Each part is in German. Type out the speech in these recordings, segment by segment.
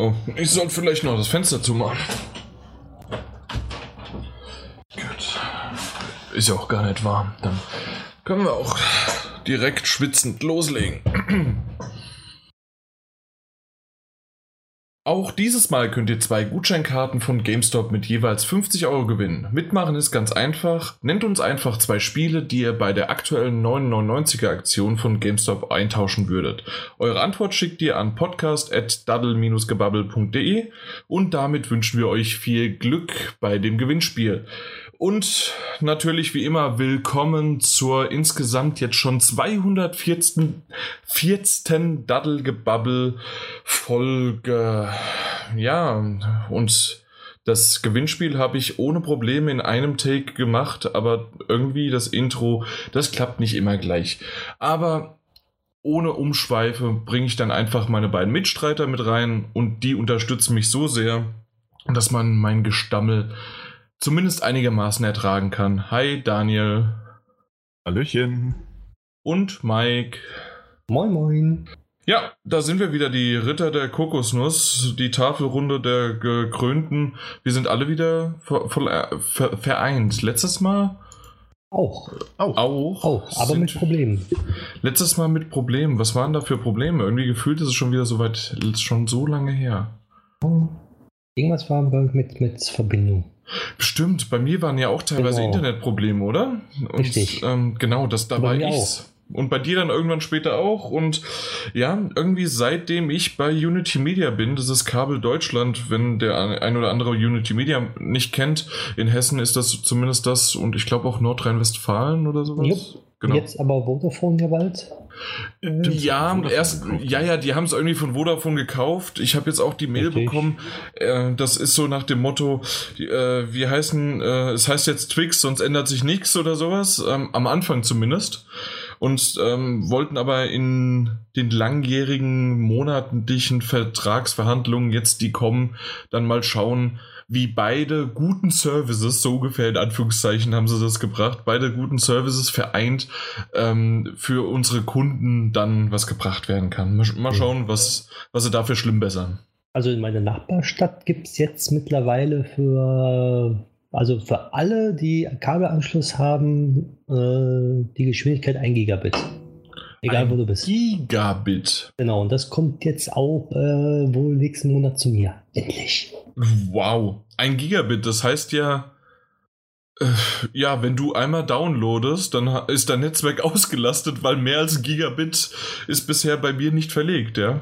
Oh, ich sollte vielleicht noch das Fenster zumachen. Gut. Ist ja auch gar nicht warm. Dann können wir auch direkt schwitzend loslegen. Auch dieses Mal könnt ihr zwei Gutscheinkarten von GameStop mit jeweils 50 Euro gewinnen. Mitmachen ist ganz einfach. Nennt uns einfach zwei Spiele, die ihr bei der aktuellen 999er Aktion von GameStop eintauschen würdet. Eure Antwort schickt ihr an podcast.daddle-gebubble.de und damit wünschen wir euch viel Glück bei dem Gewinnspiel. Und natürlich wie immer willkommen zur insgesamt jetzt schon 214. 14. Daddelgebubble Folge. Ja, und das Gewinnspiel habe ich ohne Probleme in einem Take gemacht, aber irgendwie das Intro, das klappt nicht immer gleich. Aber ohne Umschweife bringe ich dann einfach meine beiden Mitstreiter mit rein und die unterstützen mich so sehr, dass man mein Gestammel zumindest einigermaßen ertragen kann. Hi Daniel. Hallöchen. Und Mike. Moin, moin. Ja, da sind wir wieder, die Ritter der Kokosnuss, die Tafelrunde der Gekrönten. Wir sind alle wieder voll, äh, ver, vereint. Letztes Mal auch. Auch. Auch, auch aber mit Problemen. Letztes Mal mit Problemen. Was waren da für Probleme? Irgendwie gefühlt ist es schon wieder so weit, schon so lange her. Irgendwas war mit, mit Verbindung. Stimmt, bei mir waren ja auch teilweise genau. Internetprobleme, oder? Und, Richtig. Ähm, genau, das da war ich. Und bei dir dann irgendwann später auch. Und ja, irgendwie seitdem ich bei Unity Media bin, das ist Kabel Deutschland, wenn der ein oder andere Unity Media nicht kennt, in Hessen ist das zumindest das und ich glaube auch Nordrhein-Westfalen oder sowas. Jupp. Genau. Jetzt aber Vodafone ja bald. Ja, erst, ja, ja, die haben es irgendwie von Vodafone gekauft. Ich habe jetzt auch die Mail Richtig. bekommen. Äh, das ist so nach dem Motto, die, äh, wie heißen, äh, es heißt jetzt Twix, sonst ändert sich nichts oder sowas. Ähm, am Anfang zumindest. Und ähm, wollten aber in den langjährigen monatlichen Vertragsverhandlungen jetzt, die kommen, dann mal schauen, wie beide guten Services, so ungefähr in Anführungszeichen haben sie das gebracht, beide guten Services vereint ähm, für unsere Kunden dann was gebracht werden kann. Mal, mal schauen, was, was sie dafür schlimm bessern. Also in meiner Nachbarstadt gibt es jetzt mittlerweile für, also für alle, die Kabelanschluss haben, äh, die Geschwindigkeit 1 Gigabit. Egal Ein wo du bist. Gigabit. Genau, und das kommt jetzt auch äh, wohl nächsten Monat zu mir. Endlich. Wow. Ein Gigabit, das heißt ja, äh, ja, wenn du einmal downloadest, dann ist dein Netzwerk ausgelastet, weil mehr als ein Gigabit ist bisher bei mir nicht verlegt, ja.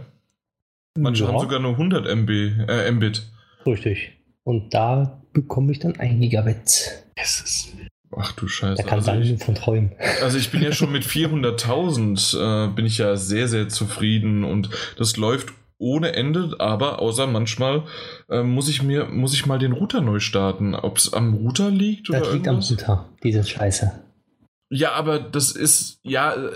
Manche ja. haben sogar nur 100 MB, äh, Mbit. Richtig. Und da bekomme ich dann ein Gigabit. Jesus. Ach du Scheiße. Da kann also ich, von träumen. Also ich bin ja schon mit 400.000 äh, bin ich ja sehr, sehr zufrieden und das läuft ohne Ende, aber außer manchmal äh, muss ich mir, muss ich mal den Router neu starten. Ob es am Router liegt oder Das liegt irgendwas? am Router, diese Scheiße. Ja, aber das ist, ja, äh,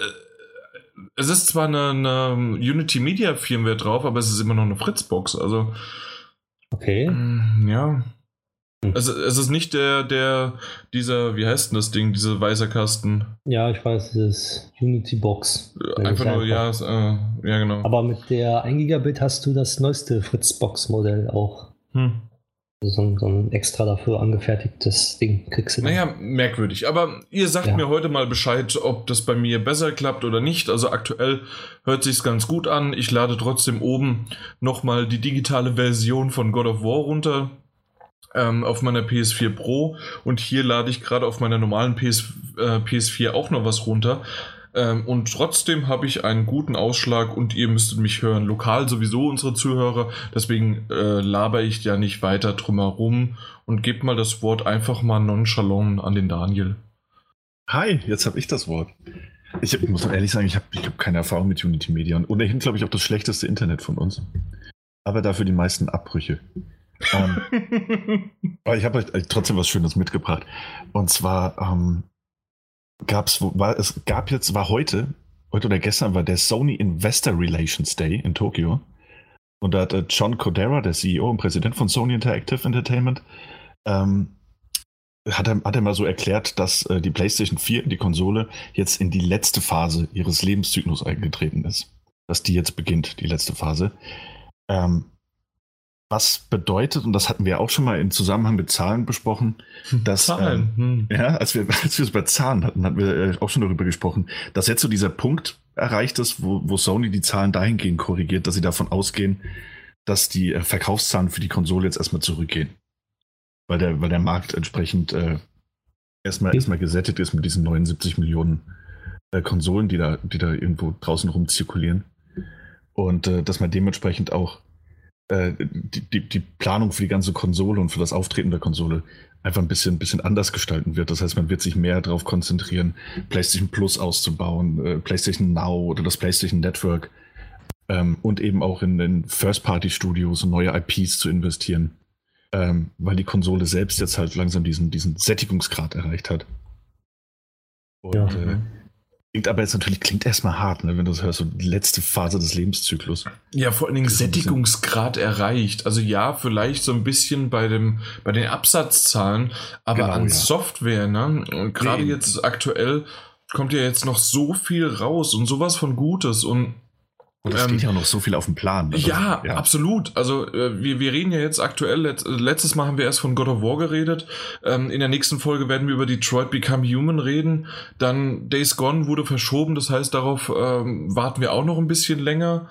es ist zwar eine, eine Unity Media Firmware drauf, aber es ist immer noch eine Fritzbox, also. Okay. Mm, ja. Hm. Also es ist nicht der, der, dieser, wie heißt denn das Ding, dieser weiße Kasten? Ja, ich weiß, das ist Unity Box. Einfach nur, ja, äh, ja, genau. Aber mit der 1 Gigabit hast du das neueste Fritz-Box-Modell auch. Hm. So, so, ein extra dafür angefertigtes Ding kriegst du. Naja, merkwürdig. Aber ihr sagt ja. mir heute mal Bescheid, ob das bei mir besser klappt oder nicht. Also aktuell hört sich's ganz gut an. Ich lade trotzdem oben nochmal die digitale Version von God of War runter ähm, auf meiner PS4 Pro und hier lade ich gerade auf meiner normalen PS, äh, PS4 auch noch was runter. Ähm, und trotzdem habe ich einen guten Ausschlag und ihr müsstet mich hören. Lokal sowieso unsere Zuhörer. Deswegen äh, laber ich ja nicht weiter drumherum und gebe mal das Wort einfach mal nonchalant an den Daniel. Hi, jetzt habe ich das Wort. Ich hab, muss ehrlich sagen, ich habe ich hab keine Erfahrung mit Unity Media und ohnehin glaube ich auch das schlechteste Internet von uns. Aber dafür die meisten Abbrüche. Ähm, aber ich habe euch trotzdem was Schönes mitgebracht. Und zwar ähm, gab's, war, es gab jetzt, war heute, heute oder gestern war der Sony Investor Relations Day in Tokio. Und da hat äh, John Codera, der CEO und Präsident von Sony Interactive Entertainment, ähm, hat, er, hat er mal so erklärt, dass äh, die PlayStation 4, die Konsole, jetzt in die letzte Phase ihres Lebenszyklus eingetreten ist. Dass die jetzt beginnt, die letzte Phase. Ähm, Was bedeutet, und das hatten wir auch schon mal im Zusammenhang mit Zahlen besprochen, dass, Zahlen. Ähm, ja, als wir, als wir es bei Zahlen hatten, hatten wir äh, auch schon darüber gesprochen, dass jetzt so dieser Punkt erreicht ist, wo, wo Sony die Zahlen dahingehend korrigiert, dass sie davon ausgehen, dass die äh, Verkaufszahlen für die Konsole jetzt erstmal zurückgehen. Weil der, weil der Markt entsprechend äh, erstmal, erstmal gesättigt ist mit diesen 79 Millionen äh, Konsolen, die da, die da irgendwo draußen rumzirkulieren. Und äh, dass man dementsprechend auch äh, die, die, die, Planung für die ganze Konsole und für das Auftreten der Konsole einfach ein bisschen, bisschen anders gestalten wird. Das heißt, man wird sich mehr darauf konzentrieren, PlayStation Plus auszubauen, äh, PlayStation Now oder das PlayStation Network ähm, und eben auch in den First-Party-Studios und neue IPs zu investieren, ähm, weil die Konsole selbst jetzt halt langsam diesen, diesen Sättigungsgrad erreicht hat. Und ja. äh, Klingt aber jetzt natürlich, klingt erstmal hart, ne, wenn du das hörst, so die letzte Phase des Lebenszyklus. Ja, vor allen Dingen Sättigungsgrad erreicht. Also ja, vielleicht so ein bisschen bei dem, bei den Absatzzahlen, aber genau, an ja. Software, ne? Und gerade nee. jetzt aktuell kommt ja jetzt noch so viel raus und sowas von Gutes und und es ähm, steht ja auch noch so viel auf dem Plan. Also, ja, ja, absolut. Also äh, wir, wir reden ja jetzt aktuell, let, letztes Mal haben wir erst von God of War geredet. Ähm, in der nächsten Folge werden wir über Detroit Become Human reden. Dann Days Gone wurde verschoben, das heißt, darauf ähm, warten wir auch noch ein bisschen länger.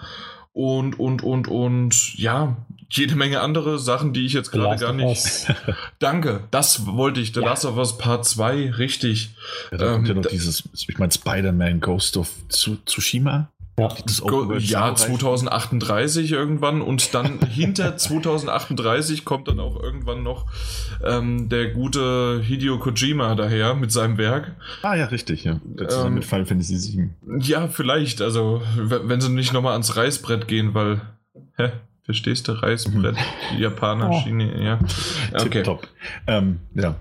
Und, und, und, und ja, jede Menge andere Sachen, die ich jetzt gerade gar nicht. Danke, das wollte ich. The ja. Last of Us Part 2, richtig. Ja, da kommt ja ähm, noch dieses, ich meine, Spider-Man Ghost of Tsushima. Ja, ja 2038 irgendwann und dann hinter 2038 kommt dann auch irgendwann noch ähm, der gute Hideo Kojima daher mit seinem Werk. Ah ja, richtig, ja. Zusammen ähm, mit Final Fantasy VII. Ja, vielleicht, also wenn sie nicht nochmal ans Reißbrett gehen, weil, hä? Verstehst du? Reißbrett, mhm. Japaner, oh. Chine, ja. Okay. Top. Ähm, ja,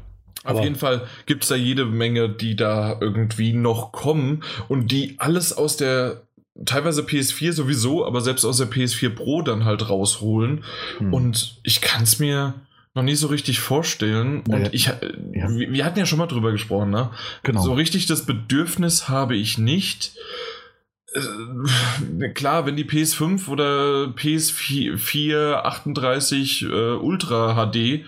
auf Aber jeden Fall gibt es da jede Menge, die da irgendwie noch kommen und die alles aus der teilweise PS4 sowieso, aber selbst aus der PS4 Pro dann halt rausholen. Hm. Und ich kann es mir noch nie so richtig vorstellen. Und ja, ich, ja. wir hatten ja schon mal drüber gesprochen, ne? Genau. So richtig das Bedürfnis habe ich nicht. Äh, klar, wenn die PS5 oder PS4 38 äh, Ultra HD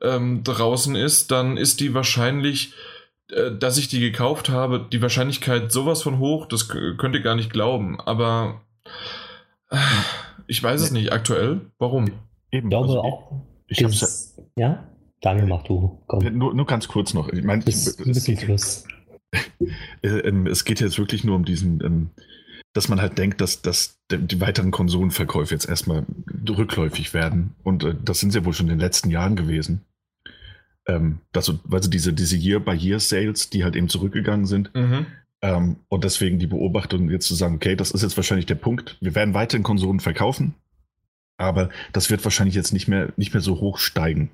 ähm, draußen ist, dann ist die wahrscheinlich dass ich die gekauft habe, die Wahrscheinlichkeit sowas von hoch, das könnt ihr gar nicht glauben. Aber äh, ich weiß es nicht aktuell. Warum? Eben, ich glaube also, auch. Ich dieses, ja, Daniel, mach du. Komm. Nur, nur ganz kurz noch. Ich meine, es, Schluss. Äh, ähm, es geht jetzt wirklich nur um diesen, ähm, dass man halt denkt, dass, dass die weiteren Konsolenverkäufe jetzt erstmal rückläufig werden. Und das sind sie ja wohl schon in den letzten Jahren gewesen ähm, das, also diese, diese Year-by-Year-Sales, die halt eben zurückgegangen sind. Mhm. Ähm, und deswegen die Beobachtung jetzt zu sagen, okay, das ist jetzt wahrscheinlich der Punkt. Wir werden weiterhin Konsolen verkaufen, aber das wird wahrscheinlich jetzt nicht mehr, nicht mehr so hoch steigen.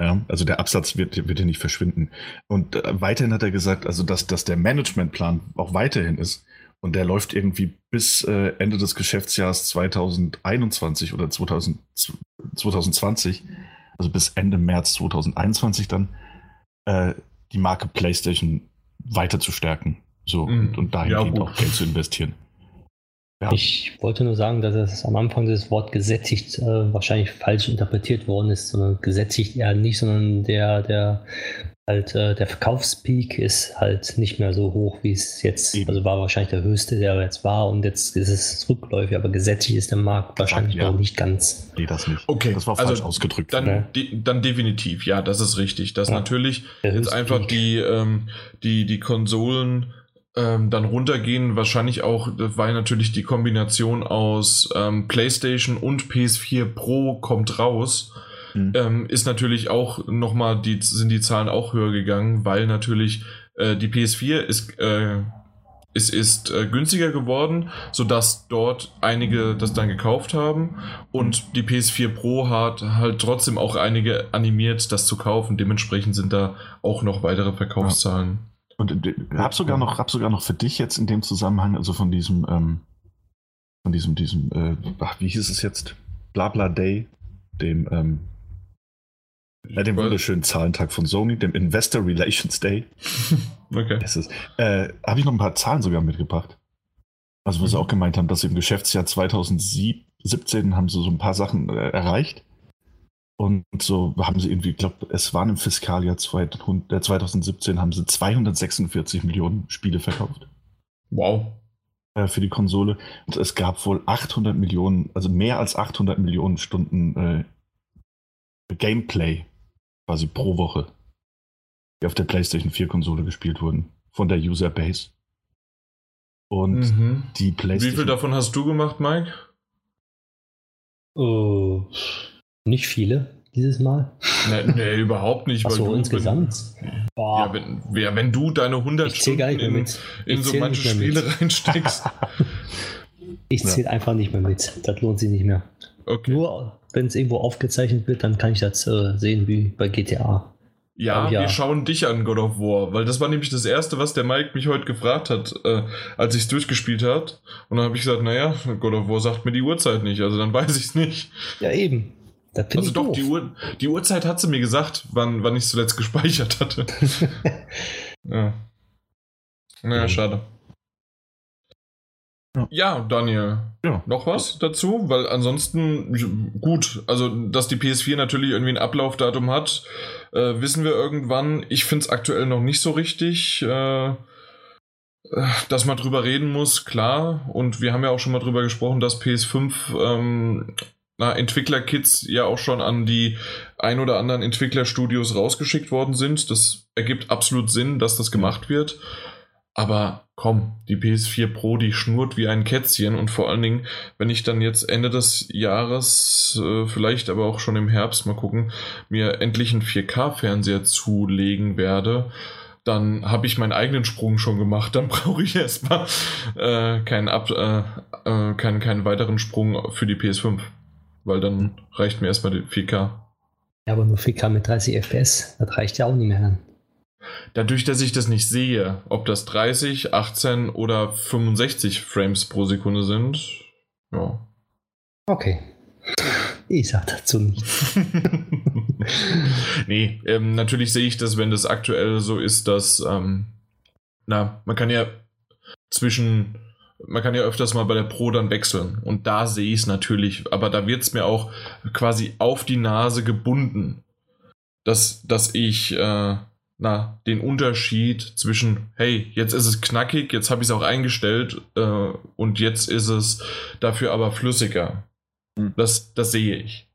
Ja, also der Absatz wird, wird ja nicht verschwinden. Und äh, weiterhin hat er gesagt, also dass, dass der Managementplan auch weiterhin ist. Und der läuft irgendwie bis äh, Ende des Geschäftsjahres 2021 oder 2000, 2020 also bis Ende März 2021 dann, äh, die Marke PlayStation weiter zu stärken. So, mhm. und, und dahingehend ja, auch Geld zu investieren. Ja. Ich wollte nur sagen, dass es am Anfang das Wort gesättigt äh, wahrscheinlich falsch interpretiert worden ist, sondern gesättigt eher nicht, sondern der, der halt äh, der Verkaufspeak ist halt nicht mehr so hoch, wie es jetzt, Eben. also war wahrscheinlich der höchste, der jetzt war und jetzt ist es rückläufig, aber gesättigt ist der Markt wahrscheinlich ja. noch nicht ganz. Nee, das nicht. Okay, das war falsch also ausgedrückt. Dann, ja. die, dann definitiv, ja, das ist richtig. Dass ja. natürlich jetzt einfach die, ähm, die, die Konsolen ähm, dann runtergehen, wahrscheinlich auch, weil natürlich die Kombination aus ähm, PlayStation und PS4 Pro kommt raus mhm. ähm, ist natürlich auch nochmal, die, sind die Zahlen auch höher gegangen, weil natürlich äh, die PS4 ist, äh, es ist äh, günstiger geworden, sodass dort einige das dann gekauft haben und die PS4 Pro hat halt trotzdem auch einige animiert, das zu kaufen. Dementsprechend sind da auch noch weitere Verkaufszahlen. Ja. Und äh, hab sogar noch, hab sogar noch für dich jetzt in dem Zusammenhang, also von diesem, ähm, von diesem, diesem, äh, ach, wie hieß es jetzt? Blabla Day, dem ähm, ja, dem wunderschönen Zahlentag von Sony, dem Investor Relations Day. okay. Äh, Habe ich noch ein paar Zahlen sogar mitgebracht. Also, was mhm. sie auch gemeint haben, dass im Geschäftsjahr 2007, 2017 haben sie so ein paar Sachen äh, erreicht. Und so haben sie irgendwie, ich glaube, es waren im Fiskaljahr 2000, äh, 2017, haben sie 246 Millionen Spiele verkauft. Wow. Äh, für die Konsole. Und es gab wohl 800 Millionen, also mehr als 800 Millionen Stunden äh, Gameplay quasi pro Woche, die auf der PlayStation 4 Konsole gespielt wurden, von der User Base. Und Mhm. die Wie PlayStation. viel davon hast du gemacht, Mike? Äh, nicht viele dieses Mal. Nee, nee überhaupt nicht. weil Achso, du, insgesamt. Wenn, ja, wenn, ja, wenn du deine 100 ich zähle gar nicht Stunden in, mit. in so manche. Spiele reinsteckst. Ich Ja. zähle einfach nicht mehr mit. Das lohnt sich nicht mehr. Okay. Nur wenn es irgendwo aufgezeichnet wird, dann kann ich das äh, sehen wie bei GTA. Ja, ja. wir schauen dich an, God of War, weil das war nämlich das Erste, was der Mike mich heute gefragt hat, äh, als ich es durchgespielt hat. Und dann habe ich gesagt, naja, God of War sagt mir die Uhrzeit nicht, also dann weiß ich es nicht. Ja, eben. Also doch, doof. die, Uhr, die Uhrzeit hat sie mir gesagt, wann, wann ich zuletzt gespeichert hatte. ja. Naja, Ja. schade. Ja. Daniel, Ja. noch was dazu? Weil ansonsten, gut, also dass die PS4 natürlich irgendwie ein Ablaufdatum hat, äh, wissen wir irgendwann. Ich finde es aktuell noch nicht so richtig, äh, dass man drüber reden muss, klar. Und wir haben ja auch schon mal drüber gesprochen, dass PS5 ähm, Entwicklerkits ja auch schon an die ein oder anderen Entwicklerstudios rausgeschickt worden sind. Das ergibt absolut Sinn, dass das gemacht wird. Aber komm, die PS4 Pro, die schnurrt wie ein Kätzchen und vor allen Dingen, wenn ich dann jetzt Ende des Jahres, äh, vielleicht aber auch schon im Herbst mal gucken, mir endlich einen 4K-Fernseher zulegen werde, dann habe ich meinen eigenen Sprung schon gemacht. Dann brauche ich erstmal äh, keinen, äh, äh, keinen, keinen weiteren Sprung für die PS5. Weil dann reicht mir erstmal die 4K. Ja, aber nur 4K mit 30 FPS, das reicht ja auch nicht mehr. Dadurch, dass ich das nicht sehe, ob das 30, 18 oder 65 Frames pro Sekunde sind, ja. Okay. Ich sag dazu nichts. nee, ähm, natürlich sehe ich das, wenn das aktuell so ist, dass, ähm, na, man kann ja zwischen, man kann ja öfters mal bei der Pro dann wechseln und da sehe ich es natürlich, aber da wird es mir auch quasi auf die Nase gebunden, dass, dass ich, äh, na, den Unterschied zwischen, hey, jetzt ist es knackig, jetzt habe ich es auch eingestellt äh, und jetzt ist es dafür aber flüssiger. Hm. Das, das sehe ich.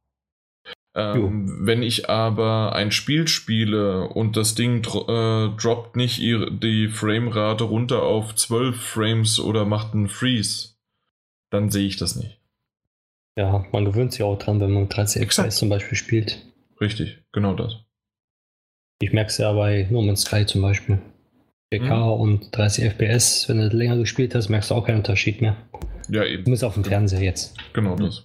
Ähm, wenn ich aber ein Spiel spiele und das Ding dro äh, droppt nicht ihre, die Framerate runter auf 12 Frames oder macht einen Freeze, dann sehe ich das nicht. Ja, man gewöhnt sich auch dran, wenn man 30 Exakt. FPS zum Beispiel spielt. Richtig, genau das. Ich merke es ja bei No Man's Sky zum Beispiel. 4K Mhm. und 30 FPS, wenn du länger gespielt hast, merkst du auch keinen Unterschied mehr. Ja, Du eben. bist auf dem Fernseher jetzt. Genau das.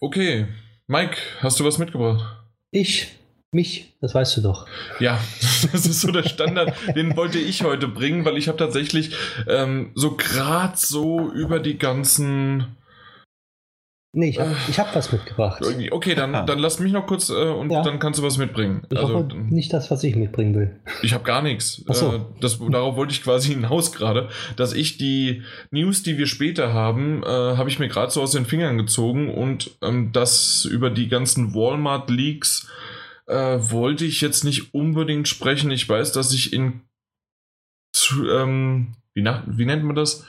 Okay. Mike, hast du was mitgebracht? Ich, mich, das weißt du doch. Ja, das ist so der Standard, den wollte ich heute bringen, weil ich habe tatsächlich ähm, so gerade so über die ganzen. Nee, ich habe Äh. ich hab was mitgebracht. Okay, dann, dann lass mich noch kurz äh, und Ja. dann kannst du was mitbringen. Ich Also, nicht das, was ich mitbringen will. ich habe gar nichts. So. Äh, das, darauf wollte ich quasi hinaus gerade, dass ich die News, die wir später haben, äh, habe ich mir gerade so aus den Fingern gezogen und ähm, das über die ganzen Walmart-Leaks äh, wollte ich jetzt nicht unbedingt sprechen. Ich weiß, dass ich in zu, ähm, wie, nach, wie nennt man das?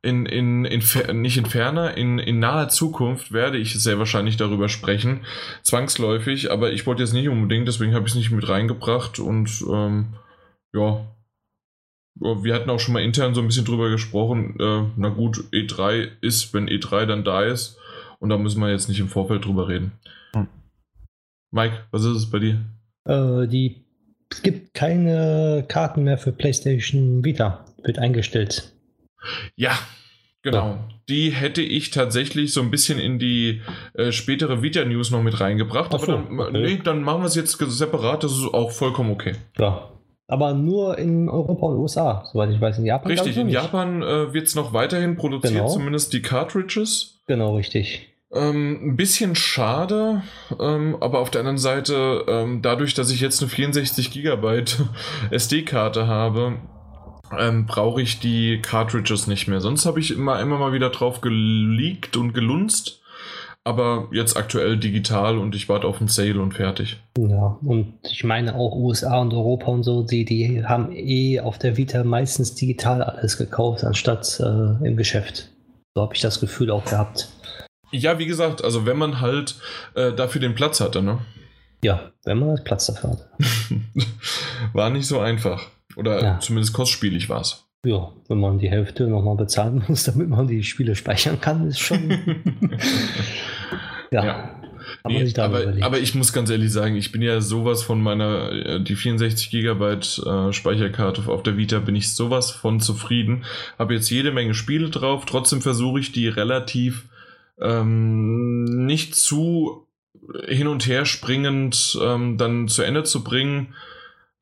In, in, in, nicht in ferner, in, in naher Zukunft werde ich sehr wahrscheinlich darüber sprechen, zwangsläufig, aber ich wollte jetzt nicht unbedingt, deswegen habe ich es nicht mit reingebracht und ähm, ja, Ja, wir hatten auch schon mal intern so ein bisschen drüber gesprochen, äh, na gut, E3 ist, wenn E3 dann da ist und da müssen wir jetzt nicht im Vorfeld drüber reden. Hm. Mike, was ist es bei dir? Äh, die, es gibt keine Karten mehr für PlayStation Vita. Wird eingestellt. Ja, genau. Die hätte ich tatsächlich so ein bisschen in die äh, spätere Vita-News noch mit reingebracht. Ach aber so, dann, okay. nee, dann machen wir es jetzt separat. Das ist auch vollkommen okay. Ja. Aber nur in Europa und USA, soweit ich weiß. In Japan. Richtig, in nicht. Japan äh, wird es noch weiterhin produziert, Genau. zumindest die Cartridges. Genau, richtig. Ähm, ein bisschen schade, ähm, aber auf der anderen Seite, ähm, dadurch, dass ich jetzt eine 64 Gigabyte SD-Karte habe, ähm, brauche ich die Cartridges nicht mehr. Sonst habe ich immer, immer mal wieder drauf geleakt und gelunzt. Aber jetzt aktuell digital und ich warte auf den Sale und fertig. Ja, und ich meine auch USA und Europa und so, die, die haben eh auf der Vita meistens digital alles gekauft, anstatt äh, im Geschäft. So habe ich das Gefühl auch gehabt. Ja, wie gesagt, also wenn man halt äh, dafür den Platz hatte, ne? Ja, wenn man das Platz dafür hat. war nicht so einfach. Oder ja. zumindest kostspielig war es. Ja, wenn man die Hälfte nochmal bezahlen muss, damit man die Spiele speichern kann, ist schon. ja. ja. Nee, aber, aber, ich muss ganz ehrlich sagen, ich bin ja sowas von meiner, äh, die 64 Gigabyte äh, Speicherkarte auf der Vita bin ich sowas von zufrieden. Habe jetzt jede Menge Spiele drauf, trotzdem versuche ich die relativ ähm, nicht zu hin und her springend ähm, dann zu Ende zu bringen.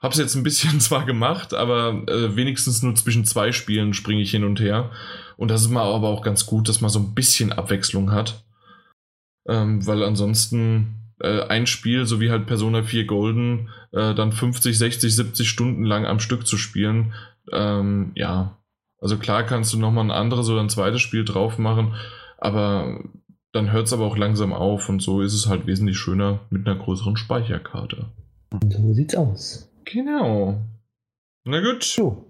Hab's jetzt ein bisschen zwar gemacht, aber äh, wenigstens nur zwischen zwei Spielen springe ich hin und her. Und das ist mal aber auch ganz gut, dass man so ein bisschen Abwechslung hat. Ähm, weil ansonsten äh, ein Spiel, so wie halt Persona 4 Golden, äh, dann 50, 60, 70 Stunden lang am Stück zu spielen, ähm, ja. Also klar kannst du nochmal ein anderes oder ein zweites Spiel drauf machen, aber dann hört es aber auch langsam auf und so ist es halt wesentlich schöner mit einer größeren Speicherkarte. So sieht's aus. Genau. Na gut. So.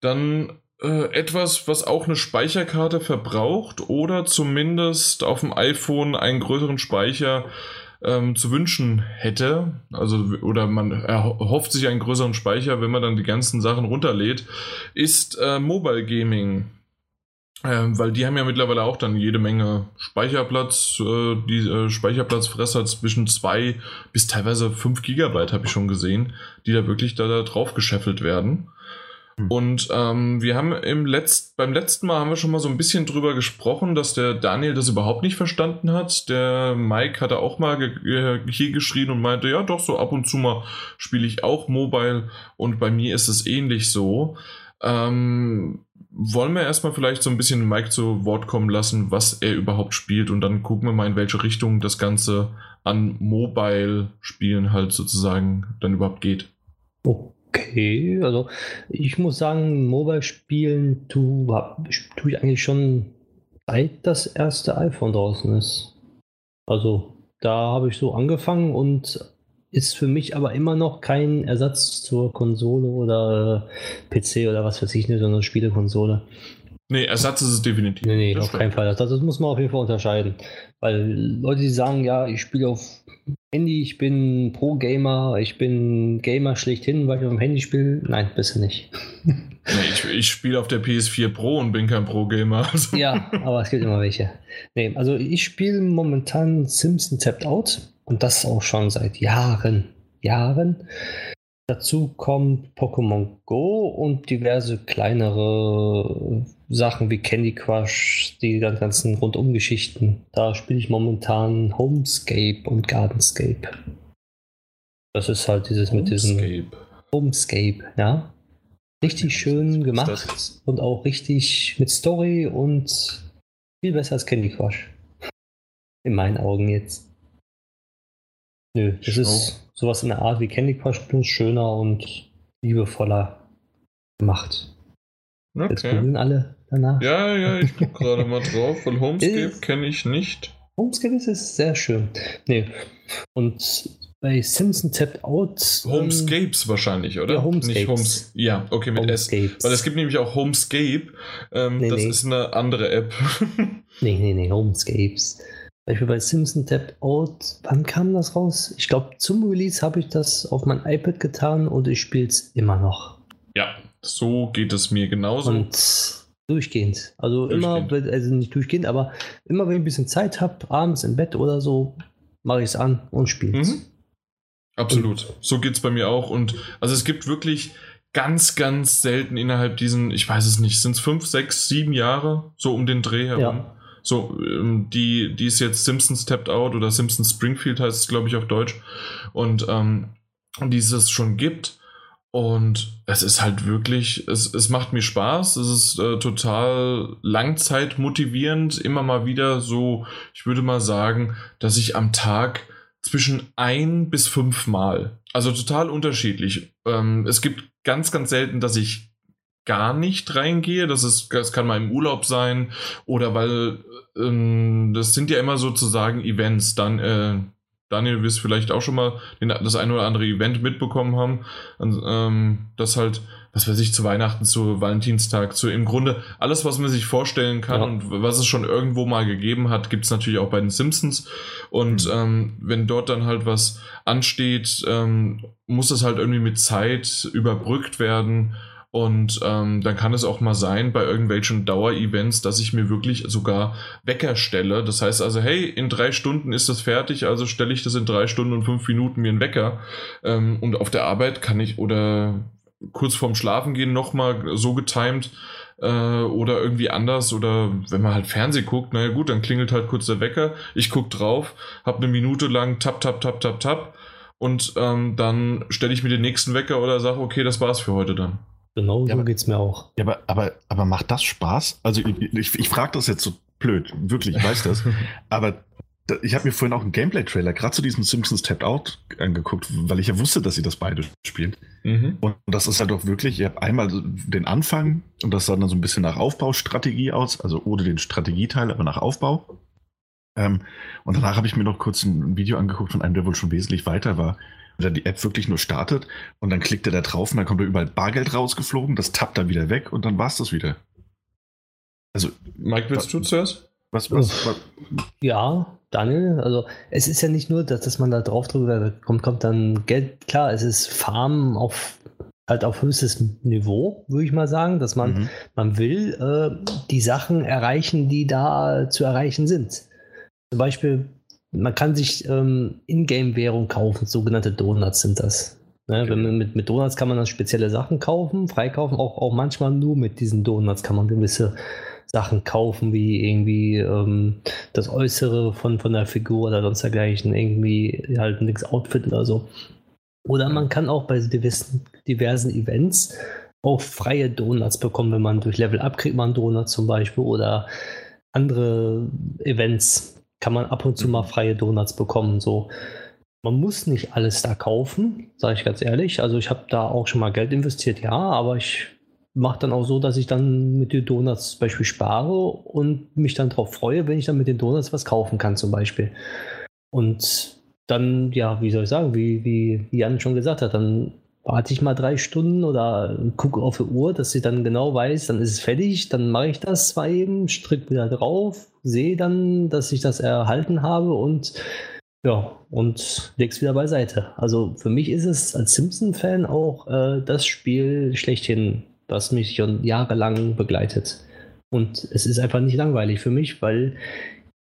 Dann äh, etwas, was auch eine Speicherkarte verbraucht oder zumindest auf dem iPhone einen größeren Speicher ähm, zu wünschen hätte. Also, oder man erhofft sich einen größeren Speicher, wenn man dann die ganzen Sachen runterlädt, ist äh, Mobile Gaming. Ähm, weil die haben ja mittlerweile auch dann jede Menge Speicherplatz. Äh, die äh, Speicherplatzfresser zwischen 2 bis teilweise 5 Gigabyte habe ich schon gesehen, die da wirklich da, da drauf gescheffelt werden. Hm. Und ähm, wir haben im Letzt, beim letzten Mal haben wir schon mal so ein bisschen drüber gesprochen, dass der Daniel das überhaupt nicht verstanden hat. Der Mike hatte auch mal ge hier geschrien und meinte, ja doch, so ab und zu mal spiele ich auch Mobile und bei mir ist es ähnlich so. Ähm, wollen wir erstmal vielleicht so ein bisschen Mike zu Wort kommen lassen, was er überhaupt spielt und dann gucken wir mal, in welche Richtung das Ganze an Mobile-Spielen halt sozusagen dann überhaupt geht. Okay, also ich muss sagen, Mobile-Spielen tue tu ich eigentlich schon seit das erste iPhone draußen ist. Also da habe ich so angefangen und ist für mich aber immer noch kein Ersatz zur Konsole oder äh, PC oder was weiß ich nicht, sondern Spielekonsole. Nee, Ersatz ist es definitiv. Nee, nee, auf keinen Fall. Das, das, muss man auf jeden Fall unterscheiden. Weil Leute, die sagen, ja, ich spiele auf Handy, ich bin Pro-Gamer, ich bin Gamer schlechthin, weil ich auf dem Handy spiele. Nein, bisher nicht. nee, ich, ich spiele auf der PS4 Pro und bin kein Pro-Gamer. Also. Ja, aber es gibt immer welche. Nee, also ich spiele momentan Simpson Tapped Out. Und das auch schon seit Jahren. Jahren. Dazu kommt Pokémon Go und diverse kleinere Sachen wie Candy Crush, die ganzen Rundumgeschichten. Da spiele ich momentan Homescape und Gardenscape. Das ist halt dieses Homescape. mit diesem Homescape, ja. Richtig schön gemacht und auch richtig mit Story und viel besser als Candy Crush. In meinen Augen jetzt. Nö, das Schau. ist sowas in der Art wie Candy Crush, bloß schöner und liebevoller gemacht. Okay. Jetzt googeln alle danach. Ja, ja, ich gucke gerade mal drauf, weil Homescape kenne ich nicht. Homescape ist, ist sehr schön. Nee. Und bei Simpson Tapped Out. Ähm, Homescapes ähm, wahrscheinlich, oder? Ja, Homescapes. Nicht Homes, ja, okay, mit Homescapes. S. Weil es gibt nämlich auch Homescape. Ähm, nee, das nee. ist eine andere App. nee, nee, nee, Homescapes. Beispiel bei Simpson Tap Out, wann kam das raus? Ich glaube, zum Release habe ich das auf mein iPad getan und ich spiele es immer noch. Ja, so geht es mir genauso. Und durchgehend. Also durchgehend. immer, also nicht durchgehend, aber immer wenn ich ein bisschen Zeit habe, abends im Bett oder so, mache ich es an und spiele es. Mhm. Absolut. Und so geht es bei mir auch. Und also es gibt wirklich ganz, ganz selten innerhalb diesen, ich weiß es nicht, sind es fünf, sechs, sieben Jahre, so um den Dreh herum. Ja so, ähm, die, die ist jetzt Simpsons Tapped Out oder Simpsons Springfield heißt es, glaube ich, auf Deutsch. Und ähm, die es schon gibt. Und es ist halt wirklich, es, es macht mir Spaß, es ist äh, total langzeitmotivierend, immer mal wieder so, ich würde mal sagen, dass ich am Tag zwischen ein bis fünf Mal, also total unterschiedlich. Ähm, es gibt ganz, ganz selten, dass ich gar nicht reingehe. Das, ist, das kann mal im Urlaub sein oder weil ähm, das sind ja immer sozusagen Events. Dann, äh, Daniel, du wirst vielleicht auch schon mal den, das ein oder andere Event mitbekommen haben, ähm, das halt, was weiß ich, zu Weihnachten, zu Valentinstag, zu im Grunde alles, was man sich vorstellen kann ja. und was es schon irgendwo mal gegeben hat, gibt es natürlich auch bei den Simpsons. Und mhm. ähm, wenn dort dann halt was ansteht, ähm, muss es halt irgendwie mit Zeit überbrückt werden und ähm, dann kann es auch mal sein bei irgendwelchen Dauerevents, dass ich mir wirklich sogar Wecker stelle. Das heißt also, hey, in drei Stunden ist das fertig, also stelle ich das in drei Stunden und fünf Minuten mir einen Wecker. Ähm, und auf der Arbeit kann ich oder kurz vorm Schlafen gehen nochmal so getimed äh, oder irgendwie anders oder wenn man halt Fernsehen guckt, naja gut, dann klingelt halt kurz der Wecker, ich gucke drauf, habe eine Minute lang tap, tap, tap, tap, tap und ähm, dann stelle ich mir den nächsten Wecker oder sage, okay, das war's für heute dann. Genau ja, so geht es mir auch. Ja, aber, aber, aber macht das Spaß? Also ich, ich, ich frage das jetzt so blöd, wirklich, ich weiß das. aber da, ich habe mir vorhin auch einen Gameplay-Trailer gerade zu diesem Simpsons Tapped Out angeguckt, weil ich ja wusste, dass sie das beide spielen. Mhm. Und das ist halt doch wirklich, ihr habt einmal den Anfang und das sah dann so ein bisschen nach Aufbaustrategie aus, also ohne den Strategieteil, aber nach Aufbau. Ähm, und danach habe ich mir noch kurz ein Video angeguckt von einem, der wohl schon wesentlich weiter war dann die App wirklich nur startet und dann klickt er da drauf und dann kommt da überall Bargeld rausgeflogen, das tappt dann wieder weg und dann war es das wieder. Also, Mike, willst du zuerst? Was, was, was, Ja, Daniel, also es ist ja nicht nur, dass, dass man da drauf drückt, da kommt, kommt dann Geld. Klar, es ist Farmen auf halt auf höchstes Niveau, würde ich mal sagen, dass man, mhm. man will äh, die Sachen erreichen, die da zu erreichen sind. Zum Beispiel man kann sich ähm, Ingame-Währung kaufen, sogenannte Donuts sind das. Ne? Okay. Wenn mit, mit Donuts kann man dann spezielle Sachen kaufen, freikaufen, auch, auch manchmal nur mit diesen Donuts kann man gewisse Sachen kaufen, wie irgendwie ähm, das Äußere von, von der Figur oder sonst dergleichen, irgendwie halt ein Outfit oder so. Oder man kann auch bei diversen, diversen Events auch freie Donuts bekommen, wenn man durch Level up kriegt man Donuts zum Beispiel oder andere Events kann man ab und zu mal mhm. freie Donuts bekommen. So. Man muss nicht alles da kaufen, sage ich ganz ehrlich. Also ich habe da auch schon mal Geld investiert, ja, aber ich mache dann auch so, dass ich dann mit den Donuts zum Beispiel spare und mich dann darauf freue, wenn ich dann mit den Donuts was kaufen kann zum Beispiel. Und dann, ja, wie soll ich sagen, wie, wie Jan schon gesagt hat, dann warte ich mal drei Stunden oder gucke auf die Uhr, dass sie dann genau weiß, dann ist es fertig, dann mache ich das zwar eben, stricke wieder drauf, sehe dann, dass ich das erhalten habe und ja, und leg's wieder beiseite. Also für mich ist es als Simpson-Fan auch äh, das Spiel schlechthin, das mich schon jahrelang begleitet. Und es ist einfach nicht langweilig für mich, weil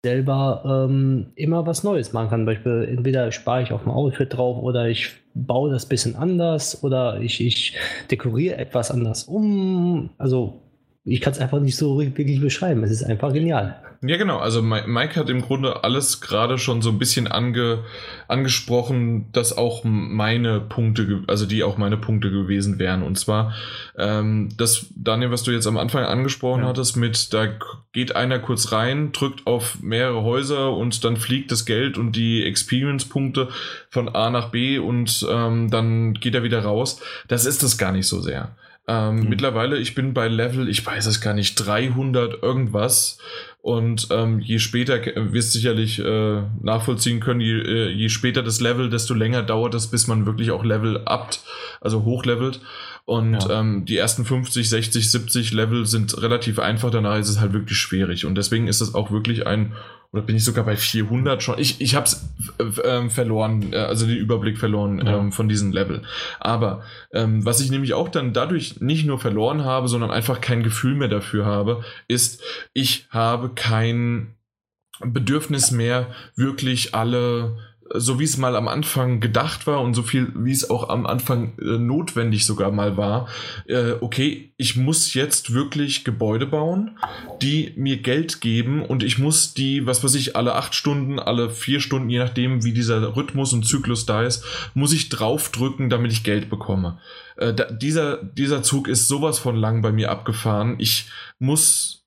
selber ähm, immer was Neues machen kann. Beispiel, entweder spare ich auf ein Outfit drauf oder ich baue das bisschen anders oder ich, ich dekoriere etwas anders um. Also ich kann es einfach nicht so wirklich beschreiben. Es ist einfach genial. Ja, genau. Also Mike hat im Grunde alles gerade schon so ein bisschen ange, angesprochen, dass auch meine Punkte, also die auch meine Punkte gewesen wären. Und zwar ähm, das, Daniel, was du jetzt am Anfang angesprochen ja. hattest, mit da geht einer kurz rein, drückt auf mehrere Häuser und dann fliegt das Geld und die Experience-Punkte von A nach B und ähm, dann geht er wieder raus. Das ist das gar nicht so sehr. Ähm, mhm. Mittlerweile, ich bin bei Level, ich weiß es gar nicht, 300 irgendwas. Und ähm, je später, wirst sicherlich äh, nachvollziehen können, je, äh, je später das Level, desto länger dauert es, bis man wirklich auch Level upt, also hochlevelt. Und ja. ähm, die ersten 50, 60, 70 Level sind relativ einfach, danach ist es halt wirklich schwierig. Und deswegen ist es auch wirklich ein oder bin ich sogar bei 400 schon? Ich, ich habe es äh, verloren, äh, also den Überblick verloren ja. ähm, von diesem Level. Aber ähm, was ich nämlich auch dann dadurch nicht nur verloren habe, sondern einfach kein Gefühl mehr dafür habe, ist, ich habe kein Bedürfnis mehr, wirklich alle so wie es mal am Anfang gedacht war und so viel wie es auch am Anfang äh, notwendig sogar mal war, äh, okay, ich muss jetzt wirklich Gebäude bauen, die mir Geld geben und ich muss die, was weiß ich, alle acht Stunden, alle vier Stunden, je nachdem wie dieser Rhythmus und Zyklus da ist, muss ich draufdrücken, damit ich Geld bekomme. Äh, da, dieser, dieser Zug ist sowas von lang bei mir abgefahren. Ich muss,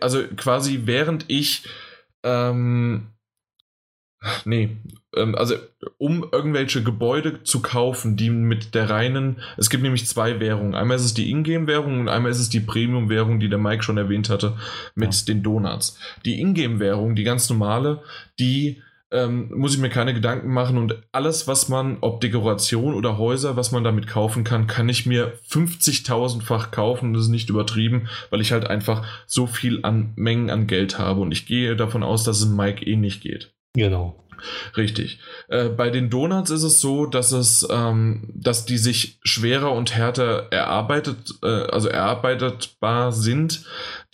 also quasi während ich ähm, Nee, ähm, also um irgendwelche Gebäude zu kaufen, die mit der reinen, es gibt nämlich zwei Währungen. Einmal ist es die Ingame-Währung und einmal ist es die Premium-Währung, die der Mike schon erwähnt hatte, mit ja. den Donuts. Die Ingame-Währung, die ganz normale, die ähm, muss ich mir keine Gedanken machen und alles, was man, ob Dekoration oder Häuser, was man damit kaufen kann, kann ich mir 50.000-fach kaufen. Das ist nicht übertrieben, weil ich halt einfach so viel an Mengen an Geld habe und ich gehe davon aus, dass es Mike eh nicht geht. Genau. Richtig. Äh, bei den Donuts ist es so, dass es, ähm, dass die sich schwerer und härter erarbeitet, äh, also erarbeitbar sind.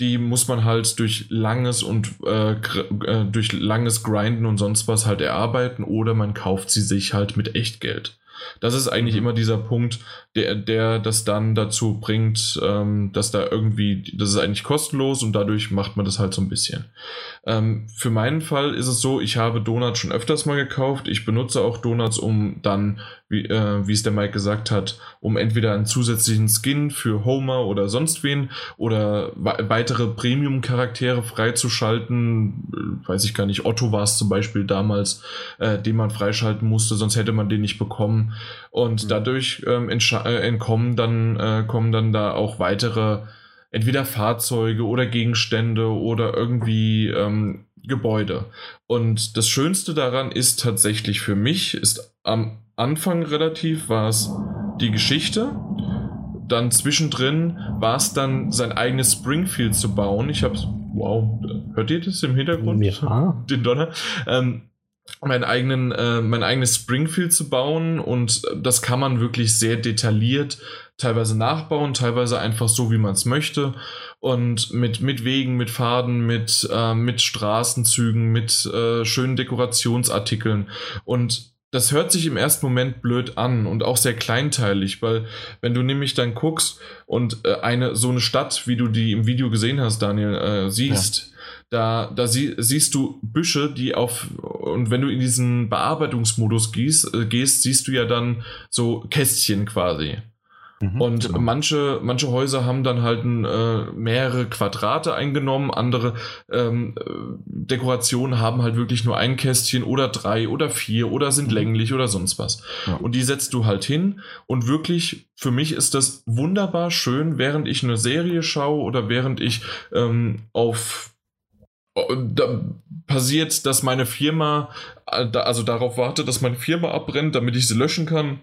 Die muss man halt durch langes und äh, äh, durch langes Grinden und sonst was halt erarbeiten oder man kauft sie sich halt mit Echtgeld. Das ist eigentlich mhm. immer dieser Punkt, der, der das dann dazu bringt, ähm, dass da irgendwie, das ist eigentlich kostenlos und dadurch macht man das halt so ein bisschen. Ähm, für meinen Fall ist es so, ich habe Donuts schon öfters mal gekauft. Ich benutze auch Donuts, um dann, wie, äh, wie es der Mike gesagt hat, um entweder einen zusätzlichen Skin für Homer oder sonst wen oder weitere Premium-Charaktere freizuschalten. Äh, weiß ich gar nicht, Otto war es zum Beispiel damals, äh, den man freischalten musste, sonst hätte man den nicht bekommen. Und mhm. dadurch ähm, äh, entkommen dann, äh, kommen dann da auch weitere, entweder Fahrzeuge oder Gegenstände oder irgendwie ähm, Gebäude. Und das Schönste daran ist tatsächlich für mich, ist am Anfang relativ, war es die Geschichte. Dann zwischendrin war es dann sein eigenes Springfield zu bauen. Ich habe wow, hört ihr das im Hintergrund? Ja. Den Donner. Ähm, meinen eigenen, äh, mein eigenes Springfield zu bauen und das kann man wirklich sehr detailliert teilweise nachbauen, teilweise einfach so, wie man es möchte. Und mit, mit Wegen, mit Faden, mit, äh, mit Straßenzügen, mit äh, schönen Dekorationsartikeln. Und das hört sich im ersten Moment blöd an und auch sehr kleinteilig, weil wenn du nämlich dann guckst und äh, eine so eine Stadt, wie du die im Video gesehen hast, Daniel, äh, siehst, ja. da, da sie, siehst du Büsche, die auf, und wenn du in diesen Bearbeitungsmodus gehst, äh, gehst siehst du ja dann so Kästchen quasi. Mhm, und genau. manche, manche Häuser haben dann halt äh, mehrere Quadrate eingenommen, andere ähm, Dekorationen haben halt wirklich nur ein Kästchen oder drei oder vier oder sind mhm. länglich oder sonst was. Ja. Und die setzt du halt hin und wirklich, für mich ist das wunderbar schön, während ich eine Serie schaue oder während ich ähm, auf da passiert, dass meine Firma, äh, also darauf wartet, dass meine Firma abbrennt, damit ich sie löschen kann.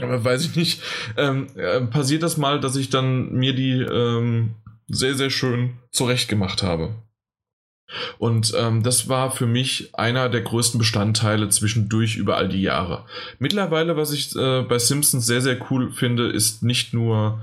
Aber weiß ich nicht. Ähm, äh, passiert das mal, dass ich dann mir die ähm, sehr, sehr schön zurecht gemacht habe. Und ähm, das war für mich einer der größten Bestandteile zwischendurch über all die Jahre. Mittlerweile, was ich äh, bei Simpsons sehr, sehr cool finde, ist nicht nur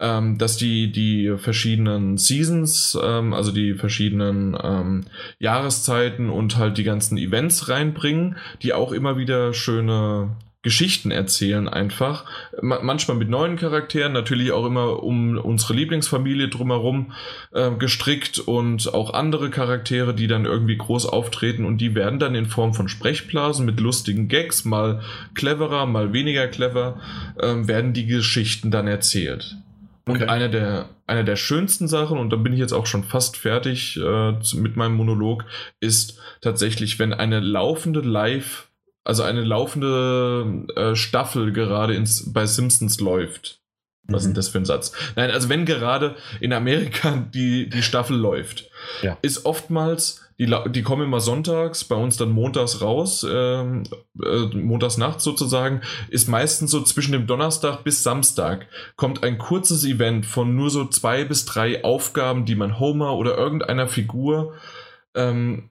ähm, dass die die verschiedenen Seasons, ähm, also die verschiedenen ähm, Jahreszeiten und halt die ganzen Events reinbringen, die auch immer wieder schöne Geschichten erzählen einfach. manchmal mit neuen Charakteren, natürlich auch immer um unsere Lieblingsfamilie drumherum äh, gestrickt und auch andere Charaktere, die dann irgendwie groß auftreten und die werden dann in Form von Sprechblasen mit lustigen Gags, mal cleverer, mal weniger clever, äh, werden die Geschichten dann erzählt. Und okay. eine, der, eine der schönsten Sachen, und da bin ich jetzt auch schon fast fertig äh, mit meinem Monolog, ist tatsächlich, wenn eine laufende Live, also eine laufende äh, Staffel gerade ins, bei Simpsons läuft. Was ist denn mhm. das für ein Satz? Nein, also wenn gerade in Amerika die, die Staffel läuft, ja. ist oftmals die, die kommen immer sonntags, bei uns dann montags raus, ähm, äh, montags nachts sozusagen, ist meistens so zwischen dem Donnerstag bis Samstag, kommt ein kurzes Event von nur so zwei bis drei Aufgaben, die man Homer oder irgendeiner Figur ähm,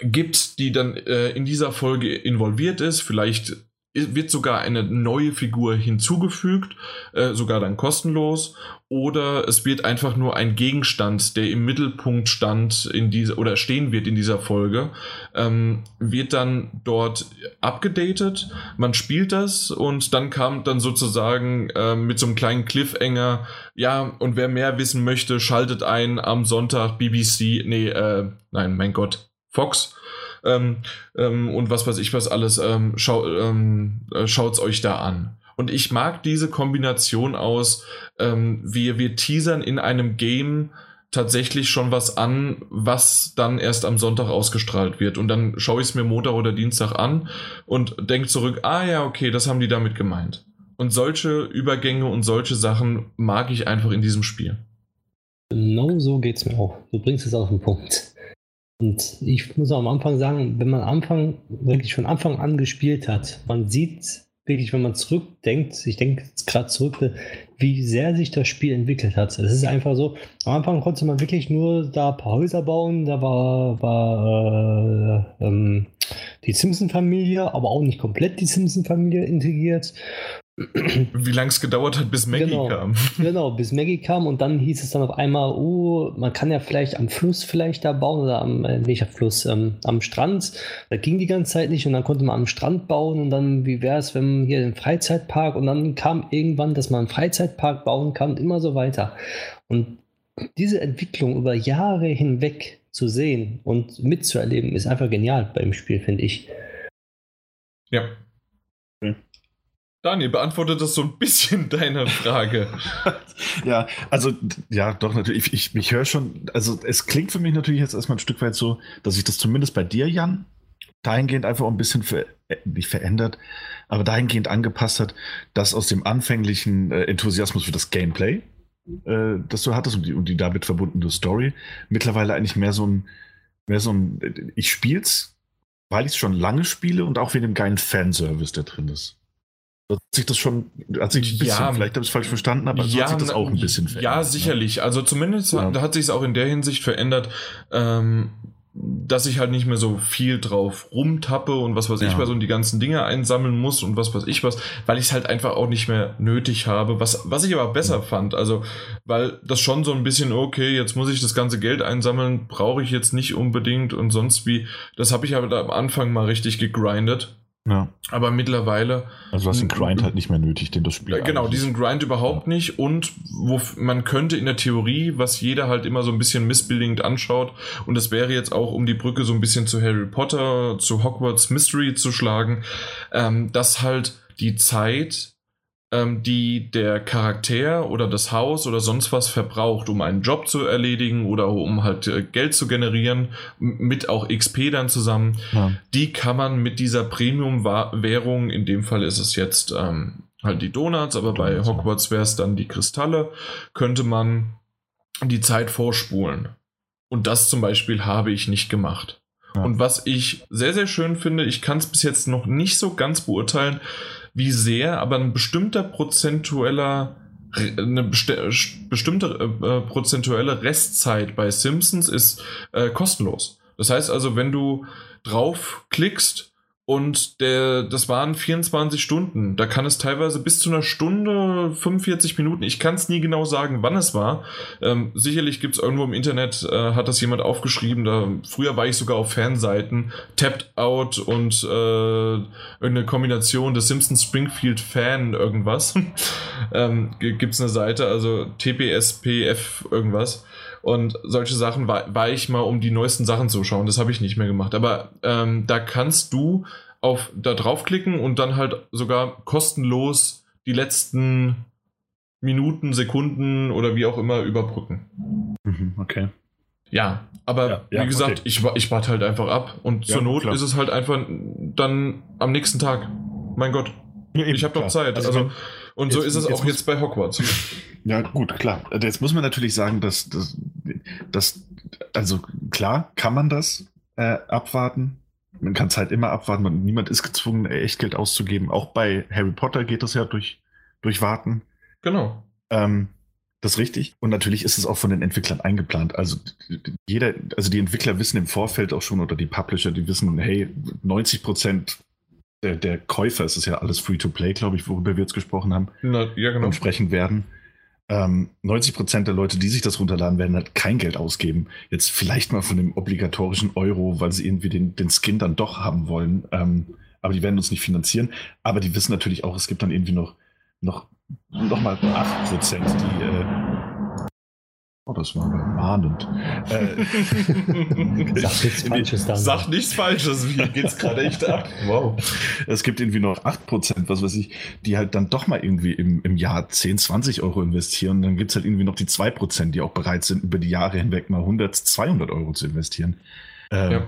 gibt, die dann äh, in dieser Folge involviert ist. Vielleicht wird sogar eine neue Figur hinzugefügt, äh, sogar dann kostenlos, oder es wird einfach nur ein Gegenstand, der im Mittelpunkt stand in dieser oder stehen wird in dieser Folge, ähm, wird dann dort abgedatet. Man spielt das und dann kam dann sozusagen äh, mit so einem kleinen Cliffhanger, ja, und wer mehr wissen möchte, schaltet ein am Sonntag BBC, nee, äh, nein, mein Gott, Fox ähm, ähm, und was weiß ich was alles, ähm, schau, ähm, äh, schaut's euch da an. Und ich mag diese Kombination aus, ähm, wir, wir teasern in einem Game tatsächlich schon was an, was dann erst am Sonntag ausgestrahlt wird. Und dann schaue ich es mir Montag oder Dienstag an und denke zurück, ah ja, okay, das haben die damit gemeint. Und solche Übergänge und solche Sachen mag ich einfach in diesem Spiel. Genau so geht es mir auch. Du bringst es auf den Punkt. Und ich muss auch am Anfang sagen, wenn man Anfang wirklich von Anfang an gespielt hat, man sieht wirklich, wenn man zurückdenkt, ich denke gerade zurück, wie sehr sich das Spiel entwickelt hat. Es ist einfach so, am Anfang konnte man wirklich nur da ein paar Häuser bauen, da war, war äh, ähm, die Simpson-Familie, aber auch nicht komplett die Simpson-Familie integriert. Wie lange es gedauert hat, bis Maggie genau, kam. Genau, bis Maggie kam und dann hieß es dann auf einmal, oh, man kann ja vielleicht am Fluss vielleicht da bauen oder am, äh, nicht am Fluss, ähm, am Strand. Da ging die ganze Zeit nicht und dann konnte man am Strand bauen und dann, wie wäre es, wenn man hier den Freizeitpark und dann kam irgendwann, dass man einen Freizeitpark bauen kann und immer so weiter. Und diese Entwicklung über Jahre hinweg zu sehen und mitzuerleben, ist einfach genial beim Spiel, finde ich. Ja, Daniel, beantwortet das so ein bisschen deine Frage. ja, also, ja, doch, natürlich. Ich, ich, ich höre schon, also es klingt für mich natürlich jetzt erstmal ein Stück weit so, dass sich das zumindest bei dir, Jan, dahingehend einfach ein bisschen ver nicht verändert, aber dahingehend angepasst hat, dass aus dem anfänglichen äh, Enthusiasmus für das Gameplay, äh, das du hattest und die, und die damit verbundene Story, mittlerweile eigentlich mehr so ein, mehr so ein, ich spiel's, weil ich es schon lange spiele und auch wegen dem geilen Fanservice, der drin ist. Hat sich das schon, hat sich ein bisschen, ja, vielleicht habe ich es falsch verstanden, aber ja, hat sich das auch ein bisschen verändert. Ja, sicherlich. Also zumindest ja. hat, hat sich es auch in der Hinsicht verändert, ähm, dass ich halt nicht mehr so viel drauf rumtappe und was weiß ja. ich was und die ganzen Dinge einsammeln muss und was weiß ich was, weil ich es halt einfach auch nicht mehr nötig habe, was, was ich aber besser ja. fand, also weil das schon so ein bisschen, okay, jetzt muss ich das ganze Geld einsammeln, brauche ich jetzt nicht unbedingt und sonst wie, das habe ich aber da am Anfang mal richtig gegrindet ja. Aber mittlerweile. Also du hast den Grind halt nicht mehr nötig, den das Spiel. Genau, diesen Grind überhaupt ja. nicht. Und wo man könnte in der Theorie, was jeder halt immer so ein bisschen missbildend anschaut, und das wäre jetzt auch, um die Brücke so ein bisschen zu Harry Potter, zu Hogwarts Mystery zu schlagen, ähm, dass halt die Zeit ähm, die der Charakter oder das Haus oder sonst was verbraucht, um einen Job zu erledigen oder um halt äh, Geld zu generieren, mit auch XP dann zusammen, ja. die kann man mit dieser Premium-Währung, in dem Fall ist es jetzt ähm, halt die Donuts, aber bei Hogwarts wäre es dann die Kristalle, könnte man die Zeit vorspulen. Und das zum Beispiel habe ich nicht gemacht. Ja. Und was ich sehr, sehr schön finde, ich kann es bis jetzt noch nicht so ganz beurteilen, wie sehr, aber ein bestimmter prozentueller eine besti bestimmte äh, prozentuelle Restzeit bei Simpsons ist äh, kostenlos. Das heißt also, wenn du draufklickst und der, das waren 24 Stunden. Da kann es teilweise bis zu einer Stunde, 45 Minuten. Ich kann es nie genau sagen, wann es war. Ähm, sicherlich gibt es irgendwo im Internet, äh, hat das jemand aufgeschrieben. Da, früher war ich sogar auf Fanseiten. Tapped Out und äh, irgendeine Kombination des Simpsons Springfield Fan irgendwas. ähm, gibt es eine Seite, also TPSPF irgendwas. Und solche Sachen war, war ich mal, um die neuesten Sachen zu schauen. Das habe ich nicht mehr gemacht. Aber ähm, da kannst du auf da draufklicken und dann halt sogar kostenlos die letzten Minuten, Sekunden oder wie auch immer überbrücken. Mhm, okay. Ja, aber ja, ja, wie gesagt, okay. ich, ich warte halt einfach ab und ja, zur Not klar. ist es halt einfach dann am nächsten Tag. Mein Gott, ich habe doch Zeit. Also, also und so ist es auch jetzt bei Hogwarts. Ja, gut, klar. Jetzt muss man natürlich sagen, dass, dass, dass also klar, kann man das äh, abwarten. Man kann es halt immer abwarten und niemand ist gezwungen, Echtgeld auszugeben. Auch bei Harry Potter geht das ja durch, durch Warten. Genau. Ähm, das ist richtig. Und natürlich ist es auch von den Entwicklern eingeplant. Also jeder, also die Entwickler wissen im Vorfeld auch schon oder die Publisher, die wissen, hey, 90 Prozent der, der Käufer, es ist ja alles Free-to-Play, glaube ich, worüber wir jetzt gesprochen haben, Na, ja, genau. und sprechen werden. Ähm, 90 Prozent der Leute, die sich das runterladen, werden halt kein Geld ausgeben. Jetzt vielleicht mal von dem obligatorischen Euro, weil sie irgendwie den, den Skin dann doch haben wollen. Ähm, aber die werden uns nicht finanzieren. Aber die wissen natürlich auch, es gibt dann irgendwie noch, noch, noch mal 8 Prozent, die, äh, Oh, das war mahnend. Äh, Sag nichts Falsches dann. Sag nichts Falsches. Wie geht's gerade echt ab? Wow. Es gibt irgendwie noch 8%, was weiß ich, die halt dann doch mal irgendwie im, im Jahr 10, 20 Euro investieren. dann gibt es halt irgendwie noch die 2%, die auch bereit sind, über die Jahre hinweg mal 100, 200 Euro zu investieren. Ähm, ja.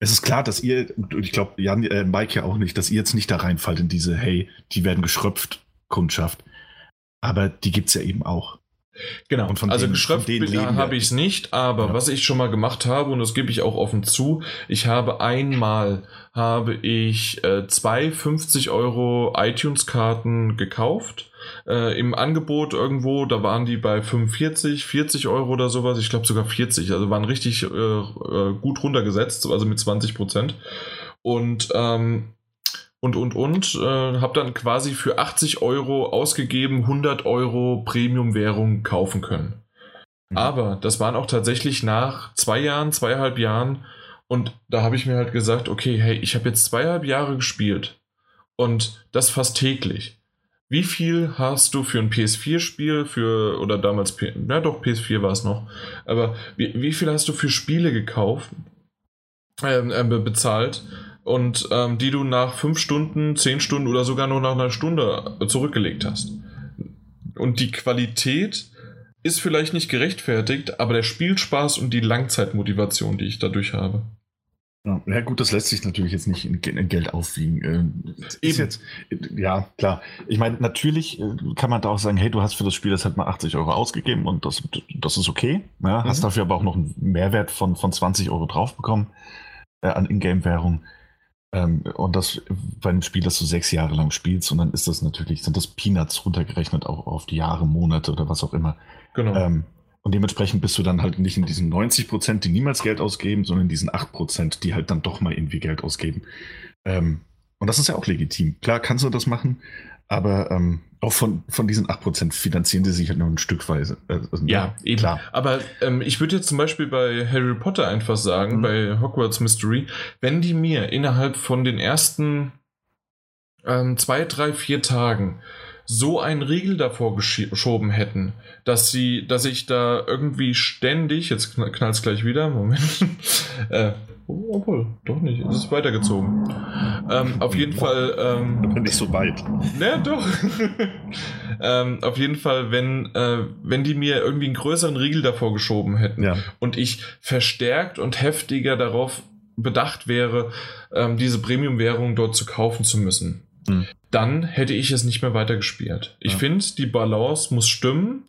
Es ist klar, dass ihr, ich glaube, Jan, äh, Mike ja auch nicht, dass ihr jetzt nicht da reinfallt in diese, hey, die werden geschröpft, Kundschaft. Aber die gibt es ja eben auch. Genau, also geschröpft habe ich es nicht, aber ja. was ich schon mal gemacht habe, und das gebe ich auch offen zu, ich habe einmal, habe ich äh, zwei 50 Euro iTunes-Karten gekauft, äh, im Angebot irgendwo, da waren die bei 45, 40 Euro oder sowas, ich glaube sogar 40, also waren richtig äh, äh, gut runtergesetzt, also mit 20 Prozent. Und ähm, und, und, und, äh, habe dann quasi für 80 Euro ausgegeben 100 Euro Premium-Währung kaufen können. Mhm. Aber das waren auch tatsächlich nach zwei Jahren, zweieinhalb Jahren und da habe ich mir halt gesagt, okay, hey, ich habe jetzt zweieinhalb Jahre gespielt und das fast täglich. Wie viel hast du für ein PS4-Spiel, für, oder damals, ja doch, PS4 war es noch, aber wie, wie viel hast du für Spiele gekauft, äh, äh, bezahlt, und ähm, die du nach fünf Stunden, zehn Stunden oder sogar nur nach einer Stunde zurückgelegt hast. Und die Qualität ist vielleicht nicht gerechtfertigt, aber der Spielspaß und die Langzeitmotivation, die ich dadurch habe. Ja, gut, das lässt sich natürlich jetzt nicht in, Geld aufwiegen. Äh, ist jetzt, ja, klar. Ich meine, natürlich äh, kann man da auch sagen, hey, du hast für das Spiel das halt mal 80 Euro ausgegeben und das, das ist okay. Ja, mhm. Hast dafür aber auch noch einen Mehrwert von, von 20 Euro drauf bekommen äh, an Ingame-Währung. Ähm, und das bei einem Spiel, das du sechs Jahre lang spielst, und dann ist das natürlich, sind das Peanuts runtergerechnet auch auf die Jahre, Monate oder was auch immer. Genau. Ähm, und dementsprechend bist du dann halt nicht in diesen 90 Prozent, die niemals Geld ausgeben, sondern in diesen 8 Prozent, die halt dann doch mal irgendwie Geld ausgeben. Ähm, und das ist ja auch legitim. Klar kannst du das machen, aber ähm, auch von, von diesen 8% finanzieren sie sich halt nur ein Stückweise. Also, ja, eben. Klar. Aber ähm, ich würde jetzt zum Beispiel bei Harry Potter einfach sagen, mhm. bei Hogwarts Mystery, wenn die mir innerhalb von den ersten ähm, zwei, drei, vier Tagen so einen Riegel davor geschoben hätten, dass sie, dass ich da irgendwie ständig, jetzt knallt es gleich wieder, Moment, äh, oh, obwohl, doch nicht, es ist weitergezogen. Ähm, auf jeden Fall. Ähm, nicht so weit. Ne, doch. ähm, auf jeden Fall, wenn, äh, wenn die mir irgendwie einen größeren Riegel davor geschoben hätten ja. und ich verstärkt und heftiger darauf bedacht wäre, ähm, diese Premium-Währung dort zu kaufen zu müssen hm. dann hätte ich es nicht mehr weitergespielt. Ich ja. finde, die Balance muss stimmen.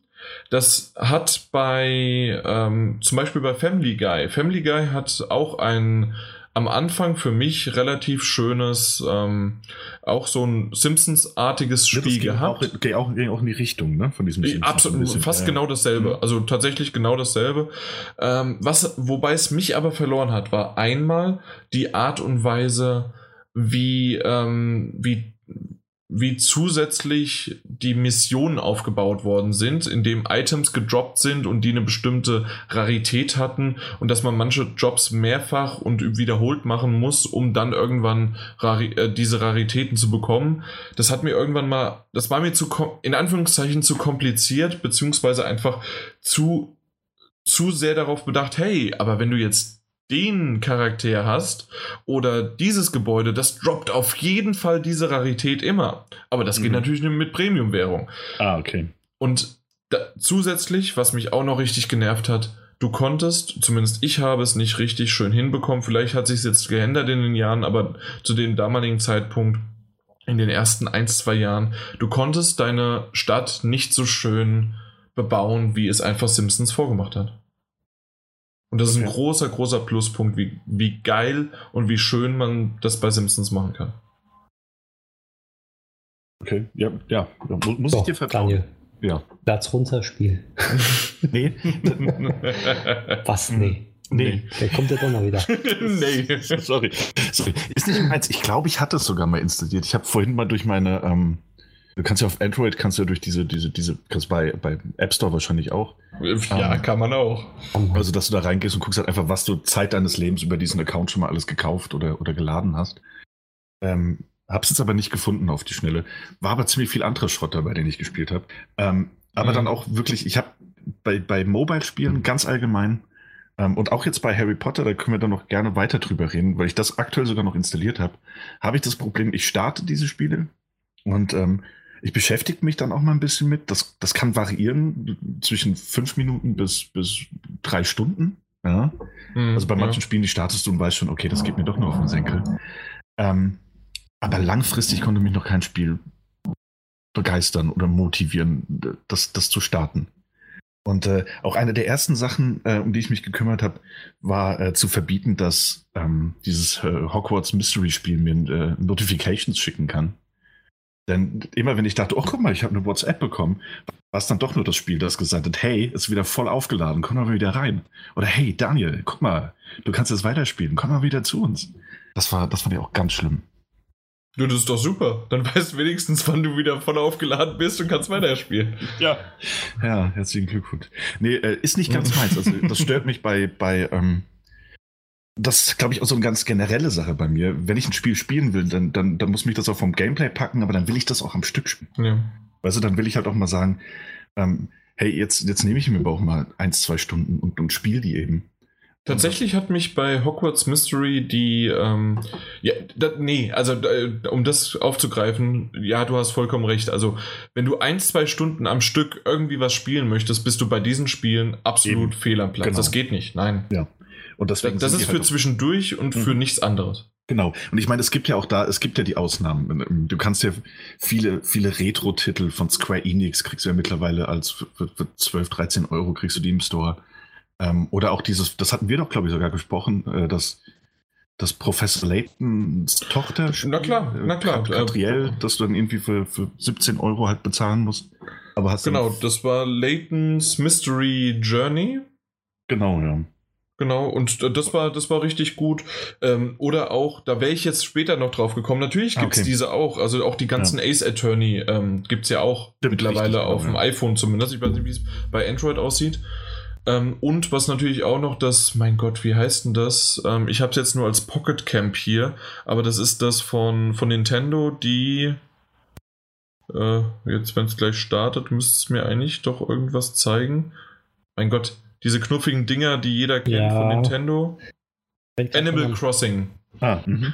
Das hat bei, ähm, zum Beispiel bei Family Guy. Family Guy hat auch ein am Anfang für mich relativ schönes, ähm, auch so ein Simpsons-artiges Spiel ja, gehabt. Auch, ging auch, ging auch in die Richtung, ne? Von diesem Simpsons. Absolut, fast ja. genau dasselbe. Mhm. Also tatsächlich genau dasselbe. Ähm, was, wobei es mich aber verloren hat, war einmal die Art und Weise, wie, ähm, wie, wie zusätzlich die Missionen aufgebaut worden sind, indem Items gedroppt sind und die eine bestimmte Rarität hatten und dass man manche Jobs mehrfach und wiederholt machen muss, um dann irgendwann Rari äh, diese Raritäten zu bekommen. Das hat mir irgendwann mal, das war mir zu, in Anführungszeichen zu kompliziert, beziehungsweise einfach zu, zu sehr darauf bedacht, hey, aber wenn du jetzt den Charakter hast oder dieses Gebäude, das droppt auf jeden Fall diese Rarität immer. Aber das geht mhm. natürlich nur mit Premium-Währung. Ah, okay. Und da, zusätzlich, was mich auch noch richtig genervt hat, du konntest, zumindest ich habe es nicht richtig schön hinbekommen, vielleicht hat sich jetzt geändert in den Jahren, aber zu dem damaligen Zeitpunkt, in den ersten ein, zwei Jahren, du konntest deine Stadt nicht so schön bebauen, wie es einfach Simpsons vorgemacht hat. Und das okay. ist ein großer, großer Pluspunkt, wie, wie geil und wie schön man das bei Simpsons machen kann. Okay, ja, ja. Muss Doch, ich dir vertrauen? Daniel. Ja. Platz runter, Spiel. nee. Was? Nee. Nee. Der kommt ja doch mal wieder. nee. Sorry. Sorry. Ist nicht meins. Ich glaube, ich hatte es sogar mal installiert. Ich habe vorhin mal durch meine ähm, Du kannst ja auf Android, kannst du ja durch diese, diese, diese, kannst bei, bei App Store wahrscheinlich auch. Ja, ähm, kann man auch. Also, dass du da reingehst und guckst halt einfach, was du Zeit deines Lebens über diesen Account schon mal alles gekauft oder, oder geladen hast. Ähm, hab's jetzt aber nicht gefunden auf die Schnelle. War aber ziemlich viel anderer Schrott dabei, den ich gespielt habe. Ähm, aber mhm. dann auch wirklich, ich habe bei, bei Mobile-Spielen ganz allgemein ähm, und auch jetzt bei Harry Potter, da können wir dann noch gerne weiter drüber reden, weil ich das aktuell sogar noch installiert habe, habe ich das Problem, ich starte diese Spiele und ähm, ich beschäftige mich dann auch mal ein bisschen mit. Das, das kann variieren zwischen fünf Minuten bis, bis drei Stunden. Ja. Mhm, also bei manchen ja. Spielen, die startest du und weißt schon, okay, das geht mir doch nur auf den Senkel. Ähm, aber langfristig konnte mich noch kein Spiel begeistern oder motivieren, das, das zu starten. Und äh, auch eine der ersten Sachen, äh, um die ich mich gekümmert habe, war äh, zu verbieten, dass ähm, dieses äh, Hogwarts Mystery Spiel mir äh, Notifications schicken kann. Denn immer wenn ich dachte, oh guck mal, ich habe eine WhatsApp bekommen, war es dann doch nur das Spiel, das gesagt hat, hey, ist wieder voll aufgeladen, komm mal wieder rein. Oder hey, Daniel, guck mal, du kannst jetzt weiterspielen, komm mal wieder zu uns. Das war, das fand ich auch ganz schlimm. Du, das ist doch super. Dann weißt du wenigstens, wann du wieder voll aufgeladen bist und kannst weiterspielen. Ja. Ja, herzlichen Glückwunsch. Nee, äh, ist nicht ganz meins. Also, das stört mich bei, bei ähm, das ist, glaube ich, auch so eine ganz generelle Sache bei mir. Wenn ich ein Spiel spielen will, dann, dann, dann muss mich das auch vom Gameplay packen, aber dann will ich das auch am Stück spielen. Ja. Weißt du, dann will ich halt auch mal sagen, ähm, hey, jetzt, jetzt nehme ich mir aber auch mal eins, zwei Stunden und, und spiele die eben. Tatsächlich hat mich bei Hogwarts Mystery die, ähm, ja, da, nee, also äh, um das aufzugreifen, ja, du hast vollkommen recht. Also, wenn du ein, zwei Stunden am Stück irgendwie was spielen möchtest, bist du bei diesen Spielen absolut Eben. fehl am Platz. Genau. Das geht nicht, nein. Ja. Und deswegen das, ist für halt zwischendurch und mhm. für nichts anderes. Genau. Und ich meine, es gibt ja auch da, es gibt ja die Ausnahmen. Du kannst ja viele, viele Retro-Titel von Square Enix kriegst du ja mittlerweile als für, für 12, 13 Euro kriegst du die im Store. Ähm, oder auch dieses, das hatten wir doch, glaube ich, sogar gesprochen, äh, dass das Professor Laytons Tochter. Na klar, na klar. Katriel, äh, dass du dann irgendwie für, für 17 Euro halt bezahlen musst. Aber hast genau, das war Laytons Mystery Journey. Genau, ja. Genau, und das war, das war richtig gut. Ähm, oder auch, da wäre ich jetzt später noch drauf gekommen. Natürlich gibt es okay. diese auch. Also auch die ganzen ja. Ace Attorney ähm, gibt es ja auch Stimmt, mittlerweile auf dem ja. iPhone zumindest. Ich weiß nicht, wie es bei Android aussieht. Ähm, und was natürlich auch noch das, mein Gott, wie heißt denn das? Ähm, ich habe es jetzt nur als Pocket Camp hier, aber das ist das von, von Nintendo, die. Äh, jetzt, wenn es gleich startet, müsste es mir eigentlich doch irgendwas zeigen. Mein Gott, diese knuffigen Dinger, die jeder kennt ja. von Nintendo. Animal Crossing. Ah, mhm.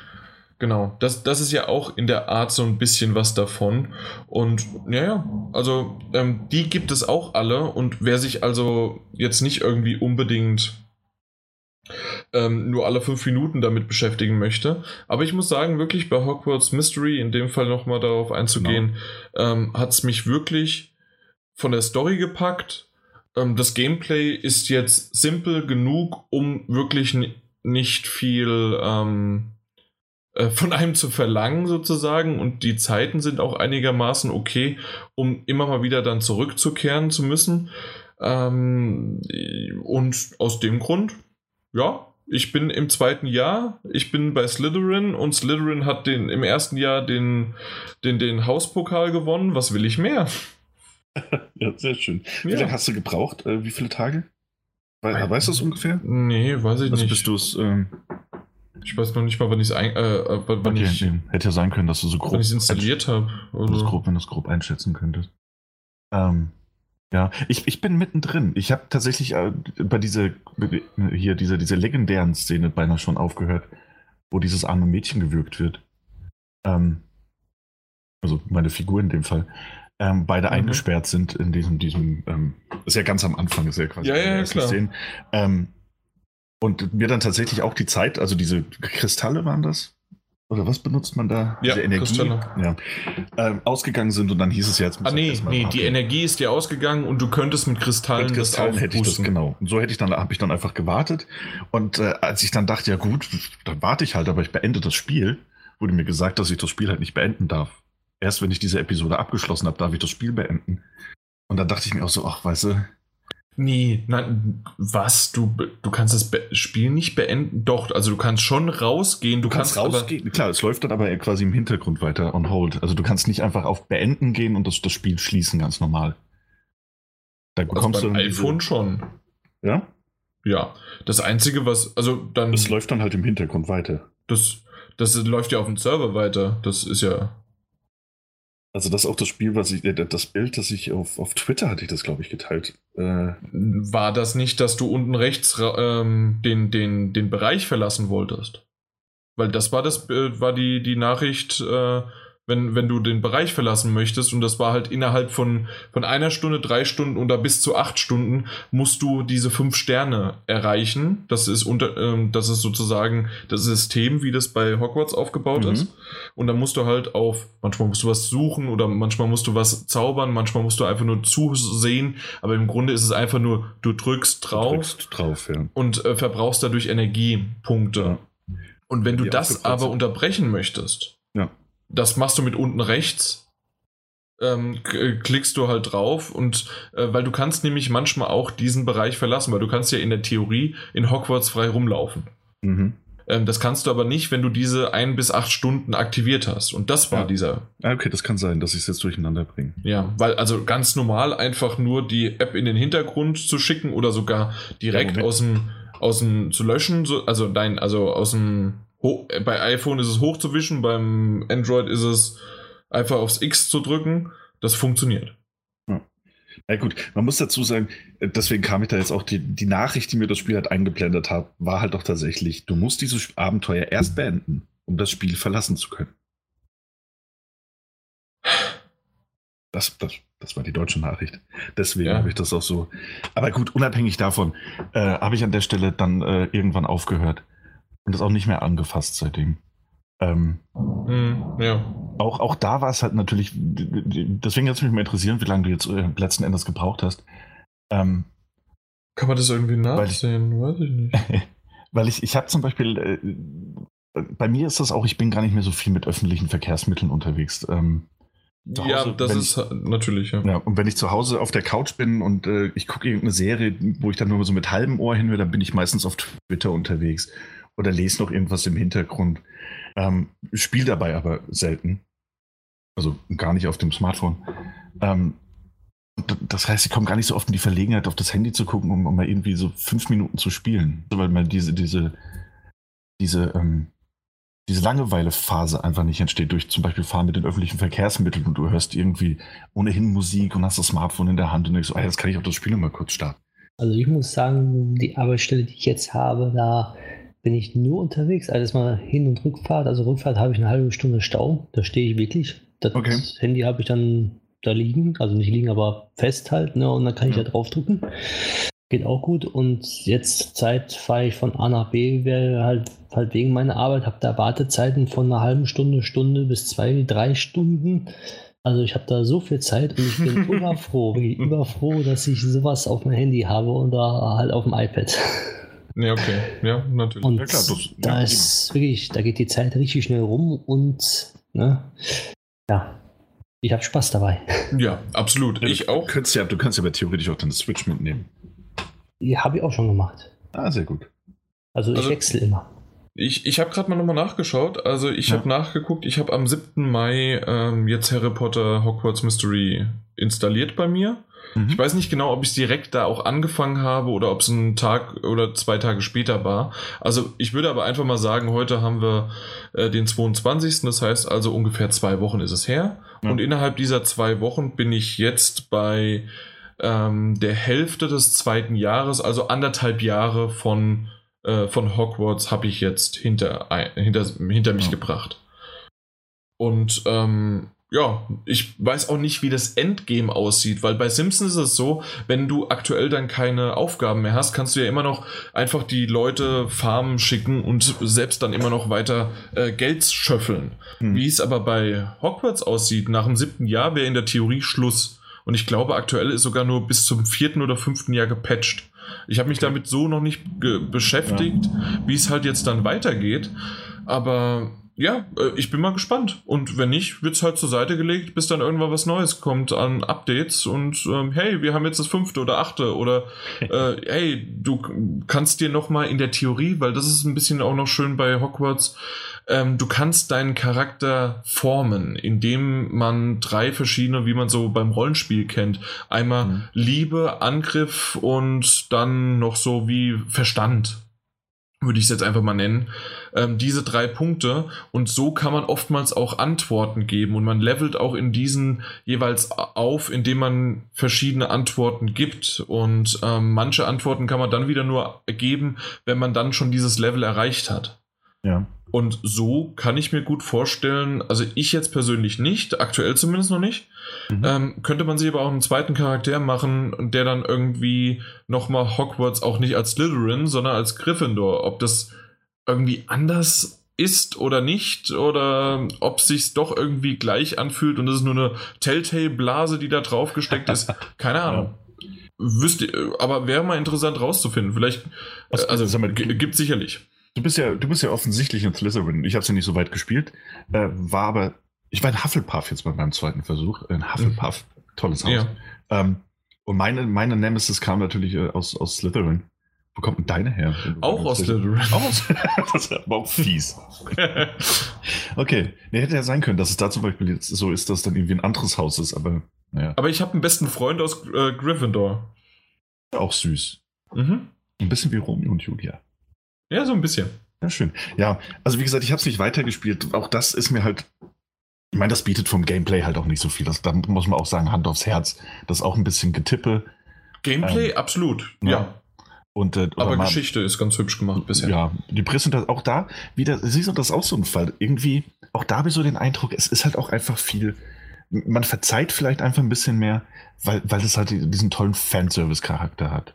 Genau, das, das ist ja auch in der Art so ein bisschen was davon. Und ja, ja, also ähm, die gibt es auch alle. Und wer sich also jetzt nicht irgendwie unbedingt ähm, nur alle fünf Minuten damit beschäftigen möchte. Aber ich muss sagen, wirklich bei Hogwarts Mystery, in dem Fall nochmal darauf einzugehen, genau. ähm, hat es mich wirklich von der Story gepackt. Ähm, das Gameplay ist jetzt simpel genug, um wirklich nicht viel ähm, äh, von einem zu verlangen sozusagen und die Zeiten sind auch einigermaßen okay, um immer mal wieder dann zurückzukehren zu müssen. Ähm, und aus dem Grund, ja, ich bin im zweiten Jahr, ich bin bei Slytherin und Slytherin hat den, im ersten Jahr den, den, den Hauspokal gewonnen. Was will ich mehr? ja, sehr schön. Wie ja. lange hast du gebraucht? Äh, wie viele Tage? weißt du es ungefähr? Nee, weiß ich also nicht. Bist du es ähm, ich weiß noch nicht mal, wann ich es äh, äh, wann okay, ich, Hätte ja sein können, dass du so grob. installiert habe. Also. Grob, wenn du es grob einschätzen könntest. Ähm, ja, ich, ich bin mittendrin. Ich habe tatsächlich äh, bei dieser hier diese, diese legendären Szene beinahe schon aufgehört, wo dieses arme Mädchen gewürgt wird. Ähm, also meine Figur in dem Fall. Ähm, beide mhm. eingesperrt sind in diesem, diesem, ähm, ist ja ganz am Anfang, ist ja quasi ja, ja, klar. Szenen. Ähm, und mir dann tatsächlich auch die Zeit, also diese Kristalle waren das? Oder was benutzt man da? Ja, diese Energie. Kristalle. Ja. Ähm, ausgegangen sind und dann hieß es ja jetzt. Ah, nee, nee, die Energie ist dir ausgegangen und du könntest mit Kristallen. Mit Kristallen hätte ich das, genau. Und so hätte ich dann, habe ich dann einfach gewartet. Und äh, als ich dann dachte, ja gut, dann warte ich halt, aber ich beende das Spiel, wurde mir gesagt, dass ich das Spiel halt nicht beenden darf. Erst wenn ich diese Episode abgeschlossen habe, darf ich das Spiel beenden. Und dann dachte ich mir auch so, ach, weißt du, Nee, nein, was? Du, du kannst das Be Spiel nicht beenden? Doch, also du kannst schon rausgehen. Du, du kannst, kannst rausgehen. Klar, es läuft dann aber quasi im Hintergrund weiter on hold. Also du kannst nicht einfach auf Beenden gehen und das, das Spiel schließen, ganz normal. Da also bekommst beim du iPhone diese... schon. Ja? Ja. Das Einzige, was, also dann. Das läuft dann halt im Hintergrund weiter. Das, das läuft ja auf dem Server weiter. Das ist ja. Also das ist auch das Spiel, was ich, äh, das Bild, das ich auf, auf Twitter hatte ich das, glaube ich, geteilt. Äh, War das nicht, dass du unten rechts ähm, den, den, den Bereich verlassen wolltest? Weil das war das, äh, war die, die Nachricht, äh, wenn, wenn du den Bereich verlassen möchtest und das war halt innerhalb von, von einer Stunde, drei Stunden oder bis zu acht Stunden, musst du diese fünf Sterne erreichen. Das ist unter, ähm, das ist sozusagen das System, wie das bei Hogwarts aufgebaut mhm. ist. Und dann musst du halt auf, manchmal musst du was suchen oder manchmal musst du was zaubern, manchmal musst du einfach nur zusehen, aber im Grunde ist es einfach nur, du drückst drauf, du drückst drauf ja. und äh, verbrauchst dadurch Energiepunkte. Ja. Und wenn du das aber unterbrechen möchtest, das machst du mit unten rechts. Ähm, äh, klickst du halt drauf und äh, weil du kannst nämlich manchmal auch diesen Bereich verlassen, weil du kannst ja in der Theorie in Hogwarts frei rumlaufen. Mhm. Ähm, das kannst du aber nicht, wenn du diese ein bis acht Stunden aktiviert hast. Und das war ja. dieser. Ah, okay, das kann sein, dass ich es jetzt durcheinander bringe. Ja, weil also ganz normal einfach nur die App in den Hintergrund zu schicken oder sogar direkt ja, aus dem aus dem zu löschen, so, also dein, also aus dem bei iPhone ist es hochzuwischen, beim Android ist es einfach aufs X zu drücken. Das funktioniert. Ja. Na gut, man muss dazu sagen, deswegen kam ich da jetzt auch, die, die Nachricht, die mir das Spiel halt eingeblendet hat, war halt doch tatsächlich, du musst dieses Abenteuer erst beenden, um das Spiel verlassen zu können. Das, das, das war die deutsche Nachricht. Deswegen ja. habe ich das auch so. Aber gut, unabhängig davon äh, habe ich an der Stelle dann äh, irgendwann aufgehört und das auch nicht mehr angefasst seitdem. Ähm, mm, ja. Auch, auch da war es halt natürlich, deswegen hat es mich mal interessieren, wie lange du jetzt äh, letzten Endes gebraucht hast. Ähm, Kann man das irgendwie nachsehen? Weil ich, Weiß ich nicht. weil ich, ich habe zum Beispiel, äh, bei mir ist das auch, ich bin gar nicht mehr so viel mit öffentlichen Verkehrsmitteln unterwegs. Ähm, Hause, ja, das ist ich, natürlich, ja. ja. Und wenn ich zu Hause auf der Couch bin und äh, ich gucke irgendeine Serie, wo ich dann nur so mit halbem Ohr hin will, dann bin ich meistens auf Twitter unterwegs oder lese noch irgendwas im Hintergrund. Ähm, Spiel dabei aber selten. Also gar nicht auf dem Smartphone. Ähm, das heißt, ich komme gar nicht so oft in die Verlegenheit, auf das Handy zu gucken, um, um mal irgendwie so fünf Minuten zu spielen. Weil man diese, diese, diese, ähm, diese Langeweile-Phase einfach nicht entsteht durch zum Beispiel Fahren mit den öffentlichen Verkehrsmitteln und du hörst irgendwie ohnehin Musik und hast das Smartphone in der Hand und denkst, so, ah, jetzt kann ich auch das Spiel mal kurz starten. Also ich muss sagen, die Arbeitsstelle, die ich jetzt habe, da bin ich nur unterwegs, alles mal Hin- und Rückfahrt. Also Rückfahrt habe ich eine halbe Stunde Stau, da stehe ich wirklich. Das okay. Handy habe ich dann da liegen, also nicht liegen, aber festhalten ne, und dann kann ich ja. da draufdrücken. Geht auch gut. Und jetzt Zeit fahre ich von A nach B, wäre halt, halt wegen meiner Arbeit, habe da Wartezeiten von einer halben Stunde, Stunde bis zwei, drei Stunden. Also ich habe da so viel Zeit und ich bin überfroh, überfroh, dass ich sowas auf mein Handy habe oder halt auf dem iPad. Ja, okay. Ja, natürlich. Und ja, klar, das, da ja, ist wirklich, da geht die Zeit richtig schnell rum und ne, ja, ich habe Spaß dabei. Ja, absolut. Ich auch. Du kannst ja, du kannst ja aber theoretisch auch deine Switch mitnehmen. Ja, habe ich auch schon gemacht. Ah, sehr gut. Also ich also, wechsle immer. Ich, ich habe gerade mal nochmal nachgeschaut. Also ich ja. habe nachgeguckt. Ich habe am 7. Mai ähm, jetzt Harry Potter Hogwarts Mystery installiert bei mir. Mhm. Ich weiß nicht genau, ob ich direkt da auch angefangen habe oder ob es ein Tag oder zwei Tage später war. Also ich würde aber einfach mal sagen, heute haben wir äh, den 22. Das heißt also ungefähr zwei Wochen ist es her. Ja. Und innerhalb dieser zwei Wochen bin ich jetzt bei ähm, der Hälfte des zweiten Jahres, also anderthalb Jahre von, äh, von Hogwarts habe ich jetzt hinter, hinter, hinter mich ja. gebracht. Und ähm, ja, ich weiß auch nicht, wie das Endgame aussieht, weil bei Simpsons ist es so, wenn du aktuell dann keine Aufgaben mehr hast, kannst du ja immer noch einfach die Leute Farmen schicken und selbst dann immer noch weiter äh, Geld schöffeln. Hm. Wie es aber bei Hogwarts aussieht, nach dem siebten Jahr wäre in der Theorie Schluss. Und ich glaube, aktuell ist sogar nur bis zum vierten oder fünften Jahr gepatcht. Ich habe mich okay. damit so noch nicht beschäftigt, ja. wie es halt jetzt dann weitergeht. Aber ja, äh, ich bin mal gespannt. Und wenn nicht, wird es halt zur Seite gelegt, bis dann irgendwann was Neues kommt an Updates und ähm, hey, wir haben jetzt das fünfte oder achte oder äh, hey, du kannst dir noch mal in der Theorie, weil das ist ein bisschen auch noch schön bei Hogwarts, ähm, du kannst deinen Charakter formen, indem man drei verschiedene, wie man so beim Rollenspiel kennt, einmal mhm. Liebe, Angriff und dann noch so wie Verstand würde ich es jetzt einfach mal nennen, ähm, diese drei Punkte und so kann man oftmals auch Antworten geben und man levelt auch in diesen jeweils auf, indem man verschiedene Antworten gibt und ähm, manche Antworten kann man dann wieder nur geben, wenn man dann schon dieses Level erreicht hat. Ja. Und so kann ich mir gut vorstellen, also ich jetzt persönlich nicht, aktuell zumindest noch nicht, mhm. ähm, könnte man sich aber auch einen zweiten Charakter machen, der dann irgendwie nochmal Hogwarts auch nicht als Slytherin, sondern als Gryffindor. Ob das irgendwie anders ist oder nicht, oder ob sich doch irgendwie gleich anfühlt und es ist nur eine Telltale-Blase, die da drauf gesteckt ist, keine Ahnung. Wüsste, aber wäre mal interessant rauszufinden. Vielleicht, Was, also gibt sicherlich. Du bist ja, du bist ja offensichtlich ein Slytherin. Ich habe es ja nicht so weit gespielt, äh, war aber, ich war ein Hufflepuff jetzt bei meinem zweiten Versuch. Ein Hufflepuff, mhm. tolles Haus. Ja. Ähm, und meine, meine Nemesis kam natürlich äh, aus, aus Slytherin. Wo kommt denn deine her? Auch aus Slytherin. Auch aus, das ist aber auch fies. okay, nee, hätte ja sein können, dass es da zum Beispiel jetzt so ist, dass dann irgendwie ein anderes Haus ist, aber naja. Aber ich habe einen besten Freund aus äh, Gryffindor. Auch süß. Mhm. Ein bisschen wie Romeo und Julia. Ja, so ein bisschen. Ja, schön. Ja, also wie gesagt, ich habe es nicht weitergespielt. Auch das ist mir halt. Ich meine, das bietet vom Gameplay halt auch nicht so viel. Das, da muss man auch sagen, Hand aufs Herz. Das ist auch ein bisschen Getippe. Gameplay, ähm, absolut, ja. ja. Und, äh, Aber mal, Geschichte ist ganz hübsch gemacht bisher. Ja, die Präsentation, auch da wieder, siehst du, das ist auch so ein Fall. Irgendwie, auch da habe ich so den Eindruck, es ist halt auch einfach viel, man verzeiht vielleicht einfach ein bisschen mehr, weil, weil es halt diesen tollen Fanservice-Charakter hat.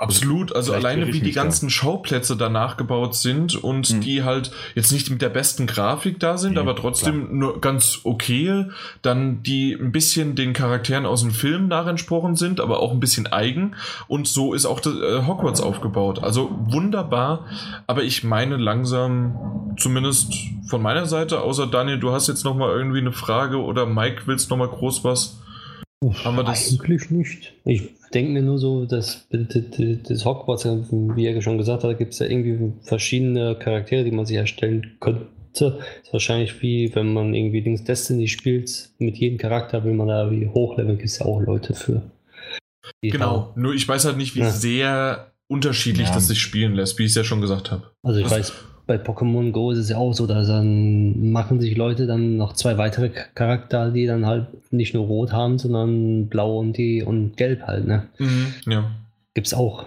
Absolut, also Vielleicht alleine wie die ganzen da. Schauplätze danach gebaut sind und mhm. die halt jetzt nicht mit der besten Grafik da sind, ja, aber trotzdem klar. nur ganz okay. Dann die ein bisschen den Charakteren aus dem Film nachentsprochen sind, aber auch ein bisschen eigen. Und so ist auch das, äh, Hogwarts aufgebaut. Also wunderbar, aber ich meine langsam, zumindest von meiner Seite, außer Daniel, du hast jetzt nochmal irgendwie eine Frage oder Mike willst nochmal groß was? Uff, Haben wir das? Eigentlich nicht. Ich denke mir nur so, dass das Hogwarts, wie er schon gesagt hat, gibt es ja irgendwie verschiedene Charaktere, die man sich erstellen könnte. Ist wahrscheinlich wie, wenn man irgendwie Dings Destiny spielt, mit jedem Charakter will man da wie hochleveln, gibt es ja auch Leute für. Genau, nur ich weiß halt nicht, wie ja. sehr unterschiedlich ja. das sich spielen lässt, wie ich es ja schon gesagt habe. Also ich Was? weiß, bei Pokémon Go ist es ja auch so, dass dann machen sich Leute dann noch zwei weitere Charakter, die dann halt nicht nur rot haben, sondern blau und die und gelb halt, ne? Mhm, ja. Gibt's auch.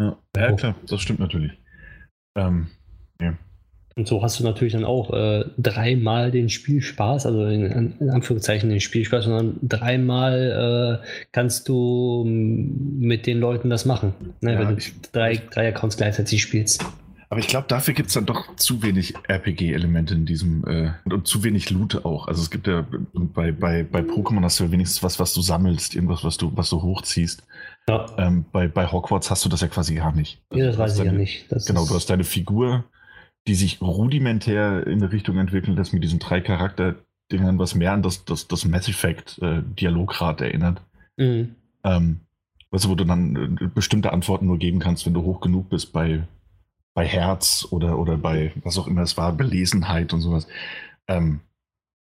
Ja, ja klar, das stimmt natürlich. Ähm. Und so hast du natürlich dann auch äh, dreimal den Spielspaß, also in, in, Anführungszeichen den Spielspaß, sondern dreimal äh, kannst du mit den Leuten das machen, ne, ja, wenn du ich, drei, drei Accounts gleichzeitig spielst. Aber ich glaube, dafür gibt es dann doch zu wenig RPG-Elemente in diesem äh, und zu wenig Loot auch. Also es gibt ja bei, bei, bei Pokémon hast du ja wenigstens was, was du sammelst, irgendwas, was du, was du hochziehst. Ja. Ähm, bei, bei Hogwarts hast du das ja quasi gar nicht. Also ja, das weiß ich deine, ja nicht. Das genau, du hast deine Figur, die sich rudimentär in eine Richtung entwickeln lässt mit diesen drei Charakterdingern, was mehr an das, das, das Mass Effect äh, Dialograd erinnert. Mhm. Ähm, weißt du, wo du dann äh, bestimmte Antworten nur geben kannst, wenn du hoch genug bist bei, bei Herz oder, oder bei was auch immer es war, Belesenheit und sowas. Ähm,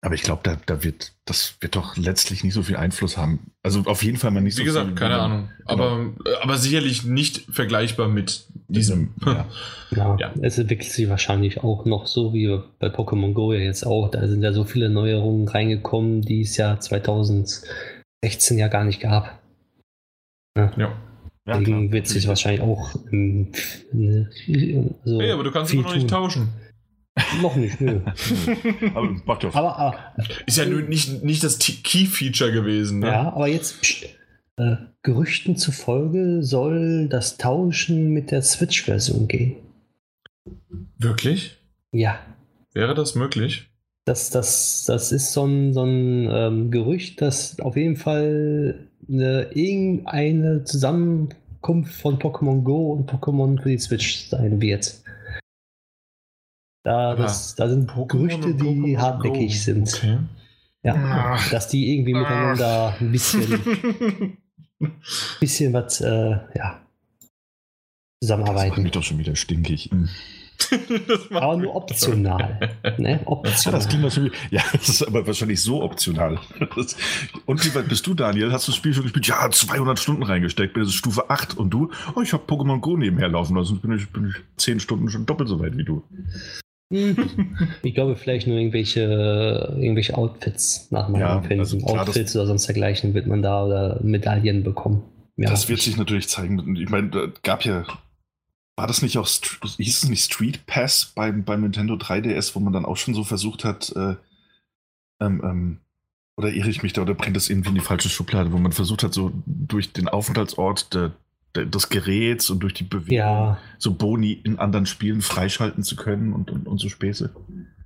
aber ich glaube, da, da wird, das wird doch letztlich nicht so viel Einfluss haben. Also auf jeden Fall mal nicht Wie so Wie gesagt, viel, keine Ahnung. Genau. Aber, aber sicherlich nicht vergleichbar mit diesem. Ja. ja. ja, es entwickelt sich wahrscheinlich auch noch so wie bei Pokémon Go ja jetzt auch. Da sind ja so viele Neuerungen reingekommen, die es ja 2016 ja gar nicht gab. Ja. ja. Deswegen wird sich wahrscheinlich auch. Ähm, ne, also hey, aber du kannst immer noch nicht tauschen. Noch nicht, nö. aber, aber, aber, ist ja nur nicht, nicht das Key-Feature gewesen. Ne? Ja, aber jetzt, pst, äh, Gerüchten zufolge soll das Tauschen mit der Switch-Version gehen. Wirklich? Ja. Wäre das möglich? Das, das, das ist so ein, so ein ähm, Gerücht, dass auf jeden Fall eine, irgendeine Zusammenkunft von Pokémon Go und Pokémon für die Switch sein wird. Da, das, da sind Pokémon Gerüchte, die hartnäckig Go. sind. Okay. Ja, Ach. dass die irgendwie miteinander ein bisschen, bisschen was, äh, ja, zusammenarbeiten. Das macht mich doch schon wieder stinkig. Hm. aber nur optional. ne? optional. Ja, das klingt natürlich, ja, das ist aber wahrscheinlich so optional. Und wie weit bist du, Daniel? Hast du das Spiel schon gespielt? Ja, 200 Stunden reingesteckt, bin jetzt Stufe 8 und du? Oh, ich habe Pokémon Go nebenher laufen, also bin ich, bin ich 10 Stunden schon doppelt so weit wie du. Ich glaube, vielleicht nur irgendwelche, irgendwelche Outfits nach meinem ja, Empfinden. Also klar, Outfits oder sonst dergleichen wird man da oder Medaillen bekommen. Ja, das wird sich natürlich zeigen. Ich meine, da gab ja. War das nicht auch, hieß es nicht Street Pass beim, beim Nintendo 3DS, wo man dann auch schon so versucht hat, äh, ähm, ähm, oder irre ich mich da oder bringt das irgendwie in die falsche Schublade, wo man versucht hat, so durch den Aufenthaltsort der, des Geräts und durch die Bewegung ja. so Boni in anderen Spielen freischalten zu können und, und, und so Späße.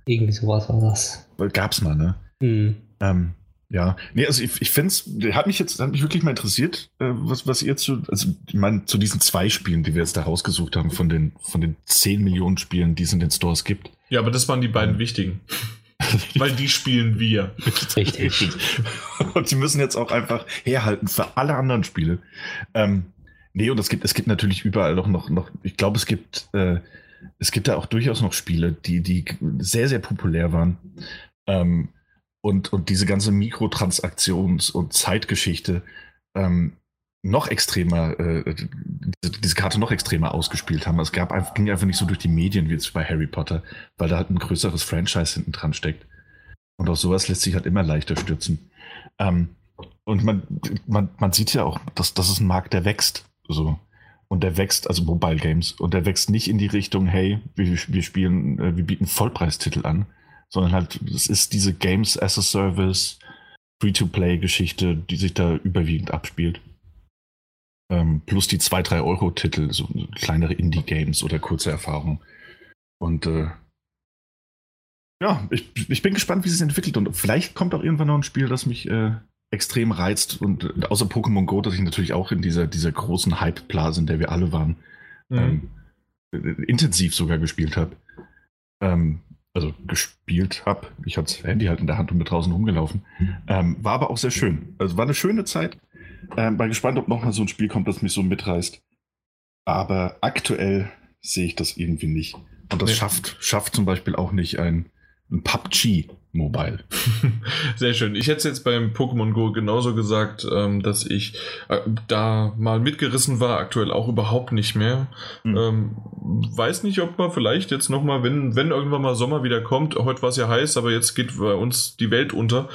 Irgendwie sowas war das. Gab's mal, ne? Mhm. Ähm, ja, nee, also ich, ich finde es, hat mich jetzt, hat mich wirklich mal interessiert, äh, was, was ihr zu, also ich meine, zu diesen zwei Spielen, die wir jetzt da rausgesucht haben, von den, von den 10 Millionen Spielen, die es in den Stores gibt. Ja, aber das waren die beiden wichtigen. Weil die spielen wir. Richtig. und die müssen jetzt auch einfach herhalten für alle anderen Spiele. Ähm, nee, und es gibt, es gibt natürlich überall noch, noch, noch ich glaube, es gibt, äh, es gibt da auch durchaus noch Spiele, die, die sehr, sehr populär waren. Ähm, und, und diese ganze Mikrotransaktions- und Zeitgeschichte ähm, noch extremer, äh, diese Karte noch extremer ausgespielt haben. Es gab einfach, ging einfach nicht so durch die Medien wie jetzt bei Harry Potter, weil da halt ein größeres Franchise hinten dran steckt. Und auch sowas lässt sich halt immer leichter stürzen. Ähm, und man, man, man sieht ja auch, dass das ist ein Markt, der wächst. So. Und der wächst, also Mobile Games, und der wächst nicht in die Richtung, hey, wir, wir spielen, äh, wir bieten Vollpreistitel an, sondern halt, es ist diese Games as a Service, Free-to-Play-Geschichte, die sich da überwiegend abspielt. Ähm, plus die 2-3 Euro-Titel, so kleinere Indie-Games oder kurze Erfahrungen. Und äh, ja, ich, ich bin gespannt, wie es sich entwickelt. Und vielleicht kommt auch irgendwann noch ein Spiel, das mich äh, extrem reizt. Und außer Pokémon Go, das ich natürlich auch in dieser, dieser großen Hype-Blase, in der wir alle waren, mhm. ähm, intensiv sogar gespielt habe. Ähm, also gespielt habe. Ich hatte das Handy halt in der Hand und mit draußen rumgelaufen. Ähm, war aber auch sehr schön. Also war eine schöne Zeit. Ähm, bin gespannt, ob nochmal so ein Spiel kommt, das mich so mitreißt. Aber aktuell sehe ich das irgendwie nicht. Und das nee. schafft, schafft zum Beispiel auch nicht ein, ein PUBG Mobile. Sehr schön. Ich hätte es jetzt beim Pokémon Go genauso gesagt, ähm, dass ich äh, da mal mitgerissen war, aktuell auch überhaupt nicht mehr. Mhm. Ähm, weiß nicht, ob man vielleicht jetzt nochmal, wenn, wenn irgendwann mal Sommer wieder kommt, heute war es ja heiß, aber jetzt geht bei uns die Welt unter,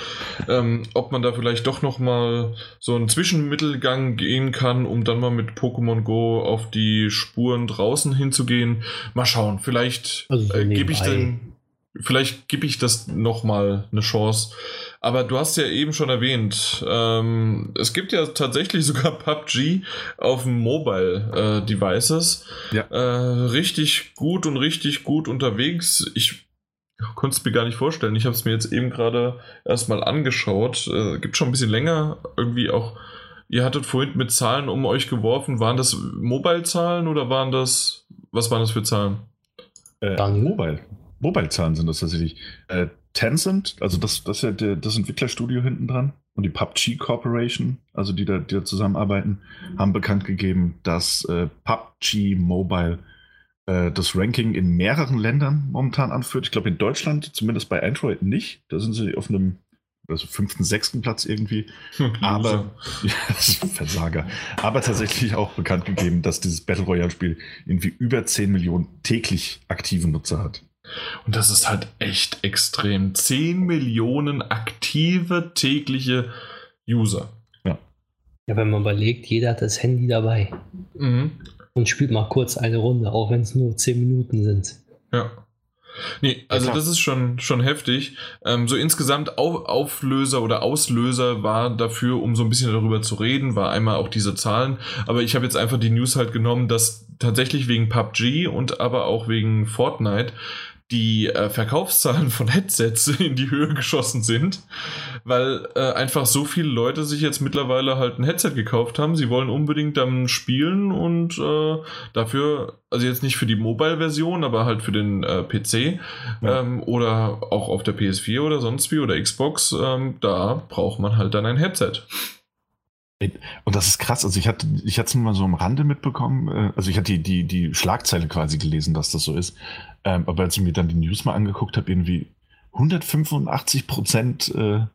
ähm, ob man da vielleicht doch nochmal so einen Zwischenmittelgang gehen kann, um dann mal mit Pokémon Go auf die Spuren draußen hinzugehen. Mal schauen, vielleicht also so äh, gebe ich den vielleicht gebe ich das nochmal eine Chance. Aber du hast ja eben schon erwähnt, ähm, es gibt ja tatsächlich sogar PUBG auf Mobile äh, Devices. Ja. Äh, richtig gut und richtig gut unterwegs. Ich konnte es mir gar nicht vorstellen. Ich habe es mir jetzt eben gerade erstmal angeschaut. Äh, gibt schon ein bisschen länger. Irgendwie auch. Ihr hattet vorhin mit Zahlen um euch geworfen. Waren das Mobile-Zahlen oder waren das. Was waren das für Zahlen? Äh, Mobile. Mobile-Zahlen sind das tatsächlich. Äh, Tencent, also das, das ist ja der, das Entwicklerstudio hinten dran und die PUBG Corporation, also die da, die da zusammenarbeiten, haben bekannt gegeben, dass äh, PUBG Mobile äh, das Ranking in mehreren Ländern momentan anführt. Ich glaube in Deutschland, zumindest bei Android nicht. Da sind sie auf einem also fünften, sechsten Platz irgendwie. Aber Versager. Aber tatsächlich auch bekannt gegeben, dass dieses Battle Royale Spiel irgendwie über 10 Millionen täglich aktive Nutzer hat. Und das ist halt echt extrem. 10 Millionen aktive tägliche User. Ja. Ja, wenn man überlegt, jeder hat das Handy dabei. Mhm. Und spielt mal kurz eine Runde, auch wenn es nur 10 Minuten sind. Ja. Nee, also das ist schon, schon heftig. Ähm, so insgesamt Auf Auflöser oder Auslöser war dafür, um so ein bisschen darüber zu reden, war einmal auch diese Zahlen. Aber ich habe jetzt einfach die News halt genommen, dass tatsächlich wegen PUBG und aber auch wegen Fortnite die äh, Verkaufszahlen von Headsets in die Höhe geschossen sind, weil äh, einfach so viele Leute sich jetzt mittlerweile halt ein Headset gekauft haben. Sie wollen unbedingt dann spielen und äh, dafür, also jetzt nicht für die Mobile-Version, aber halt für den äh, PC ja. ähm, oder auch auf der PS4 oder sonst wie oder Xbox, ähm, da braucht man halt dann ein Headset. Und das ist krass. Also ich hatte, ich hatte es nur mal so am Rande mitbekommen. äh, Also ich hatte die, die, die Schlagzeile quasi gelesen, dass das so ist. Ähm, aber als ich mir dann die News mal angeguckt habe, irgendwie 185 Prozent äh,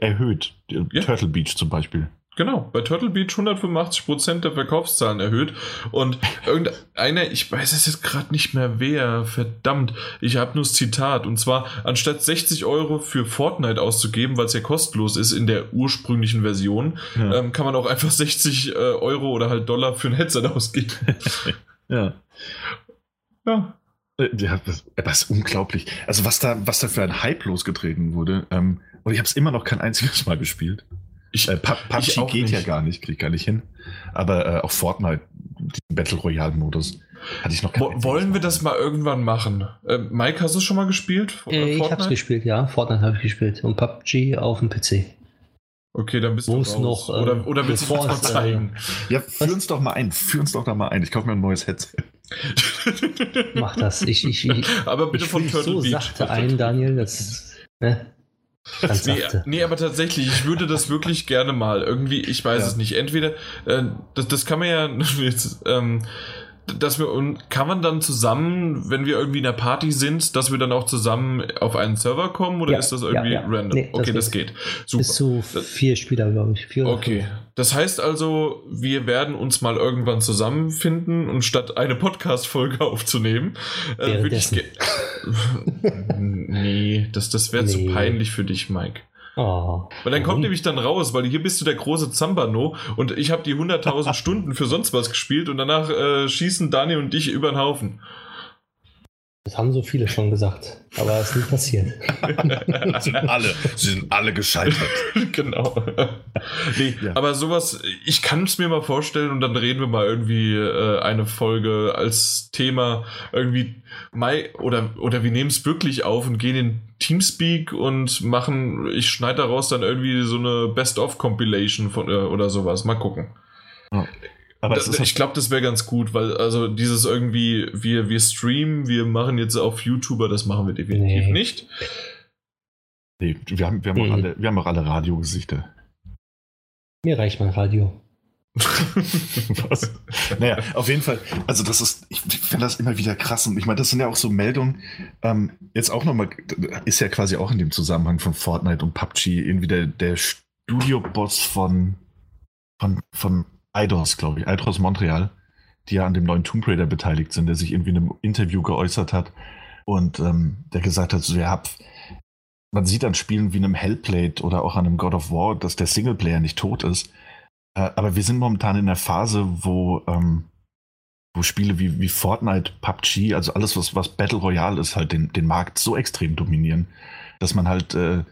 erhöht. Ja. Turtle Beach zum Beispiel. Genau, bei Turtle Beach 185% der Verkaufszahlen erhöht und irgendeiner, ich weiß es jetzt gerade nicht mehr wer, verdammt, ich habe nur das Zitat und zwar, anstatt 60 Euro für Fortnite auszugeben, weil es ja kostenlos ist in der ursprünglichen Version, Ja. ähm, kann man auch einfach 60 äh, Euro oder halt Dollar für ein Headset ausgeben. ja. ja. Äh, Ja, das, das ist unglaublich. Also was da, was da für ein Hype losgetreten wurde. Ähm, und ich habe es immer noch kein einziges Mal gespielt. Ich, Äh, PUBG auch geht ja nicht. gar nicht, krieg ich gar nicht hin. Aber äh, auch Fortnite, den Battle Royale Modus, hatte ich noch kein wo, wollen Mal. wir das mal irgendwann machen? Äh, Mike, hast du es schon mal gespielt? Äh, ich hab's gespielt, ja. Fortnite habe ich gespielt. Und PUBG auf dem PC. Okay, dann bist Wo du es raus. noch, äh, oder, oder willst du uns mal es, äh, zeigen? Ja, führ uns doch mal ein. Führ uns doch da mal ein. Ich kaufe mir ein neues Headset. Mach das. Ich, ich, ich, Aber bitte ich von Turtle so Beach. sachte ein, Daniel. Das, ne? Ganz Nee, sachte. nee, aber tatsächlich, ich würde das wirklich gerne mal. Irgendwie, ich weiß Ja. es nicht. Entweder, äh, das, das kann man ja jetzt, ähm, dass wir, und kann man dann zusammen, wenn wir irgendwie in der Party sind, dass wir dann auch zusammen auf einen Server kommen oder Ja, ist das ja, irgendwie ja. random? Nee, das okay, das geht. Super. Bis zu vier Spieler, glaube ich. Vier Okay, fünf. Das heißt also, wir werden uns mal irgendwann zusammenfinden und statt eine Podcast-Folge aufzunehmen, äh, würde ich. Nee, das, das wäre zu Nee. peinlich für dich, Mike. Oh. Weil dann kommt nämlich dann raus, weil hier bist du der große Zambano und ich habe die 100.000 Stunden für sonst was gespielt und danach äh, schießen Daniel und dich über den Haufen. Das haben so viele schon gesagt. Aber es ist nicht passiert. sind alle, sie sind alle gescheitert. genau. nee, Ja. aber sowas, ich kann es mir mal vorstellen und dann reden wir mal irgendwie äh, eine Folge als Thema irgendwie Mai oder oder wir nehmen es wirklich auf und gehen in Teamspeak und machen, ich schneide daraus dann irgendwie so eine Best-of-Compilation von äh, oder sowas. Mal gucken. Aber Da- es ist ich glaube, das wäre ganz gut, weil also dieses irgendwie, wir, wir streamen, wir machen jetzt auf YouTuber, das machen wir definitiv Nee. nicht. nee, wir haben, wir haben auch Mhm. alle, wir haben auch alle Radiogesichter. Mir reicht mein Radio. Was? Naja, auf jeden Fall, also das ist, ich finde das immer wieder krass und ich meine, das sind ja auch so Meldungen, ähm, jetzt auch nochmal, ist ja quasi auch in dem Zusammenhang von Fortnite und PUBG irgendwie der, der Studioboss von, von, von Eidos, glaube ich, Eidos Montreal, die ja an dem neuen Tomb Raider beteiligt sind, der sich irgendwie in einem Interview geäußert hat und ähm, der gesagt hat, so, ja, pf, man sieht an Spielen wie einem Hellblade oder auch an einem God of War, dass der Singleplayer nicht tot ist. Äh, aber wir sind momentan in der Phase, wo, ähm, wo Spiele wie, wie Fortnite, PUBG, also alles, was, was Battle Royale ist, halt den, den Markt so extrem dominieren, dass man halt äh,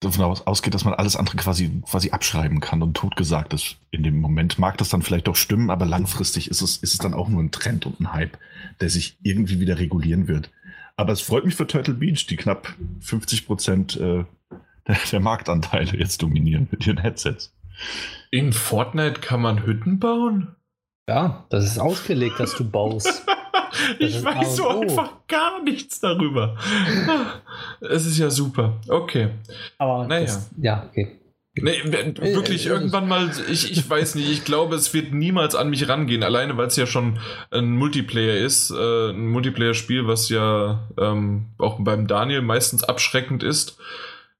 davon aus, ausgeht, dass man alles andere quasi, quasi abschreiben kann und totgesagt ist. In dem Moment mag das dann vielleicht doch stimmen, aber langfristig ist es, ist es dann auch nur ein Trend und ein Hype, der sich irgendwie wieder regulieren wird. Aber es freut mich für Turtle Beach, die knapp 50 Prozent äh, der, der Marktanteile jetzt dominieren mit ihren Headsets. In Fortnite kann man Hütten bauen? Ja, das ist ausgelegt, dass du baust. ich weiß so einfach gar nichts darüber. Es ist ja super. Okay. Aber Naja. das, ja, okay. Nee, w- wirklich äh, irgendwann mal, ich, ich weiß nicht, ich glaube, es wird niemals an mich rangehen, alleine weil es ja schon ein Multiplayer ist, äh, ein Multiplayer-Spiel, was ja ähm, auch beim Daniel meistens abschreckend ist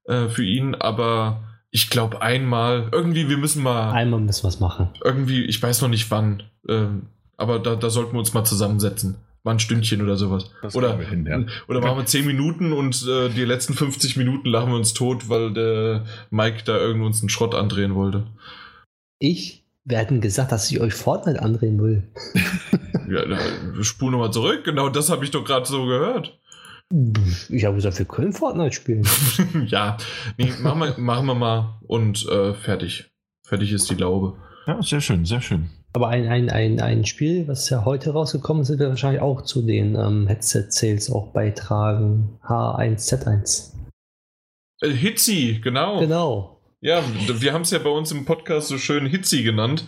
äh, für ihn, aber ich glaube einmal, irgendwie, wir müssen mal, Einmal müssen wir es machen. irgendwie, ich weiß noch nicht wann, ähm, aber da, da sollten wir uns mal zusammensetzen. Mal ein Stündchen oder sowas. Das Oder, hin, ja. oder machen wir 10 Minuten und äh, die letzten 50 Minuten lachen wir uns tot, weil der Mike da irgendwo uns einen Schrott andrehen wollte. Ich, wir hatten gesagt, dass ich euch Fortnite andrehen will. Ja, da, spul nochmal zurück. Genau das habe ich doch gerade so gehört. Ich habe gesagt, wir können Fortnite spielen. ja, nee, machen wir, machen wir mal und äh, fertig. Fertig ist die Laube. Ja, sehr schön, sehr schön. Aber ein, ein, ein, ein Spiel, was ja heute rausgekommen ist, wird wahrscheinlich auch zu den ähm, Headset-Sales auch beitragen. H1Z1. Äh, Hitzi, genau. Genau. Ja, wir haben es ja bei uns im Podcast so schön Hitzi genannt.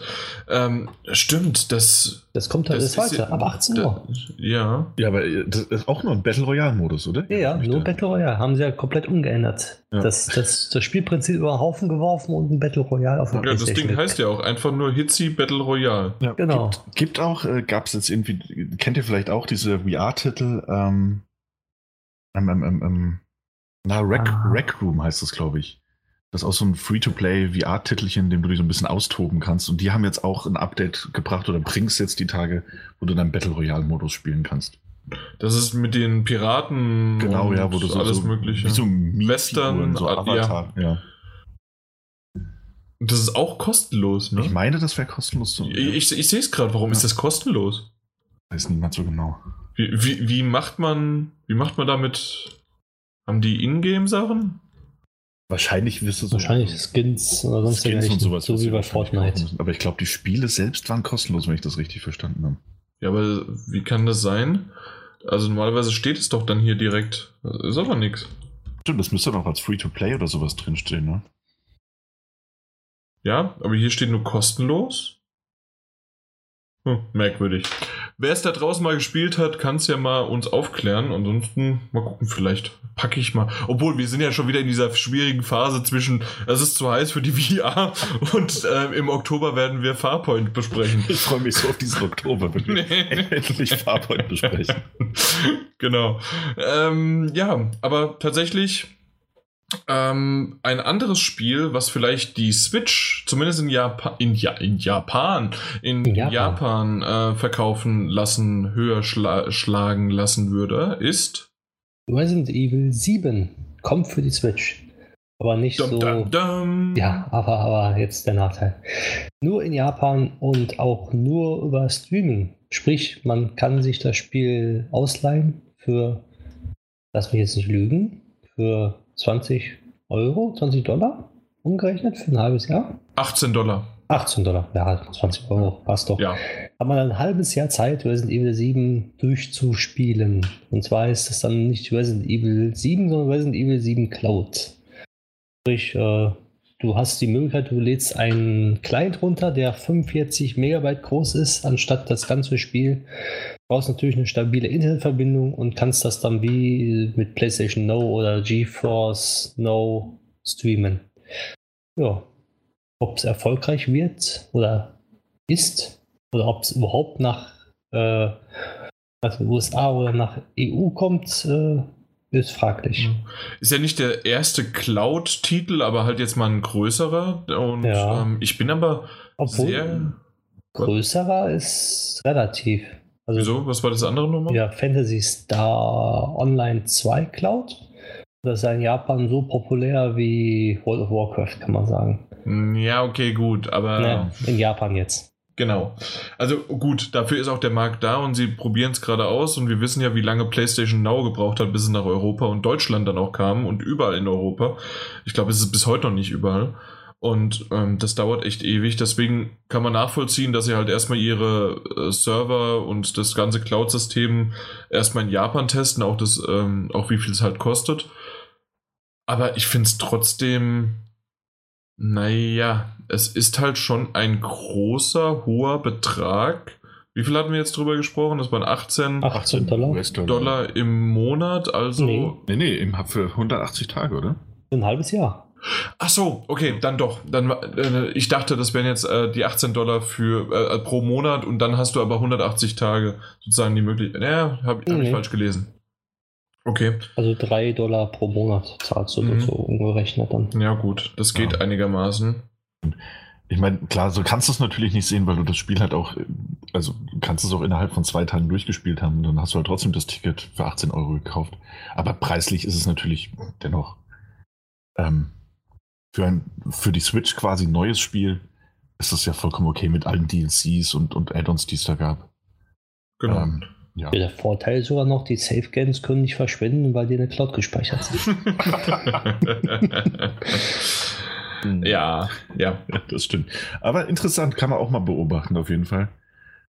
Ähm, stimmt, das. Das kommt halt das heute, ist ja- ab 18 Uhr. Ja. Ja, aber äh, das ist auch nur ein Battle Royale-Modus, oder? Ja, ja, nur Battle Royale. Haben sie ja komplett umgeändert. Ja. Das, das, das Spielprinzip über den Haufen geworfen und ein Battle Royale auf Ja, der das Ding heißt ja auch einfach nur Hitzi Battle Royale. Ja, Genau. Gibt, gibt auch, äh, gab es jetzt irgendwie, kennt ihr vielleicht auch diese VR-Titel? Ähm, ähm, ähm, ähm, ähm, na, Rec, Ah. Rec Room heißt das, glaube ich. Das ist auch so ein Free-to-Play VR-Titelchen, in dem du dich so ein bisschen austoben kannst. Und die haben jetzt auch ein Update gebracht oder bringst jetzt die Tage, wo du dann Battle Royale-Modus spielen kannst. Das ist mit den Piraten Genau, und ja, wo du so, alles so Mögliche. wie so Western, so äh, Avatar. Ja. Und das ist auch kostenlos, ne? Ich meine, das wäre kostenlos. Zu, ich ich, ich sehe es gerade, warum Ja. ist das kostenlos? weiß niemand so genau. Wie, wie, wie macht man, wie macht man damit? Haben die Ingame-Sachen? Wahrscheinlich wirst du so Wahrscheinlich Skins oder sonst Skins und sowas. So wie bei Fortnite. Aber ich glaube, die Spiele selbst waren kostenlos, wenn ich das richtig verstanden habe. Ja, aber wie kann das sein? Also normalerweise steht es doch dann hier direkt. Ist aber nix. Stimmt, das müsste doch als Free-to-Play oder sowas drinstehen, ne? Ja, aber hier steht nur kostenlos. Hm, merkwürdig. Wer es da draußen mal gespielt hat, kann es ja mal uns aufklären. Ansonsten mal gucken, vielleicht packe ich mal. Obwohl, wir sind ja schon wieder in dieser schwierigen Phase zwischen, es ist zu heiß für die VR und äh, im Oktober werden wir Farpoint besprechen. Ich freue mich so auf diesen Oktober, wenn wir endlich Farpoint besprechen. genau. Ähm, ja, aber tatsächlich ähm, ein anderes Spiel, was vielleicht die Switch, zumindest in, Japan, in, ja, in Japan, in, In Japan, Japan. äh, verkaufen lassen, höher schla schlagen lassen würde, ist. Resident Evil 7 kommt für die Switch. Aber nicht Dum, so. dum, dum. Ja, aber, aber jetzt der Nachteil. Nur in Japan und auch nur über Streaming. Sprich, man kann sich das Spiel ausleihen für, lass mich jetzt nicht lügen, für 20 Euro, 20 Dollar umgerechnet für ein halbes Jahr. 18 Dollar. 18 Dollar, ja, 20 Euro, passt doch. Ja. Hat man ein halbes Jahr Zeit, Resident Evil 7 durchzuspielen. Und zwar ist es dann nicht Resident Evil 7, sondern Resident Evil 7 Cloud. Sprich, äh, du hast die Möglichkeit, du lädst einen Client runter, der 45 Megabyte groß ist, anstatt das ganze Spiel. Brauchst natürlich eine stabile Internetverbindung und kannst das dann wie mit PlayStation Now oder GeForce Now streamen. Ja. Ob es erfolgreich wird oder ist, oder ob es überhaupt nach, äh, den USA oder nach EU kommt, äh, ist fraglich. Ist ja nicht der erste Cloud-Titel, aber halt jetzt mal ein größerer. Und Ja. ähm, ich bin aber Obwohl sehr. größerer ist relativ. Also, Wieso? Was war das andere nochmal? Ja, Fantasy Star Online 2 Cloud. Das ist ja in Japan so populär wie World of Warcraft, kann man sagen. Hm, Ja, okay, gut, aber Ne, in Japan jetzt. genau. Also gut, dafür ist auch der Markt da und sie probieren es gerade aus und wir wissen ja, wie lange PlayStation Now gebraucht hat, bis es nach Europa und Deutschland dann auch kam und überall in Europa. Ich glaube, es ist bis heute noch nicht überall. Und ähm, das dauert echt ewig. Deswegen kann man nachvollziehen, dass sie halt erstmal ihre äh, Server und das ganze Cloud-System erstmal in Japan testen, auch das, ähm, auch wie viel es halt kostet. Aber ich finde es trotzdem, naja, es ist halt schon ein großer, hoher Betrag. Wie viel hatten wir jetzt drüber gesprochen? Das waren 18 18 Dollar. Dollar im Monat, also. Nee. Nee, nee, im, für 180 Tage, oder? Ein halbes Jahr. Ach so, okay, dann doch. Dann, äh, ich dachte, das wären jetzt äh, die 18 Dollar für, äh, pro Monat und dann hast du aber 180 Tage sozusagen die Möglichkeit. Naja, habe hab ich Nee. falsch gelesen. Okay, Also 3 Dollar pro Monat zahlst du Mhm. so umgerechnet dann. ja gut, das geht Ja. einigermaßen. Ich meine, klar, so kannst du es natürlich nicht sehen, weil du das Spiel halt auch, also du kannst es auch innerhalb von zwei Tagen durchgespielt haben. Dann hast du halt trotzdem das Ticket für 18 Euro gekauft. Aber preislich ist es natürlich dennoch ähm, für, ein, für die Switch quasi ein neues Spiel ist das ja vollkommen okay mit allen DLCs und, und Add-ons, die es da gab. Genau. Ähm, ja. Ja, der Vorteil ist sogar noch, die Safe Games können nicht verschwinden, weil die in der Cloud gespeichert sind. ja, ja. Ja, das stimmt. Aber interessant, kann man auch mal beobachten, auf jeden Fall.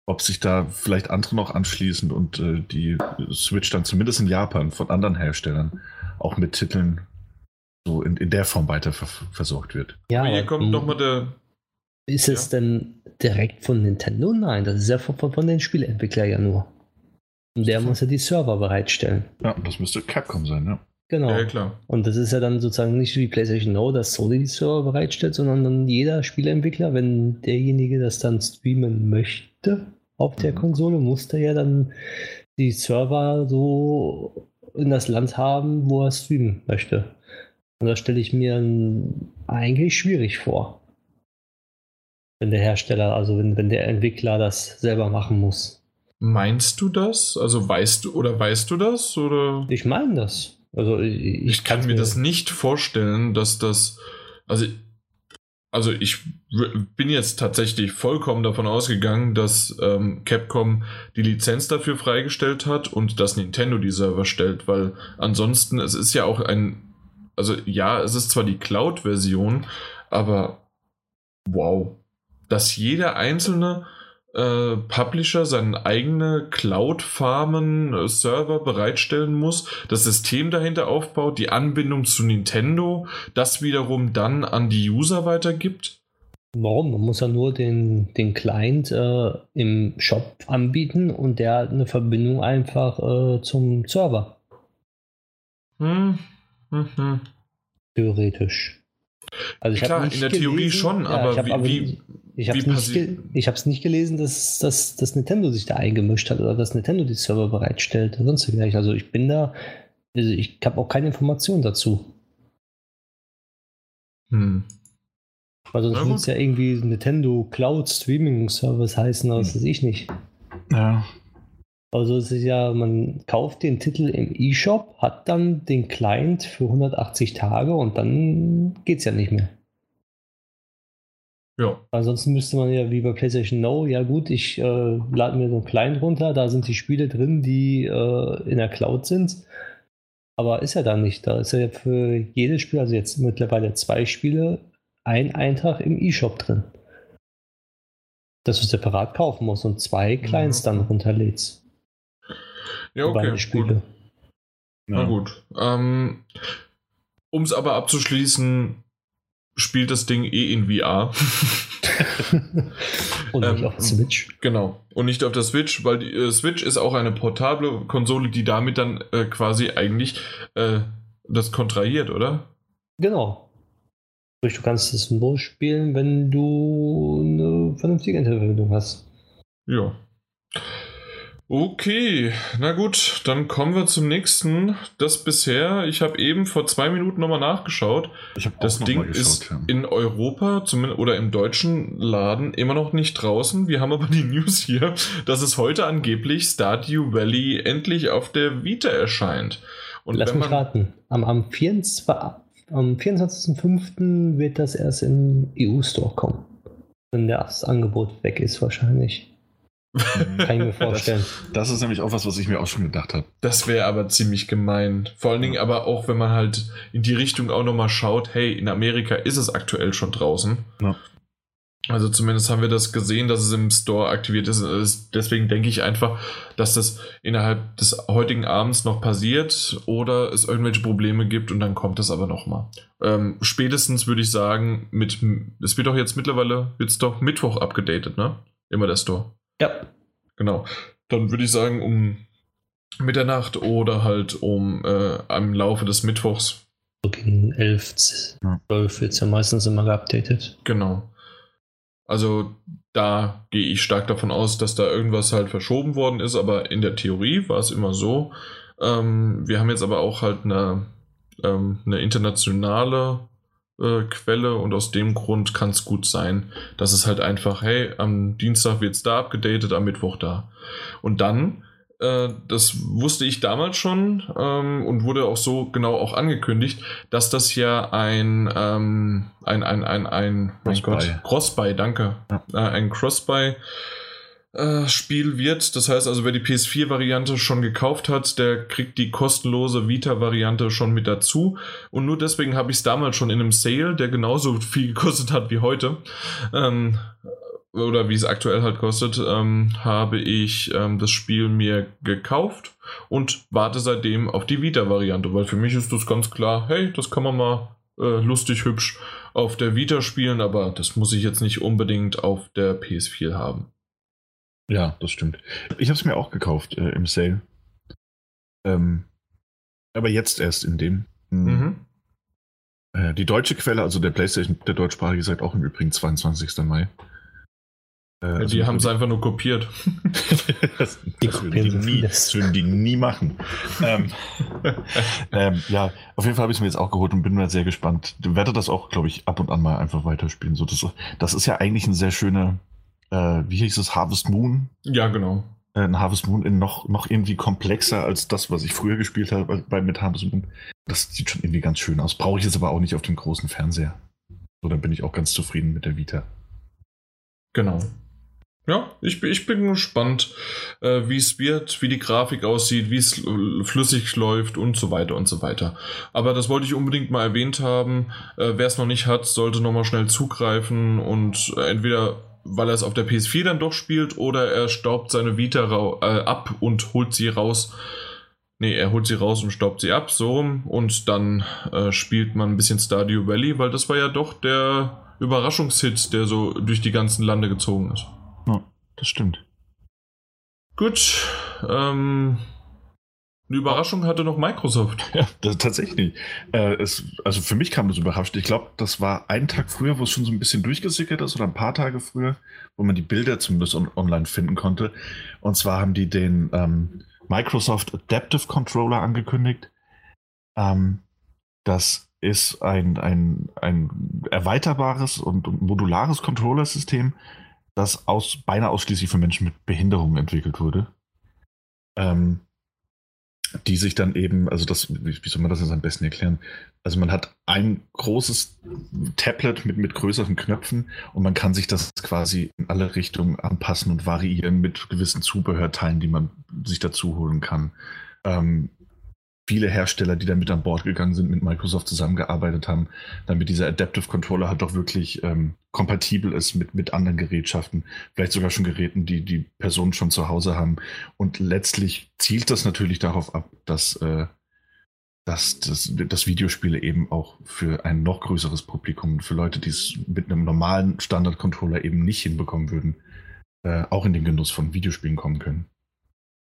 Ob sich da vielleicht andere noch anschließen und äh, die Switch dann zumindest in Japan von anderen Herstellern auch mit Titeln so in, in der Form weiter ver versorgt wird. Ja, hier kommt nochmal der. Ist es denn direkt von Nintendo? Nein, das ist ja von, von, von den Spieleentwicklern ja nur. Und der muss ja die Server bereitstellen. Ja, das müsste Capcom sein, ja. Genau. Ja, klar. Und das ist ja dann sozusagen nicht wie PlayStation Now, dass Sony die Server bereitstellt, sondern dann jeder Spieleentwickler, wenn derjenige das dann streamen möchte auf der Mhm. Konsole, muss der ja dann die Server so in das Land haben, wo er streamen möchte. Und das stelle ich mir eigentlich schwierig vor. Wenn der Hersteller, also wenn, wenn der Entwickler das selber machen muss. Meinst du das? Also weißt du oder weißt du das? Oder? Ich meine das. Also ich, Ich kann mir das nicht vorstellen, dass das. Also, also ich bin jetzt tatsächlich vollkommen davon ausgegangen, dass ähm, Capcom die Lizenz dafür freigestellt hat und dass Nintendo die Server stellt, weil ansonsten, es ist ja auch ein. Also ja, es ist zwar die Cloud-Version, aber wow. Dass jeder einzelne äh, Publisher seine eigene Cloud-Farmen-Server bereitstellen muss, das System dahinter aufbaut, die Anbindung zu Nintendo, das wiederum dann an die User weitergibt. Warum? Man muss ja nur den, den Client äh, im Shop anbieten und der hat eine Verbindung einfach äh, zum Server, Hm. Hm, hm. theoretisch. Also ich Klar, nicht in der Theorie schon, ja, aber ich hab wie- wie- ich habe wie nicht, nicht gelesen, dass, dass, dass Nintendo sich da eingemischt hat oder dass Nintendo die Server bereitstellt oder sonst dergleichen. Also ich bin da, also ich habe auch keine Informationen dazu. Hm. Also das muss gut. ja irgendwie Nintendo Cloud Streaming Service heißen, aber das Hm. weiß ich nicht. Ja. Also es ist ja, man kauft den Titel im eShop, hat dann den Client für 180 Tage und dann geht's ja nicht mehr. Ja. Ansonsten müsste man ja wie bei PlayStation Now, ja gut, ich äh, lade mir so einen Client runter, da sind die Spiele drin, die äh, in der Cloud sind. Aber ist ja da nicht. Da ist ja für jedes Spiel, also jetzt mittlerweile zwei Spiele, ein Eintrag im eShop drin. Dass du separat kaufen musst und zwei Clients dann runterlädst. Ja, okay. Gut. Spiele. Na gut. Ähm, um es aber abzuschließen, spielt das Ding eh in VR. und nicht Ähm, auf Switch. Genau. Und nicht auf der Switch, weil die äh, Switch ist auch eine portable Konsole, die damit dann äh, quasi eigentlich äh, das kontrahiert, oder? Genau. Du kannst es nur spielen, wenn du eine vernünftige Internetverbindung hast. Ja. Okay, na gut, dann kommen wir zum nächsten. Das bisher, ich habe eben vor zwei Minuten nochmal nachgeschaut. Ich habe Das Ding ist in Europa, zumindest oder im deutschen Laden, immer noch nicht draußen. Wir haben aber die News hier, dass es heute angeblich Stardew Valley endlich auf der Vita erscheint. Und Lass wenn mich man, raten. Am, am 24. Am 24.05. wird das erst im EU-Store kommen. Wenn das Angebot weg ist, wahrscheinlich. Kann ich mir vorstellen. Das ist nämlich auch was, was ich mir auch schon gedacht habe. Das wäre aber ziemlich gemein. Vor allen Dingen aber auch, wenn man halt in die Richtung auch nochmal schaut, hey, in Amerika ist es aktuell schon draußen. Ja. Also zumindest haben wir das gesehen, dass es im Store aktiviert ist. Es- Deswegen denke ich einfach, dass das innerhalb des heutigen Abends noch passiert oder es irgendwelche Probleme gibt und dann kommt es aber nochmal. Ähm, spätestens würde ich sagen, mit, es wird doch jetzt mittlerweile, wird es doch Mittwoch abgedatet, ne? Immer der Store. Ja, Genau. Dann würde ich sagen, um Mitternacht oder halt um äh, am Laufe des Mittwochs. so gegen 11, Ja. 12 wird es ja meistens immer geupdatet. Genau. Also da gehe ich stark davon aus, dass da irgendwas halt verschoben worden ist, aber in der Theorie war es immer so. Ähm, wir haben jetzt aber auch halt eine, ähm, eine internationale äh, Quelle und aus dem Grund kann es gut sein, dass es halt einfach, hey, am Dienstag wird es da abgedatet, am Mittwoch da. Und dann, äh, das wusste ich damals schon ähm, und wurde auch so genau auch angekündigt, dass das ja ein, ähm, ein, ein, ein, ein, mein Cross-Buy. Gott, Cross-Buy, danke, Ja. äh, ein Cross-Buy äh, Spiel wird. Das heißt also, wer die PS4-Variante schon gekauft hat, der kriegt die kostenlose Vita-Variante schon mit dazu. Und nur deswegen habe ich es damals schon in einem Sale, der genauso viel gekostet hat wie heute, ähm, oder wie es aktuell halt kostet, ähm, habe ich ähm, das Spiel mir gekauft und warte seitdem auf die Vita-Variante, weil für mich ist das ganz klar, hey, das kann man mal äh, lustig hübsch auf der Vita spielen, aber das muss ich jetzt nicht unbedingt auf der PS4 haben. Ja, das stimmt. Ich habe es mir auch gekauft äh, im Sale. Ähm, aber jetzt erst in dem. Hm. Mhm. Äh, die deutsche Quelle, also der PlayStation, der deutschsprachige, sagt auch im Übrigen 22. Mai. Äh, also die haben es einfach nur kopiert. das, das, würden die nie, das würden die nie machen. ähm, ähm, ja, auf jeden Fall habe ich es mir jetzt auch geholt und bin mir sehr gespannt. Ich werde das auch, glaube ich, ab und an mal einfach weiterspielen. So, das, das ist ja eigentlich ein sehr schöner, äh, wie hieß es, Harvest Moon? Ja, genau. Äh, ein Harvest Moon in noch, noch irgendwie komplexer als das, was ich früher gespielt habe bei, mit Harvest Moon. Das sieht schon irgendwie ganz schön aus. Brauche ich jetzt aber auch nicht auf dem großen Fernseher. So, dann bin ich auch ganz zufrieden mit der Vita. Genau. Ja, ich, ich bin gespannt, äh, wie es wird, wie die Grafik aussieht, wie es flüssig läuft und so weiter und so weiter. Aber das wollte ich unbedingt mal erwähnt haben. Äh, Wer es noch nicht hat, sollte nochmal schnell zugreifen und äh, entweder weil er es auf der PS4 dann doch spielt oder er staubt seine Vita äh, ab und holt sie raus. Nee, er holt sie raus und staubt sie ab, so rum. Und dann äh, spielt man ein bisschen Stardew Valley, weil das war ja doch der Überraschungshit, der so durch die ganzen Lande gezogen ist. Ja, das stimmt. Gut. Ähm, eine Überraschung hatte noch Microsoft. Ja, das, tatsächlich. Äh, es, also für mich kam das überrascht. Ich glaube, das war einen Tag früher, wo es schon so ein bisschen durchgesickert ist oder ein paar Tage früher, wo man die Bilder zumindest on online finden konnte. Und zwar haben die den ähm, Microsoft Adaptive Controller angekündigt. Ähm, das ist ein, ein, ein erweiterbares und modulares Controllersystem, das aus, beinahe ausschließlich für Menschen mit Behinderungen entwickelt wurde. Ähm, die sich dann eben, also das, wie, soll man das jetzt am besten erklären? Also man hat ein großes Tablet mit, mit größeren Knöpfen und man kann sich das quasi in alle Richtungen anpassen und variieren mit gewissen Zubehörteilen, die man sich dazu holen kann. Ähm, viele Hersteller, die da mit an Bord gegangen sind, mit Microsoft zusammengearbeitet haben, damit dieser Adaptive Controller halt doch wirklich ähm, kompatibel ist mit, mit anderen Gerätschaften, vielleicht sogar schon Geräten, die die Personen schon zu Hause haben. Und letztlich zielt das natürlich darauf ab, dass, äh, dass, dass, dass Videospiele eben auch für ein noch größeres Publikum, für Leute, die es mit einem normalen Standard-Controller eben nicht hinbekommen würden, äh, auch in den Genuss von Videospielen kommen können.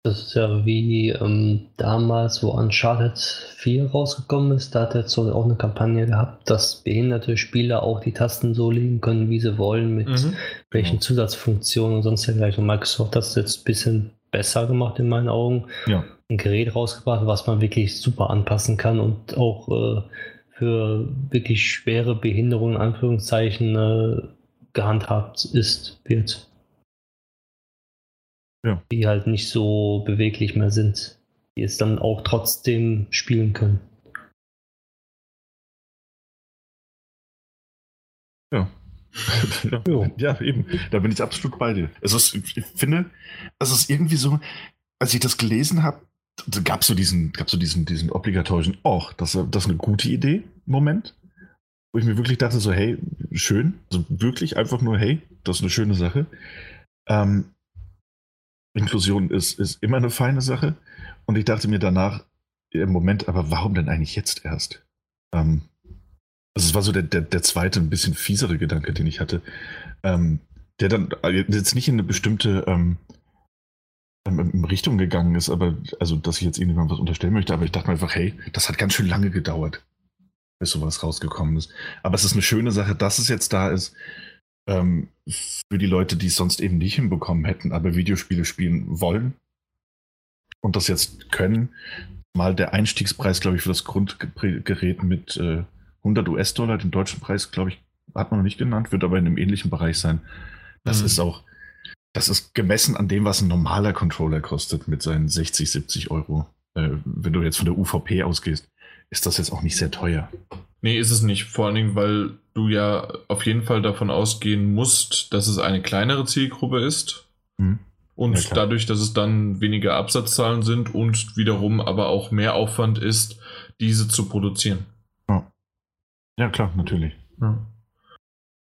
Das ist ja wie ähm, damals, wo Uncharted 4 rausgekommen ist. Da hat er so auch eine Kampagne gehabt, dass behinderte Spieler auch die Tasten so legen können, wie sie wollen, mit mhm. welchen genau. Zusatzfunktionen und sonst dergleichen. Und Microsoft hat es jetzt ein bisschen besser gemacht in meinen Augen. Ja. Ein Gerät rausgebracht, was man wirklich super anpassen kann und auch äh, für wirklich schwere Behinderungen, in Anführungszeichen, äh, gehandhabt ist, wird ja. die halt nicht so beweglich mehr sind, die es dann auch trotzdem spielen können. Ja. ja. ja, eben. Da bin ich absolut bei dir. Es ist, ich finde, es ist irgendwie so, als ich das gelesen habe, gab es so diesen, gab so diesen, diesen obligatorischen, oh, das, das ist eine gute Idee, Moment. Wo ich mir wirklich dachte, so, hey, schön. Also wirklich einfach nur, hey, das ist eine schöne Sache. Ähm, Inklusion ist, ist immer eine feine Sache. Und ich dachte mir danach, im Moment, aber warum denn eigentlich jetzt erst? Ähm, also es war so der, der, der zweite, ein bisschen fiesere Gedanke, den ich hatte, ähm, der dann jetzt nicht in eine bestimmte ähm, ähm Richtung gegangen ist, aber also, dass ich jetzt irgendjemand was unterstellen möchte, aber ich dachte mir einfach, hey, das hat ganz schön lange gedauert, bis sowas rausgekommen ist. Aber es ist eine schöne Sache, dass es jetzt da ist ähm, für die Leute, die es sonst eben nicht hinbekommen hätten, aber Videospiele spielen wollen und das jetzt können. Mal der Einstiegspreis, glaube ich, für das Grundgerät mit äh, 100 US-Dollar, den deutschen Preis, glaube ich, hat man noch nicht genannt, wird aber in einem ähnlichen Bereich sein. Das mhm. ist auch, das ist gemessen an dem, was ein normaler Controller kostet mit seinen 60, 70 Euro. Äh, wenn du jetzt von der UVP ausgehst, ist das jetzt auch nicht sehr teuer. Nee, ist es nicht. Vor allen Dingen, weil du ja auf jeden Fall davon ausgehen musst, dass es eine kleinere Zielgruppe ist. Mhm. Und ja, dadurch, dass es dann weniger Absatzzahlen sind und wiederum aber auch mehr Aufwand ist, diese zu produzieren. Ja, ja klar, natürlich. Ja.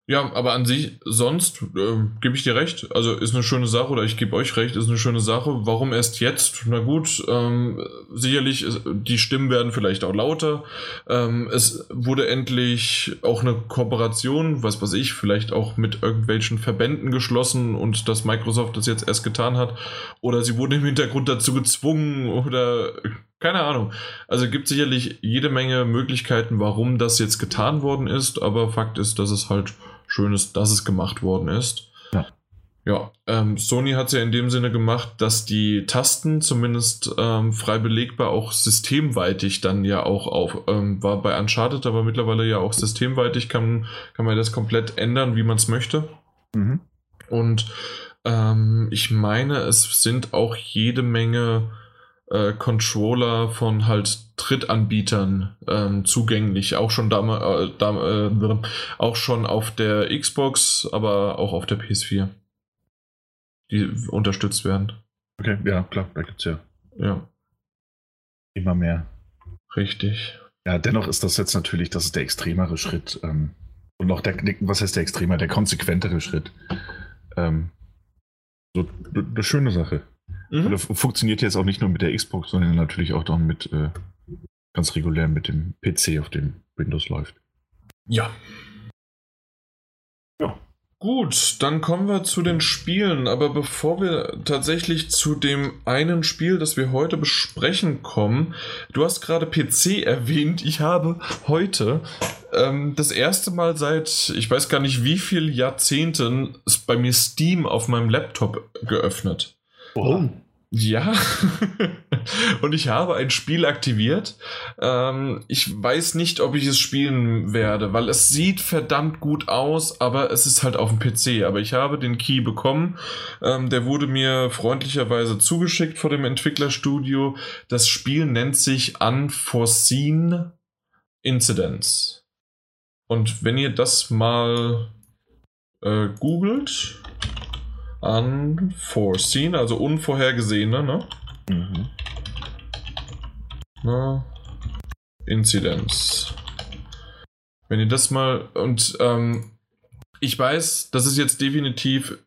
Ja, aber an sich, sonst äh, gebe ich dir recht. Also ist eine schöne Sache oder ich gebe euch recht, ist eine schöne Sache. Warum erst jetzt? Na gut, ähm, sicherlich, die Stimmen werden vielleicht auch lauter. Ähm, es wurde endlich auch eine Kooperation, was weiß ich, vielleicht auch mit irgendwelchen Verbänden geschlossen und dass Microsoft das jetzt erst getan hat. Oder sie wurden im Hintergrund dazu gezwungen oder keine Ahnung. Also gibt sicherlich jede Menge Möglichkeiten, warum das jetzt getan worden ist, aber Fakt ist, dass es halt schön ist, dass es gemacht worden ist. Ja. Ja, ähm, Sony hat es ja in dem Sinne gemacht, dass die Tasten zumindest ähm, frei belegbar auch systemweitig dann ja auch auf, ähm, war bei Uncharted, aber mittlerweile ja auch systemweitig kann, kann man das komplett ändern, wie man es möchte. Mhm. Und ähm, ich meine, es sind auch jede Menge äh, Controller von halt Drittanbietern ähm, zugänglich, auch schon damals, äh, dam äh, auch schon auf der Xbox, aber auch auf der PS4, die unterstützt werden. Okay, ja, klar, da gibt es ja. Ja. Immer mehr. Richtig. Ja, dennoch ist das jetzt natürlich, das ist der extremere Schritt. Ähm, und auch der, was heißt der extremer, der konsequentere Schritt. Ähm, so eine schöne Sache. Mhm. Das funktioniert jetzt auch nicht nur mit der Xbox, sondern natürlich auch dann mit äh, ganz regulär mit dem PC, auf dem Windows läuft. Ja. Ja. Gut, dann kommen wir zu den Spielen. Aber bevor wir tatsächlich zu dem einen Spiel, das wir heute besprechen, kommen, du hast gerade PC erwähnt. Ich habe heute ähm, das erste Mal seit, ich weiß gar nicht wie viel Jahrzehnten, bei mir Steam auf meinem Laptop geöffnet. Oh. Ja, und ich habe ein Spiel aktiviert. Ähm, ich weiß nicht, ob ich es spielen werde, weil es sieht verdammt gut aus, aber es ist halt auf dem PC. Aber ich habe den Key bekommen. Ähm, der wurde mir freundlicherweise zugeschickt vor dem Entwicklerstudio. Das Spiel nennt sich Unforeseen Incidents. Und wenn ihr das mal äh, googelt, Unforeseen, also unvorhergesehene, ne? Mhm. Na, Inzidenz. Wenn ihr das mal und ähm, ich weiß, das ist jetzt definitiv.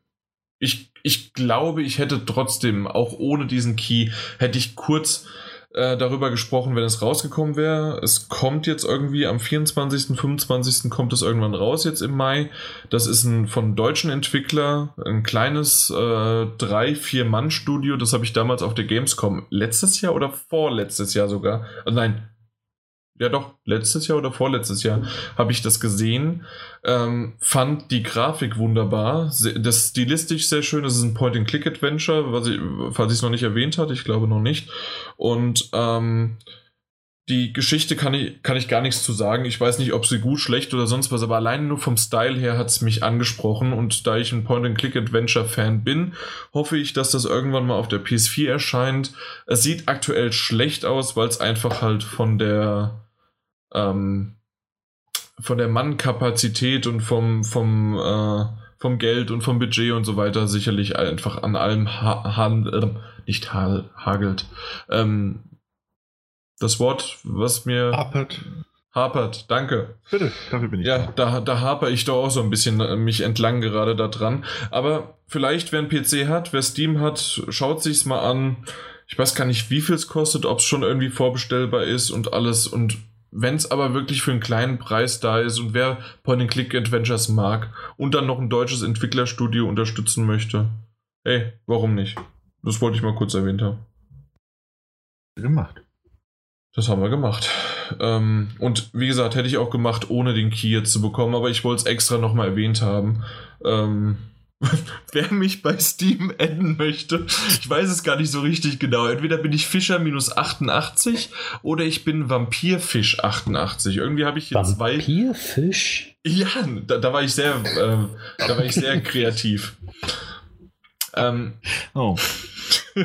Ich, ich glaube, ich hätte trotzdem, auch ohne diesen Key, hätte ich kurz äh, darüber gesprochen, wenn es rausgekommen wäre. Es kommt jetzt irgendwie am 24., 25. kommt es irgendwann raus, jetzt im Mai. Das ist ein von deutschen Entwickler, ein kleines äh, drei, vier Mann-Studio. Das habe ich damals auf der Gamescom letztes Jahr oder vorletztes Jahr sogar. Äh, nein, ja doch, letztes Jahr oder vorletztes Jahr habe ich das gesehen. Ähm, fand die Grafik wunderbar. Das stilistisch sehr schön. Das ist ein Point-and-Click-Adventure, was ich, falls ich es noch nicht erwähnt hatte, ich glaube noch nicht. Und ähm, die Geschichte kann ich, kann ich gar nichts zu sagen. Ich weiß nicht, ob sie gut, schlecht oder sonst was, aber allein nur vom Style her hat es mich angesprochen. Und da ich ein Point-and-Click-Adventure-Fan bin, hoffe ich, dass das irgendwann mal auf der PS4 erscheint. Es sieht aktuell schlecht aus, weil es einfach halt von der ähm, von der Mannkapazität und vom, vom, äh, vom Geld und vom Budget und so weiter sicherlich einfach an allem ha, ha äh, nicht ha hagelt. Ähm, das Wort, was mir. Hapert. Hapert, danke. Bitte, dafür bin ich. Ja, da, da haper ich doch auch so ein bisschen äh, mich entlang gerade da dran. Aber vielleicht, wer einen PC hat, wer Steam hat, schaut sich's mal an. Ich weiß gar nicht, wie viel es kostet, ob es schon irgendwie vorbestellbar ist und alles. Und wenn es aber wirklich für einen kleinen Preis da ist und wer Point-and-Click-Adventures mag und dann noch ein deutsches Entwicklerstudio unterstützen möchte, ey, warum nicht? Das wollte ich mal kurz erwähnt haben. Gemacht. Das haben wir gemacht. Ähm, und wie gesagt, hätte ich auch gemacht, ohne den Key jetzt zu bekommen, aber ich wollte es extra nochmal erwähnt haben. Ähm, Wer mich bei Steam adden möchte, ich weiß es gar nicht so richtig genau. Entweder bin ich Fischer minus 88 oder ich bin Vampirfisch 88. Irgendwie habe ich hier zwei. Vampirfisch? Ja, da, da, war ich sehr, äh, da war ich sehr kreativ. Ähm, oh.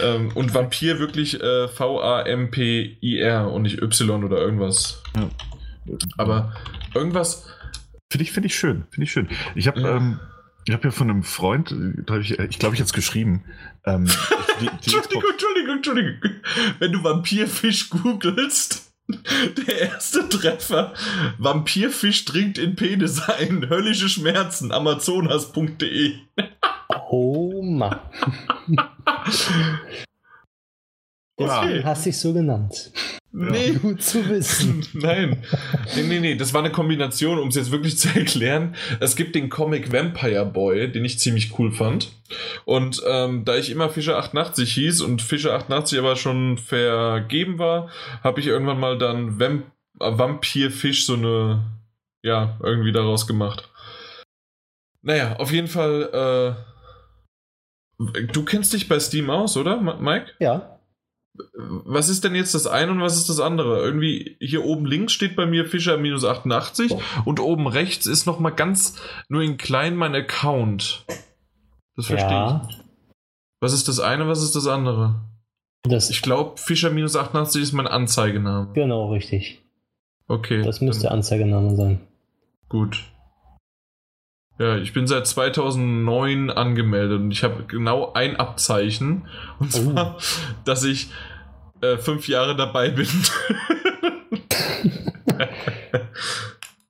ähm, und Vampir wirklich äh, V-A-M-P-I-R und nicht Y oder irgendwas. Ja. Aber irgendwas. Finde ich, find ich schön. Finde ich schön. Ich habe. Ja. Ähm, ich habe ja von einem Freund, da ich, ich glaube, ich jetzt geschrieben. Ähm, die, die Entschuldigung, Entschuldigung, Entschuldigung. Wenn du Vampirfisch googelst, Der erste Treffer. Vampirfisch dringt in Penis ein. Höllische Schmerzen. Amazonas.de. Oh Mann. Deswegen hast dich so genannt. Nee. Gut zu wissen. Nein. Nee, nee, nee. Das war eine Kombination, um es jetzt wirklich zu erklären. Es gibt den Comic Vampire Boy, den ich ziemlich cool fand. Und ähm, da ich immer Fischer 88 hieß und Fischer 88 aber schon vergeben war, habe ich irgendwann mal dann Vamp Vampirfisch so eine, ja, irgendwie daraus gemacht. Naja, auf jeden Fall, äh, du kennst dich bei Steam aus, oder, Mike? Ja. Was ist denn jetzt das eine und was ist das andere? Irgendwie hier oben links steht bei mir Fischer minus 88 oh. und oben rechts ist noch mal ganz nur in klein mein Account. Das verstehe ja. ich. Was ist das eine, was ist das andere? Das ich glaube, Fischer minus 88 ist mein Anzeigename. Genau, richtig. Okay. Das müsste Anzeigename sein. Gut. Ja, ich bin seit 2009 angemeldet und ich habe genau ein Abzeichen. Und oh. zwar, dass ich äh, fünf Jahre dabei bin.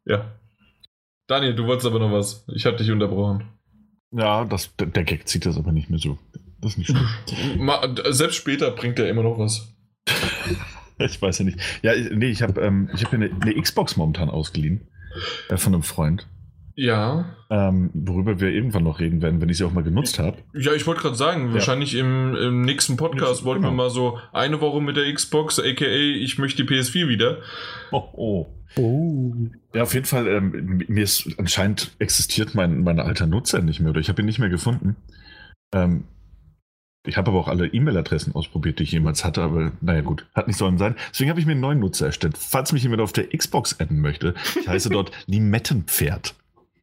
ja. Daniel, du wolltest aber noch was. Ich hatte dich unterbrochen. Ja, das, der Gag zieht das aber nicht mehr so. Das ist nicht schlimm. Selbst später bringt er immer noch was. ich weiß ja nicht. Ja, nee, ich habe ähm, hab mir eine, eine, Xbox momentan ausgeliehen. Äh, von einem Freund. Ja. Ähm, worüber wir irgendwann noch reden werden, wenn ich sie auch mal genutzt habe. Ja, ich wollte gerade sagen, ja. wahrscheinlich im, im nächsten Podcast wollten genau. wir mal so eine Woche mit der Xbox, aka ich möchte die PS4 wieder. Oh, oh. Oh. Ja, auf jeden Fall, ähm, mir ist anscheinend existiert mein, mein alter Nutzer nicht mehr oder ich habe ihn nicht mehr gefunden. Ähm, ich habe aber auch alle E-Mail-Adressen ausprobiert, die ich jemals hatte, aber naja gut, hat nicht sollen sein. Deswegen habe ich mir einen neuen Nutzer erstellt. Falls mich jemand auf der Xbox adden möchte, ich heiße dort Limettenpferd.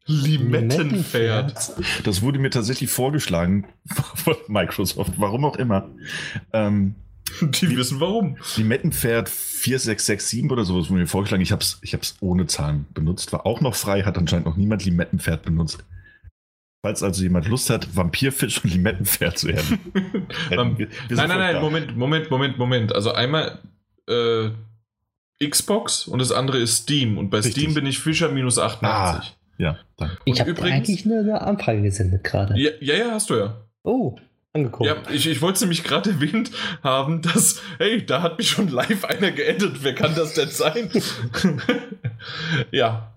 Limettenpferd. Das wurde mir tatsächlich vorgeschlagen von Microsoft, warum auch immer. Ähm, die wissen warum. Limettenpferd 4667 oder sowas wurde mir vorgeschlagen. Ich habe es ich ohne Zahlen benutzt. War auch noch frei, hat anscheinend noch niemand Limettenpferd benutzt. Falls also jemand Lust hat, Vampirfisch und Limettenpferd zu werden. nein, nein, nein, Moment, Moment, Moment, Moment. Also einmal äh, Xbox und das andere ist Steam. Und bei Richtig. Steam bin ich Fischer minus 88. Ah. Ja, danke. Ich habe eigentlich eine, eine Anfrage gesendet gerade. Ja, ja, ja, hast du ja. Oh, angekommen. Ja, ich, ich wollte nämlich gerade erwähnt haben, dass, hey, da hat mich schon live einer geendet. Wer kann das denn sein? ja.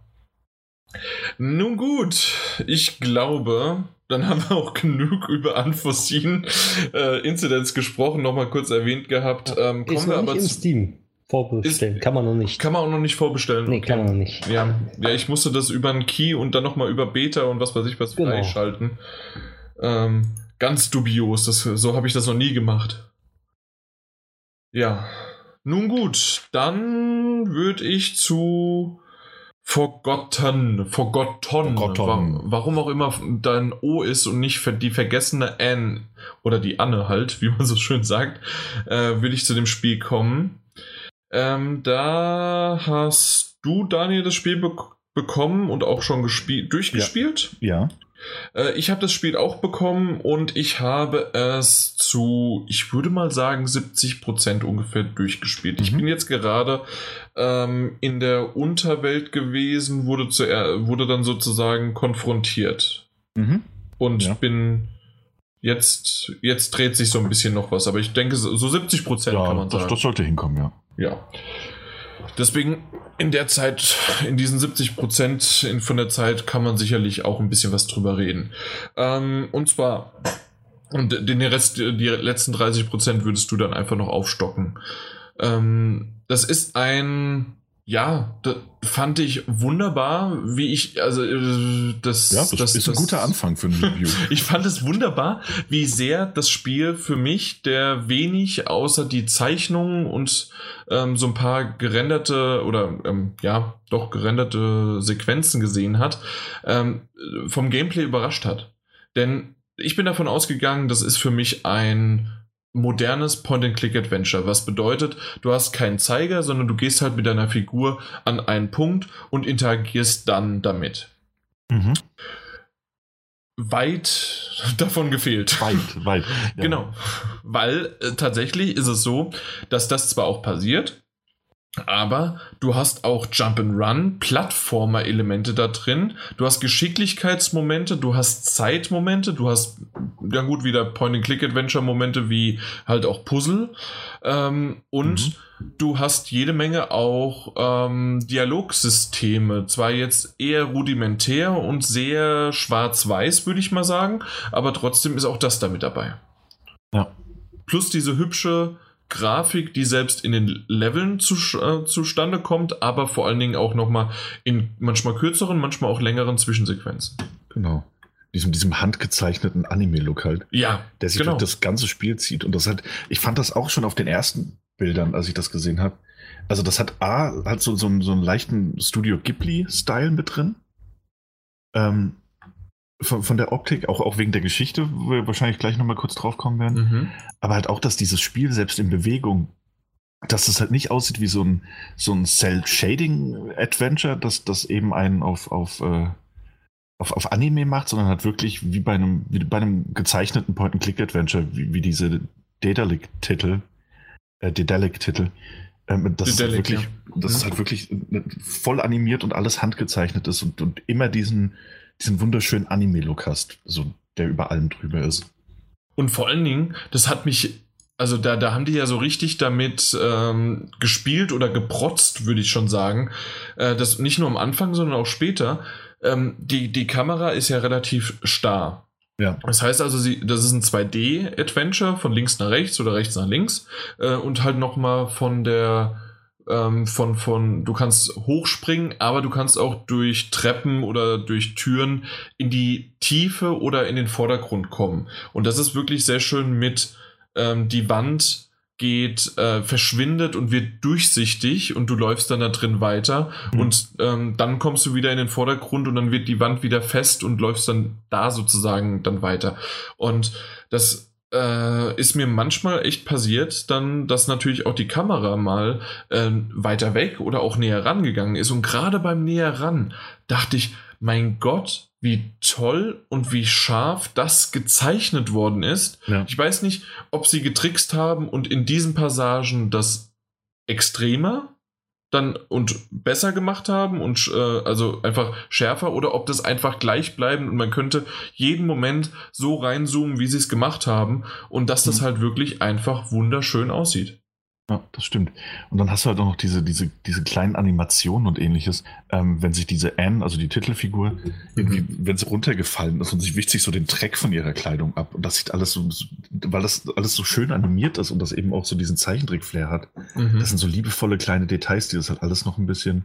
Nun gut, ich glaube, dann haben wir auch genug über Unforeseen äh, Incidents gesprochen, nochmal kurz erwähnt gehabt. Ähm, kommen Ist wir aber im Steam. Vorbestellen. Ist, kann man noch nicht. Kann man auch noch nicht vorbestellen. Nee, okay. kann man noch nicht. Ja, ja, ich musste das über einen Key und dann nochmal über Beta und was weiß ich was genau. freischalten. Ähm, ganz dubios. Das, so habe ich das noch nie gemacht. Ja. Nun gut, dann würde ich zu Forgotten, Forgotten, Forgotten. warum auch immer dein O ist und nicht die vergessene Anne oder die Anne halt, wie man so schön sagt, äh, würde ich zu dem Spiel kommen. Ähm, da hast du, Daniel, das Spiel be bekommen und auch schon durchgespielt. Ja. ja. Äh, ich habe das Spiel auch bekommen und ich habe es zu, ich würde mal sagen, 70% ungefähr durchgespielt. Mhm. Ich bin jetzt gerade ähm, in der Unterwelt gewesen, wurde, zu, wurde dann sozusagen konfrontiert. Mhm. Und ja. bin jetzt, jetzt dreht sich so ein bisschen noch was, aber ich denke, so 70 Prozent ja, kann man sagen. Das, das sollte hinkommen, ja. Ja. Deswegen in der Zeit, in diesen 70 Prozent von der Zeit kann man sicherlich auch ein bisschen was drüber reden. Ähm, und zwar, und den Rest, die letzten 30 Prozent würdest du dann einfach noch aufstocken. Ähm, das ist ein ja, das fand ich wunderbar, wie ich, also äh, das, ja, das, das ist ein das, guter Anfang für ein Review. ich fand es wunderbar, wie sehr das Spiel für mich, der wenig außer die Zeichnungen und ähm, so ein paar gerenderte oder ähm, ja, doch gerenderte Sequenzen gesehen hat, ähm, vom Gameplay überrascht hat. Denn ich bin davon ausgegangen, das ist für mich ein modernes Point-and-Click-Adventure, was bedeutet, du hast keinen Zeiger, sondern du gehst halt mit deiner Figur an einen Punkt und interagierst dann damit. Mhm. Weit davon gefehlt. Weit, weit. Ja. Genau. Weil äh, tatsächlich ist es so, dass das zwar auch passiert, Aber du hast auch Jump-and-Run, Plattformer-Elemente da drin. Du hast Geschicklichkeitsmomente, du hast Zeitmomente, du hast, ja gut, wieder Point-and-Click-Adventure-Momente wie halt auch Puzzle. Ähm, und mhm. du hast jede Menge auch ähm, Dialogsysteme. Zwar jetzt eher rudimentär und sehr schwarz-weiß, würde ich mal sagen, aber trotzdem ist auch das da mit dabei. Ja. Plus diese hübsche Grafik, die selbst in den Leveln zu, äh, zustande kommt, aber vor allen Dingen auch nochmal in manchmal kürzeren, manchmal auch längeren Zwischensequenzen. Genau. Diesem, diesem handgezeichneten Anime-Look halt. Ja. Der sich genau. durch das ganze Spiel zieht. Und das halt, ich fand das auch schon auf den ersten Bildern, als ich das gesehen habe. Also, das hat A, halt so, so, so einen leichten Studio Ghibli-Style mit drin. Ähm, von, von der Optik, auch, auch wegen der Geschichte, wo wir wahrscheinlich gleich nochmal kurz drauf kommen werden. Mhm. Aber halt auch, dass dieses Spiel selbst in Bewegung, dass es halt nicht aussieht wie so ein, so ein Cell-Shading-Adventure, dass das eben einen auf, auf, äh, auf, auf Anime macht, sondern halt wirklich wie bei einem, wie bei einem gezeichneten Point-and-Click-Adventure, wie, wie diese Dedalic-Titel, äh, Dedalic-Titel. Ähm, das, ist halt wirklich, ja. das ist mhm. halt wirklich äh, voll animiert und alles handgezeichnet ist und, und immer diesen, diesen wunderschönen Anime-Look hast, so der über allem drüber ist. Und vor allen Dingen, das hat mich, also da, da haben die ja so richtig damit ähm, gespielt oder geprotzt, würde ich schon sagen. Äh, das nicht nur am Anfang, sondern auch später. Ähm, die, die Kamera ist ja relativ starr. Ja. Das heißt also, sie, das ist ein 2D-Adventure von links nach rechts oder rechts nach links äh, und halt nochmal von der ähm, von, von, du kannst hochspringen, aber du kannst auch durch Treppen oder durch Türen in die Tiefe oder in den Vordergrund kommen. Und das ist wirklich sehr schön mit ähm, die Wand geht, äh, verschwindet und wird durchsichtig und du läufst dann da drin weiter mhm. und ähm, dann kommst du wieder in den Vordergrund und dann wird die Wand wieder fest und läufst dann da sozusagen dann weiter. Und das äh, ist mir manchmal echt passiert, dann, dass natürlich auch die Kamera mal äh, weiter weg oder auch näher rangegangen ist. Und gerade beim Näher ran dachte ich, mein Gott, wie toll und wie scharf das gezeichnet worden ist. Ja. Ich weiß nicht, ob sie getrickst haben und in diesen Passagen das extremer dann und besser gemacht haben und äh, also einfach schärfer oder ob das einfach gleich bleiben und man könnte jeden Moment so reinzoomen, wie sie es gemacht haben und dass das mhm. halt wirklich einfach wunderschön aussieht. Ja, das stimmt. Und dann hast du halt auch noch diese, diese, diese kleinen Animationen und ähnliches, ähm, wenn sich diese Anne, also die Titelfigur, irgendwie, mhm. wenn sie runtergefallen ist und sich so den Dreck von ihrer Kleidung ab. Und das sieht alles so, weil das alles so schön animiert ist und das eben auch so diesen Zeichentrick-Flair hat. Mhm. Das sind so liebevolle kleine Details, die das halt alles noch ein bisschen,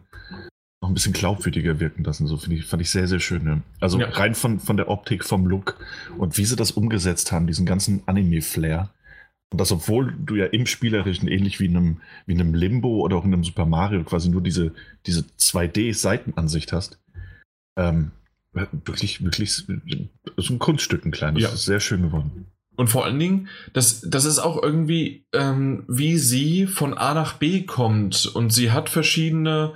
noch ein bisschen glaubwürdiger wirken lassen. So finde ich, fand ich sehr, sehr schön. Ne? Also ja. rein von, von der Optik, vom Look und wie sie das umgesetzt haben, diesen ganzen Anime-Flair und das, obwohl du ja im Spielerischen ähnlich wie in einem, wie in einem Limbo oder auch in einem Super Mario quasi nur diese, diese 2D-Seitenansicht hast. Ähm, wirklich, wirklich so ein Kunststück, ein kleines. Ja. Das ist sehr schön geworden. Und vor allen Dingen, das, das ist auch irgendwie, ähm, wie sie von A nach B kommt. Und sie hat verschiedene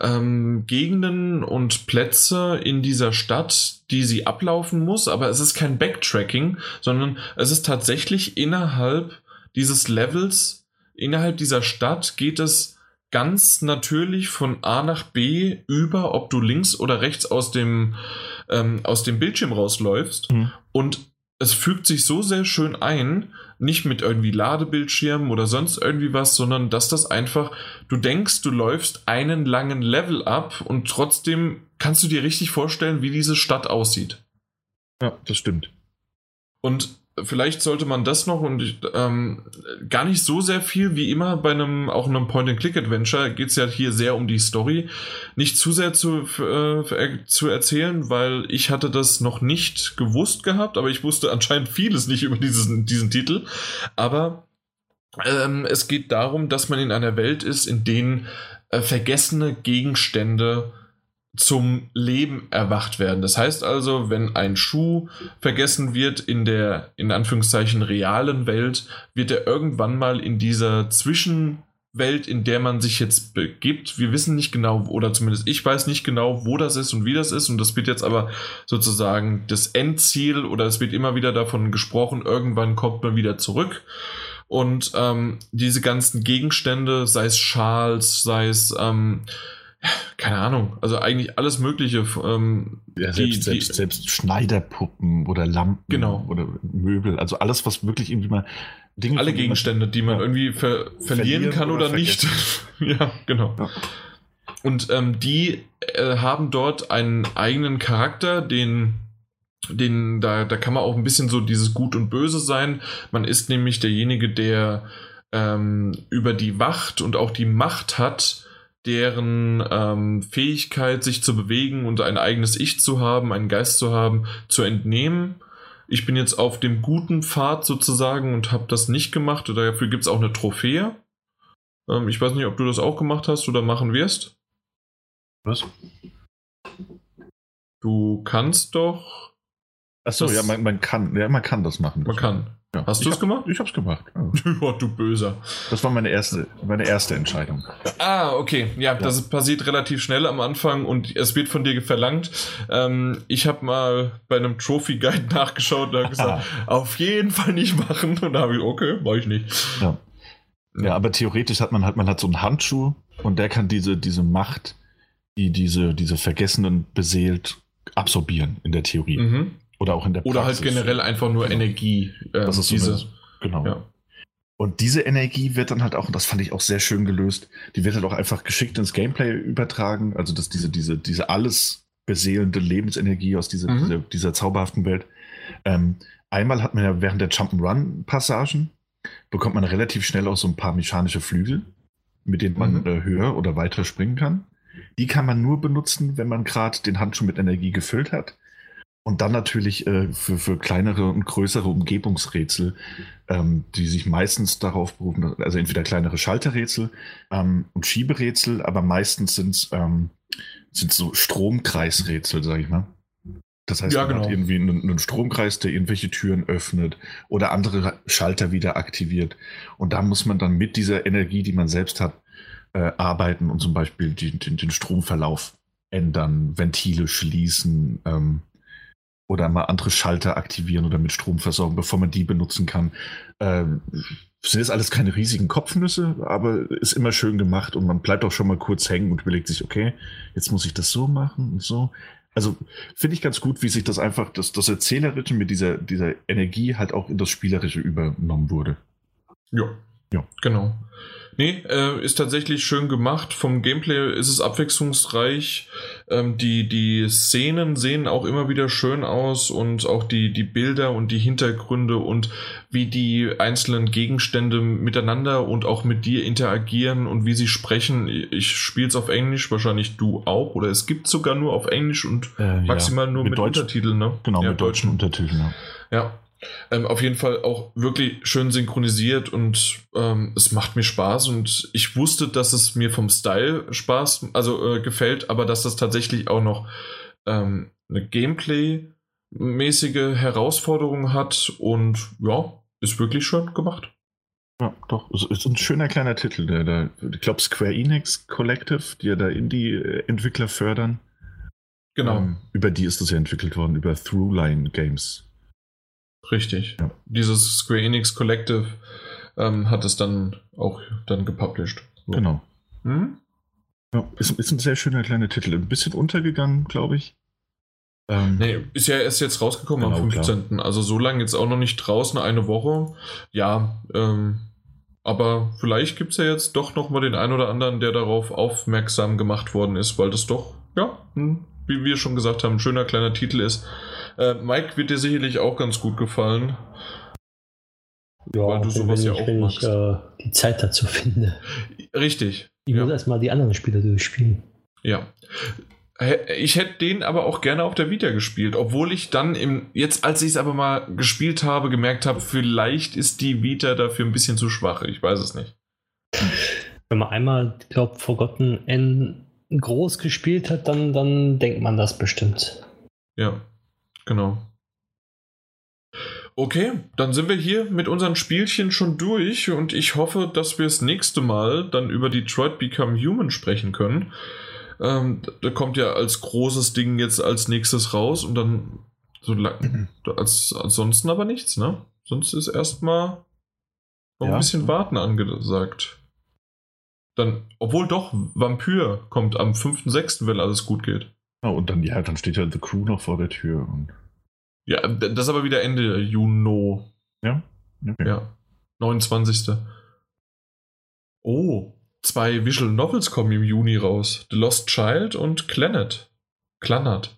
ähm, Gegenden und Plätze in dieser Stadt, die sie ablaufen muss, aber es ist kein Backtracking, sondern es ist tatsächlich innerhalb dieses Levels, innerhalb dieser Stadt geht es ganz natürlich von A nach B über, ob du links oder rechts aus dem, ähm, aus dem Bildschirm rausläufst. Mhm. Und es fügt sich so sehr schön ein, nicht mit irgendwie Ladebildschirmen oder sonst irgendwie was, sondern dass das einfach, du denkst, du läufst einen langen Level ab und trotzdem kannst du dir richtig vorstellen, wie diese Stadt aussieht. Ja, das stimmt. Und vielleicht sollte man das noch und ähm, gar nicht so sehr viel wie immer bei einem auch einem Point-and-Click-Adventure geht es ja hier sehr um die Story. Nicht zu sehr zu, äh, zu erzählen, weil ich hatte das noch nicht gewusst gehabt, aber ich wusste anscheinend vieles nicht über diesen, diesen Titel. Aber ähm, es geht darum, dass man in einer Welt ist, in denen äh, vergessene Gegenstände zum Leben erwacht werden. Das heißt also, wenn ein Schuh vergessen wird in der, in Anführungszeichen, realen Welt, wird er irgendwann mal in dieser Zwischenwelt, in der man sich jetzt begibt. Wir wissen nicht genau, oder zumindest ich weiß nicht genau, wo das ist und wie das ist. Und das wird jetzt aber sozusagen das Endziel oder es wird immer wieder davon gesprochen, irgendwann kommt man wieder zurück. Und ähm, diese ganzen Gegenstände, sei es Schals, sei es, ähm, keine Ahnung, also eigentlich alles Mögliche. Ähm, ja, selbst, die, selbst, die, selbst Schneiderpuppen oder Lampen genau. oder Möbel, also alles, was wirklich irgendwie mal Dinge. Alle Gegenstände, die man ja, irgendwie ver verlieren kann oder, oder nicht. ja, genau. Ja. Und ähm, die äh, haben dort einen eigenen Charakter, den den, da, da kann man auch ein bisschen so dieses Gut und Böse sein. Man ist nämlich derjenige, der ähm, über die Wacht und auch die Macht hat, deren ähm, Fähigkeit, sich zu bewegen und ein eigenes Ich zu haben, einen Geist zu haben, zu entnehmen. Ich bin jetzt auf dem guten Pfad sozusagen und habe das nicht gemacht. Dafür gibt es auch eine Trophäe. Ähm, ich weiß nicht, ob du das auch gemacht hast oder machen wirst. Was? Du kannst doch. Achso, ja, man, man, kann, ja, man kann das machen. Man kann. Ja. Hast du es gemacht? Ich hab's gemacht. Ja. du Böser. Das war meine erste, meine erste Entscheidung. Ah, okay. Ja, ja, das passiert relativ schnell am Anfang und es wird von dir verlangt. Ähm, ich habe mal bei einem Trophy Guide nachgeschaut und habe gesagt, auf jeden Fall nicht machen. Und da habe ich, okay, mach ich nicht. Ja. ja, aber theoretisch hat man halt, man hat so einen Handschuh und der kann diese, diese Macht, die diese, diese Vergessenen beseelt, absorbieren in der Theorie. Mhm. Oder auch in der Praxis. Oder halt generell einfach nur genau. Energie. Ähm, das ist diese, so genau. Ja. Und diese Energie wird dann halt auch, und das fand ich auch sehr schön gelöst, die wird halt auch einfach geschickt ins Gameplay übertragen. Also dass diese, diese, diese alles beseelende Lebensenergie aus dieser, mhm. dieser, dieser, zauberhaften Welt. Ähm, einmal hat man ja während der Jump'n'Run-Passagen, bekommt man relativ schnell auch so ein paar mechanische Flügel, mit denen man mhm. äh, höher oder weiter springen kann. Die kann man nur benutzen, wenn man gerade den Handschuh mit Energie gefüllt hat. Und dann natürlich äh, für, für kleinere und größere Umgebungsrätsel, ähm, die sich meistens darauf berufen, also entweder kleinere Schalterrätsel ähm, und Schieberätsel, aber meistens sind es ähm, so Stromkreisrätsel, sag ich mal. Das heißt, ja, man genau. hat irgendwie einen, einen, Stromkreis, der irgendwelche Türen öffnet oder andere Schalter wieder aktiviert. Und da muss man dann mit dieser Energie, die man selbst hat, äh, arbeiten und zum Beispiel die, den, den, Stromverlauf ändern, Ventile schließen, ähm, oder mal andere Schalter aktivieren oder mit Strom versorgen, bevor man die benutzen kann. Ähm, sind jetzt alles keine riesigen Kopfnüsse, aber ist immer schön gemacht und man bleibt auch schon mal kurz hängen und überlegt sich, okay, jetzt muss ich das so machen und so. Also finde ich ganz gut, wie sich das einfach, das, das Erzählerische mit dieser, dieser Energie halt auch in das Spielerische übernommen wurde. Ja, ja. genau. Nee, äh, ist tatsächlich schön gemacht. Vom Gameplay ist es abwechslungsreich. Ähm, die, die Szenen sehen auch immer wieder schön aus und auch die, die Bilder und die Hintergründe und wie die einzelnen Gegenstände miteinander und auch mit dir interagieren und wie sie sprechen. Ich spiele es auf Englisch, wahrscheinlich du auch. Oder es gibt sogar nur auf Englisch und äh, maximal ja. nur mit, mit Untertiteln. Ne? Genau, ja, mit deutschen Untertiteln. Ja. ja. Ähm, auf jeden Fall auch wirklich schön synchronisiert und ähm, es macht mir Spaß und ich wusste, dass es mir vom Style Spaß, also äh, gefällt, aber dass das tatsächlich auch noch ähm, eine Gameplay-mäßige Herausforderung hat und ja, ist wirklich schön gemacht. Ja, doch, es ist ein schöner kleiner Titel, der da, ich glaube Square Enix Collective, die ja da Indie-Entwickler fördern. Genau. Ähm, über die ist das ja entwickelt worden, über Throughline Games. Richtig. Ja. Dieses Square Enix Collective ähm, hat es dann auch dann gepublished. So. Genau. Hm? Ja, ist, ist, ein sehr schöner kleiner Titel. Ein bisschen untergegangen, glaube ich. Ähm, nee, ist ja erst jetzt rausgekommen genau, am 15. Klar. Also so lange jetzt auch noch nicht draußen, eine Woche. Ja, ähm, aber vielleicht gibt es ja jetzt doch noch mal den einen oder anderen, der darauf aufmerksam gemacht worden ist, weil das doch, ja, wie wir schon gesagt haben, ein schöner kleiner Titel ist. Äh, Mike wird dir sicherlich auch ganz gut gefallen. Ja, weil du sowas ja auch wenn magst. ich äh, die Zeit dazu finde. Richtig. Ich ja. muss erstmal die anderen Spiele durchspielen. Ja. Ich hätte den aber auch gerne auf der Vita gespielt, obwohl ich dann im, jetzt als ich es aber mal gespielt habe, gemerkt habe, vielleicht ist die Vita dafür ein bisschen zu schwach. Ich weiß es nicht. Wenn man einmal, glaube Forgotten N groß gespielt hat, dann, dann denkt man das bestimmt. Ja. Genau. Okay, dann sind wir hier mit unseren Spielchen schon durch und ich hoffe, dass wir das nächste Mal dann über Detroit Become Human sprechen können. Ähm, da kommt ja als großes Ding jetzt als nächstes raus und dann so lang, als, ansonsten aber nichts, ne? Sonst ist erstmal Noch ja. ein bisschen warten angesagt. Dann, obwohl doch, Vampir kommt am 5.6., wenn alles gut geht. Ja, und dann, ja, dann steht ja The Crew noch vor der Tür. Und ja, das ist aber wieder Ende Juni. Ja? Okay. Ja. 29. Oh, zwei Visual Novels kommen im Juni raus. The Lost Child und Clannad. Clannad.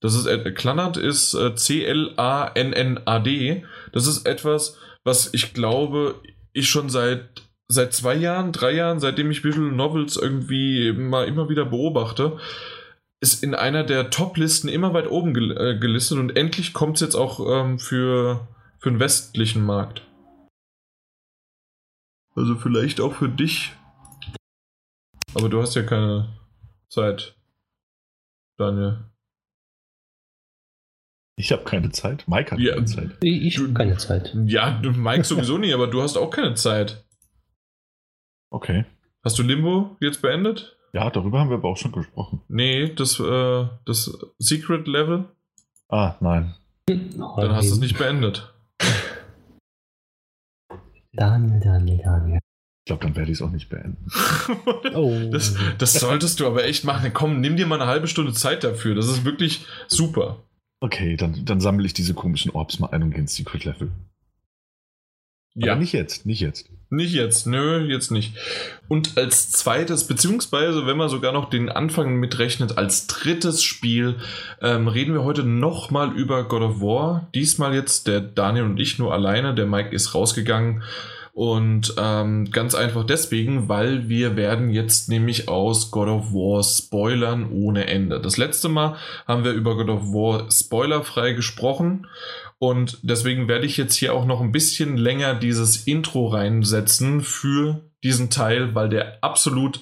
Das ist, äh, Clannad ist äh, C-L-A-N-N-A-D. Das ist etwas, was ich glaube, ich schon seit seit zwei Jahren, drei Jahren, seitdem ich Visual Novels irgendwie mal immer wieder beobachte, ist in einer der Top-Listen immer weit oben gel äh, gelistet und endlich kommt es jetzt auch ähm, für, für den westlichen Markt. Also vielleicht auch für dich. Aber du hast ja keine Zeit, Daniel. Ich habe keine Zeit. Mike hat ja, keine Zeit. Ich habe keine Zeit. Ja, Mike sowieso nie, aber du hast auch keine Zeit. Okay. Hast du Limbo jetzt beendet? Ja, darüber haben wir aber auch schon gesprochen. Nee, das, äh, das Secret Level. Ah, nein. Dann hast du es nicht beendet. Daniel, Daniel, Daniel. Ich glaube, dann werde ich es auch nicht beenden. oh. das, das solltest du aber echt machen. Komm, nimm dir mal eine halbe Stunde Zeit dafür. Das ist wirklich super. Okay, dann, dann sammle ich diese komischen Orbs mal ein und gehe ins Secret Level. Ja. Aber nicht jetzt, nicht jetzt. Nicht jetzt, nö, jetzt nicht. Und als zweites, beziehungsweise wenn man sogar noch den Anfang mitrechnet, als drittes Spiel, ähm, reden wir heute nochmal über God of War. Diesmal jetzt der Daniel und ich nur alleine, der Mike ist rausgegangen. Und ähm, ganz einfach deswegen, weil wir werden jetzt nämlich aus God of War spoilern ohne Ende. Das letzte Mal haben wir über God of War spoilerfrei gesprochen und deswegen werde ich jetzt hier auch noch ein bisschen länger dieses Intro reinsetzen für diesen Teil, weil der absolut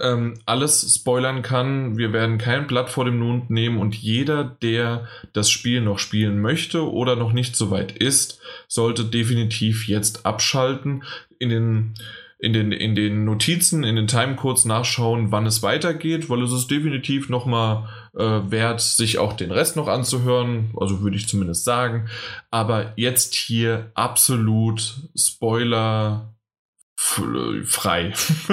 ähm, alles spoilern kann. Wir werden kein Blatt vor dem Mund nehmen und jeder, der das Spiel noch spielen möchte oder noch nicht so weit ist, sollte definitiv jetzt abschalten. In den in den, in den Notizen, in den Timecodes nachschauen, wann es weitergeht, weil es ist definitiv nochmal äh, wert, sich auch den Rest noch anzuhören. Also würde ich zumindest sagen. Aber jetzt hier absolut Spoiler frei.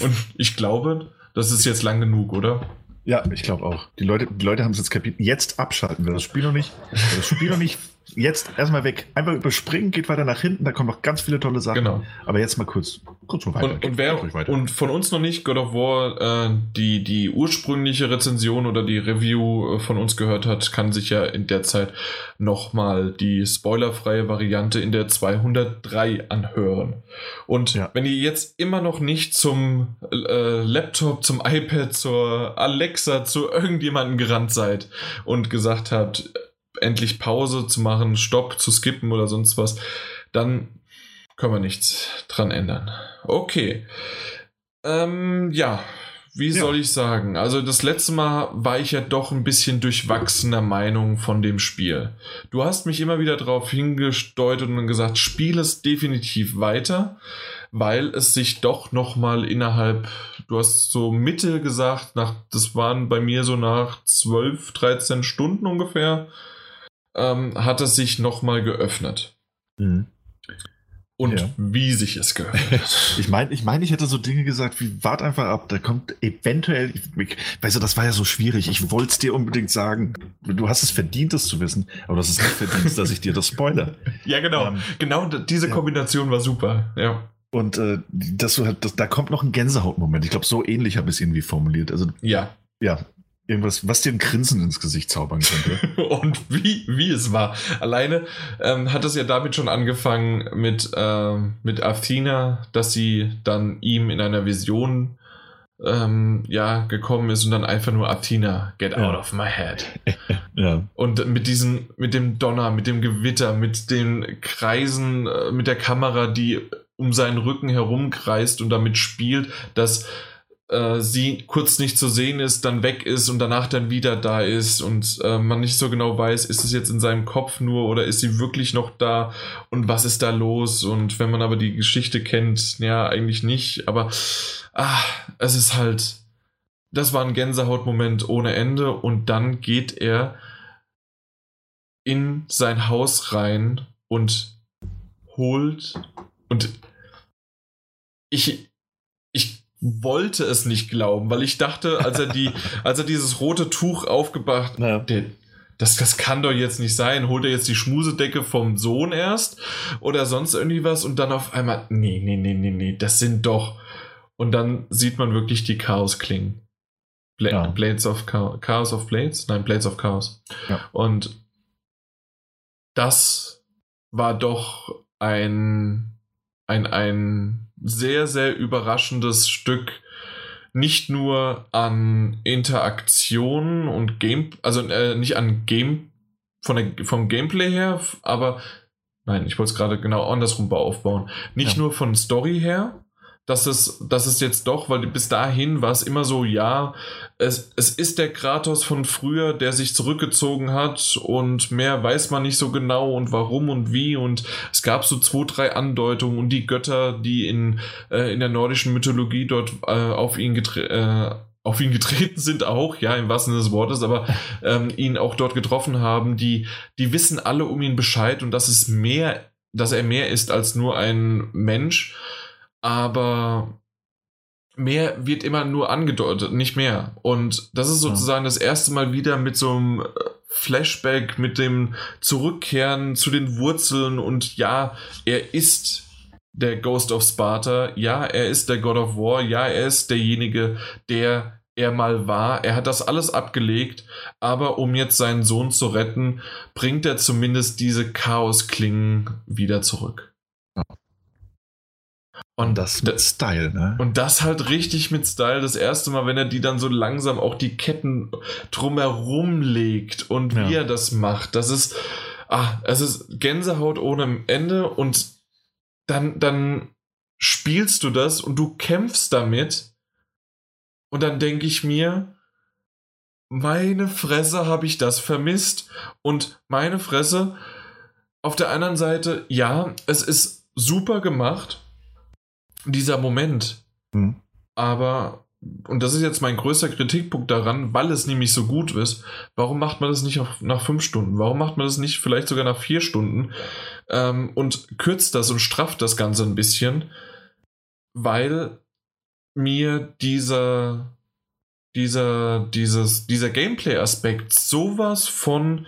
Und ich glaube, das ist jetzt lang genug, oder? Ja, ich glaube auch. Die Leute, die Leute haben es jetzt kapiert. Jetzt abschalten wir das Spiel noch nicht. Das Spiel noch nicht jetzt erstmal weg. Einfach überspringen, geht weiter nach hinten, da kommen noch ganz viele tolle Sachen. Genau. Aber jetzt mal kurz, kurz mal weiter. Und, und, wer, weiter. und von uns noch nicht God of War, äh, die, die ursprüngliche Rezension oder die Review äh, von uns gehört hat, kann sich ja in der Zeit nochmal die spoilerfreie Variante in der 203 anhören. Und ja. wenn ihr jetzt immer noch nicht zum äh, Laptop, zum iPad, zur Alexa, zu irgendjemandem gerannt seid und gesagt habt, endlich Pause zu machen, Stopp zu skippen oder sonst was, dann können wir nichts dran ändern. Okay. Ähm, ja, wie ja. soll ich sagen? Also das letzte Mal war ich ja doch ein bisschen durchwachsener Meinung von dem Spiel. Du hast mich immer wieder darauf hingesteuert und gesagt, spiel es definitiv weiter, weil es sich doch noch mal innerhalb, du hast so Mitte gesagt, nach, das waren bei mir so nach 12, 13 Stunden ungefähr, ähm, hat es sich nochmal geöffnet. Mhm. Und ja. wie sich es geöffnet hat. Ich meine, ich, mein, ich hätte so Dinge gesagt wie, wart einfach ab, da kommt eventuell, ich, weißt du, das war ja so schwierig. Ich wollte es dir unbedingt sagen. Du hast es verdient, das zu wissen, aber das ist nicht verdient, dass ich dir das spoiler. Ja, genau. Ähm, genau diese Kombination ja. war super, ja. Und äh, halt, das, da kommt noch ein Gänsehautmoment. Ich glaube, so ähnlich habe ich es irgendwie formuliert. Also, ja. Ja, Irgendwas, was dir ein Grinsen ins Gesicht zaubern könnte. und wie, wie es war. Alleine ähm, hat es ja damit schon angefangen mit, ähm, mit Athena, dass sie dann ihm in einer Vision ähm, ja, gekommen ist und dann einfach nur Athena, get ja. out of my head. ja. Und mit diesem, mit dem Donner, mit dem Gewitter, mit den Kreisen, äh, mit der Kamera, die um seinen Rücken herumkreist und damit spielt, dass äh, sie kurz nicht zu sehen ist, dann weg ist und danach dann wieder da ist und äh, man nicht so genau weiß, ist es jetzt in seinem Kopf nur oder ist sie wirklich noch da und was ist da los? Und wenn man aber die Geschichte kennt, ja, eigentlich nicht, aber ah, es ist halt, das war ein Gänsehautmoment ohne Ende und dann geht er in sein Haus rein und holt und ich, ich wollte es nicht glauben, weil ich dachte, als er die, als er dieses rote Tuch aufgebracht, Ja. der, das, das kann doch jetzt nicht sein. Holt er jetzt die Schmusedecke vom Sohn erst oder sonst irgendwie was und dann auf einmal, nee, nee, nee, nee, nee, das sind doch. Und dann sieht man wirklich die Chaos-Klingen. Bla Ja. Blades of Chaos, Chaos of Blades? Nein, Blades of Chaos. Ja. Und das war doch ein, ein, ein sehr, sehr überraschendes Stück. Nicht nur an Interaktion und Game, also äh, nicht an Game, von der, vom Gameplay her, aber nein, ich wollte es gerade genau andersrum aufbauen. Nicht Ja. nur von Story her, dass es, dass es jetzt doch, weil bis dahin war es immer so, ja, es, es ist der Kratos von früher, der sich zurückgezogen hat und mehr weiß man nicht so genau und warum und wie. Und es gab so zwei, drei Andeutungen und die Götter, die in, äh, in der nordischen Mythologie dort äh, auf ihn getre äh, auf ihn getreten sind auch, ja, im wahrsten Sinne des Wortes, aber ähm, ihn auch dort getroffen haben, die, die wissen alle um ihn Bescheid und dass es mehr, dass er mehr ist als nur ein Mensch, aber mehr wird immer nur angedeutet, nicht mehr. Und das ist Ja. sozusagen das erste Mal wieder mit so einem äh, Flashback, mit dem Zurückkehren zu den Wurzeln und ja, er ist der Ghost of Sparta, ja, er ist der God of War, ja, er ist derjenige, der er mal war. Er hat das alles abgelegt, aber um jetzt seinen Sohn zu retten, bringt er zumindest diese Chaosklingen wieder zurück. Und Das mit Style, ne? und das halt richtig mit Style. Das erste Mal, wenn er die dann so langsam auch die Ketten drumherum legt und Ja. wie er das macht. Das ist, ah, es ist Gänsehaut ohne Ende und dann, dann spielst du das und du kämpfst damit. Und dann denke ich mir, meine Fresse habe ich das vermisst. Und meine Fresse, auf der anderen Seite, ja, es ist super gemacht, dieser Moment. Hm. Aber, und das ist jetzt mein größter Kritikpunkt daran, weil es nämlich so gut ist, warum macht man das nicht auf, nach fünf Stunden? Warum macht man das nicht vielleicht sogar nach vier Stunden ähm, und kürzt das und strafft das Ganze ein bisschen? Weil mir dieser, dieser, dieses, dieser Gameplay-Aspekt sowas von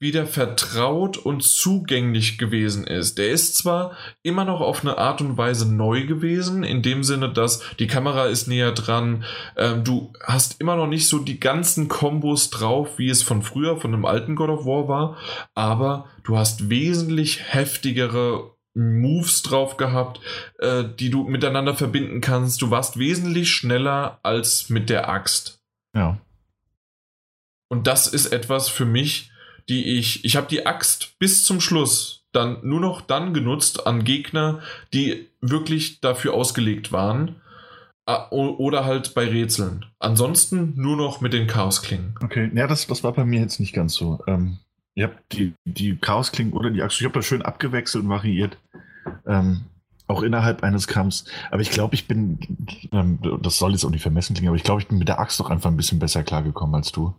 wieder vertraut und zugänglich gewesen ist. Der ist zwar immer noch auf eine Art und Weise neu gewesen, in dem Sinne, dass die Kamera ist näher dran, ähm, du hast immer noch nicht so die ganzen Kombos drauf, wie es von früher, von dem alten God of War war, aber du hast wesentlich heftigere Moves drauf gehabt, äh, die du miteinander verbinden kannst. Du warst wesentlich schneller als mit der Axt. Ja. Und das ist etwas für mich, die ich, ich habe die Axt bis zum Schluss dann nur noch dann genutzt an Gegner, die wirklich dafür ausgelegt waren. Oder halt bei Rätseln. Ansonsten nur noch mit den Chaosklingen. Okay, ja, das, das war bei mir jetzt nicht ganz so. Ähm, ihr habt die, die Chaosklingen oder die Axt, ich habe das schön abgewechselt und variiert. Ähm, auch innerhalb eines Kampfs. Aber ich glaube, ich bin, ähm, das soll jetzt auch nicht vermessen klingen, aber ich glaube, ich bin mit der Axt doch einfach ein bisschen besser klargekommen als du.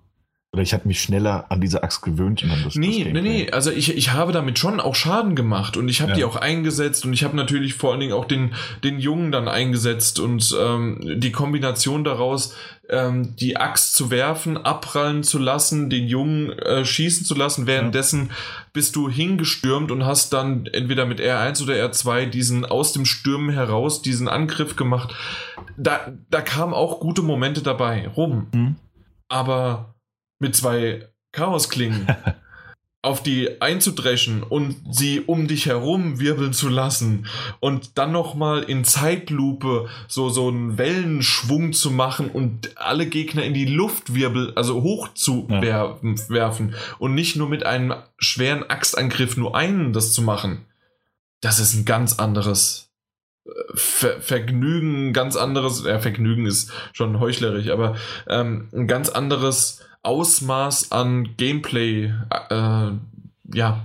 Oder ich habe mich schneller an diese Axt gewöhnt. Und dann das, Nee, das nee, nee. Also ich, ich habe damit schon auch Schaden gemacht und ich habe Ja. die auch eingesetzt und ich habe natürlich vor allen Dingen auch den, den Jungen dann eingesetzt und ähm, die Kombination daraus, ähm, die Axt zu werfen, abprallen zu lassen, den Jungen äh, schießen zu lassen. Währenddessen bist du hingestürmt und hast dann entweder mit R1 oder R2 diesen aus dem Stürmen heraus, diesen Angriff gemacht. Da, da kamen auch gute Momente dabei rum. Hm? Aber mit zwei Chaosklingen auf die einzudreschen und sie um dich herum wirbeln zu lassen und dann nochmal in Zeitlupe so, so einen Wellenschwung zu machen und alle Gegner in die Luft wirbel, also hoch zu Ja. wer werfen und nicht nur mit einem schweren Axtangriff nur einen das zu machen. Das ist ein ganz anderes äh, Ver Vergnügen, ein ganz anderes, ja, Vergnügen ist schon heuchlerisch, aber ähm, ein ganz anderes Ausmaß an Gameplay, äh, ja,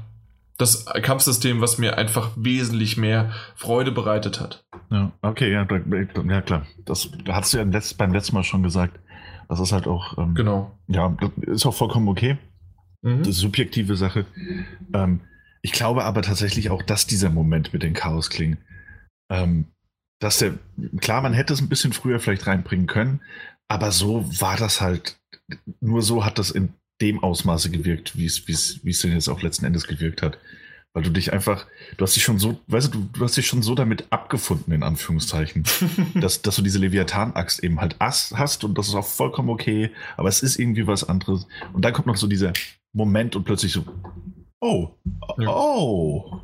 das Kampfsystem, was mir einfach wesentlich mehr Freude bereitet hat. Ja, okay, ja, ja klar. Das hast du ja beim letzten Mal schon gesagt. Das ist halt auch, ähm, Genau. ja, das ist auch vollkommen okay. Mhm. Das ist subjektive Sache. Ähm, ich glaube aber tatsächlich auch, dass dieser Moment mit den Chaosklingen, ähm, dass der, klar, man hätte es ein bisschen früher vielleicht reinbringen können, aber so war das halt, nur so hat das in dem Ausmaße gewirkt, wie es, denn jetzt auch letzten Endes gewirkt hat. Weil du dich einfach, du hast dich schon so, weißt du, du hast dich schon so damit abgefunden, in Anführungszeichen, dass, dass du diese Leviathan-Axt eben halt hast und das ist auch vollkommen okay, aber es ist irgendwie was anderes. Und dann kommt noch so dieser Moment und plötzlich so, oh, oh.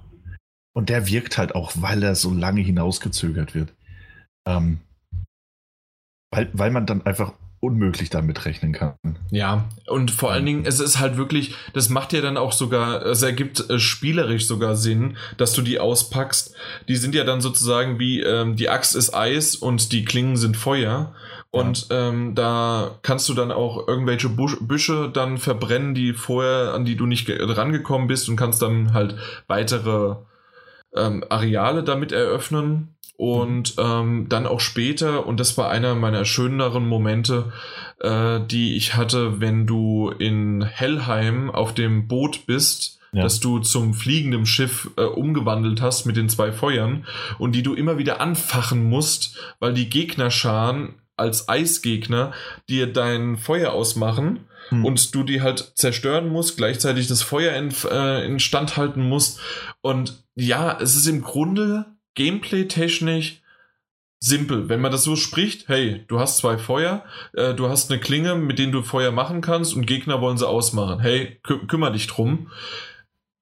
Und der wirkt halt auch, weil er so lange hinausgezögert wird. Ähm, weil, weil man dann einfach unmöglich damit rechnen kann. Ja, und vor allen Dingen, es ist halt wirklich, das macht ja dann auch sogar, es ergibt äh, spielerisch sogar Sinn, dass du die auspackst. Die sind ja dann sozusagen wie, ähm, die Axt ist Eis und die Klingen sind Feuer. Und ja. ähm, da kannst du dann auch irgendwelche Busch, Büsche dann verbrennen, die vorher, an die du nicht rangekommen bist und kannst dann halt weitere ähm, Areale damit eröffnen. Und ähm, dann auch später, und das war einer meiner schöneren Momente, äh, die ich hatte, wenn du in Hellheim auf dem Boot bist, ja. dass du zum fliegenden Schiff äh, umgewandelt hast mit den zwei Feuern und die du immer wieder anfachen musst, weil die Gegnerscharen als Eisgegner dir dein Feuer ausmachen hm. und du die halt zerstören musst, gleichzeitig das Feuer in, äh, instand halten musst. Und ja, es ist im Grunde gameplay-technisch simpel. Wenn man das so spricht, hey, du hast zwei Feuer, äh, du hast eine Klinge, mit denen du Feuer machen kannst und Gegner wollen sie ausmachen. Hey, kü kümmere dich drum.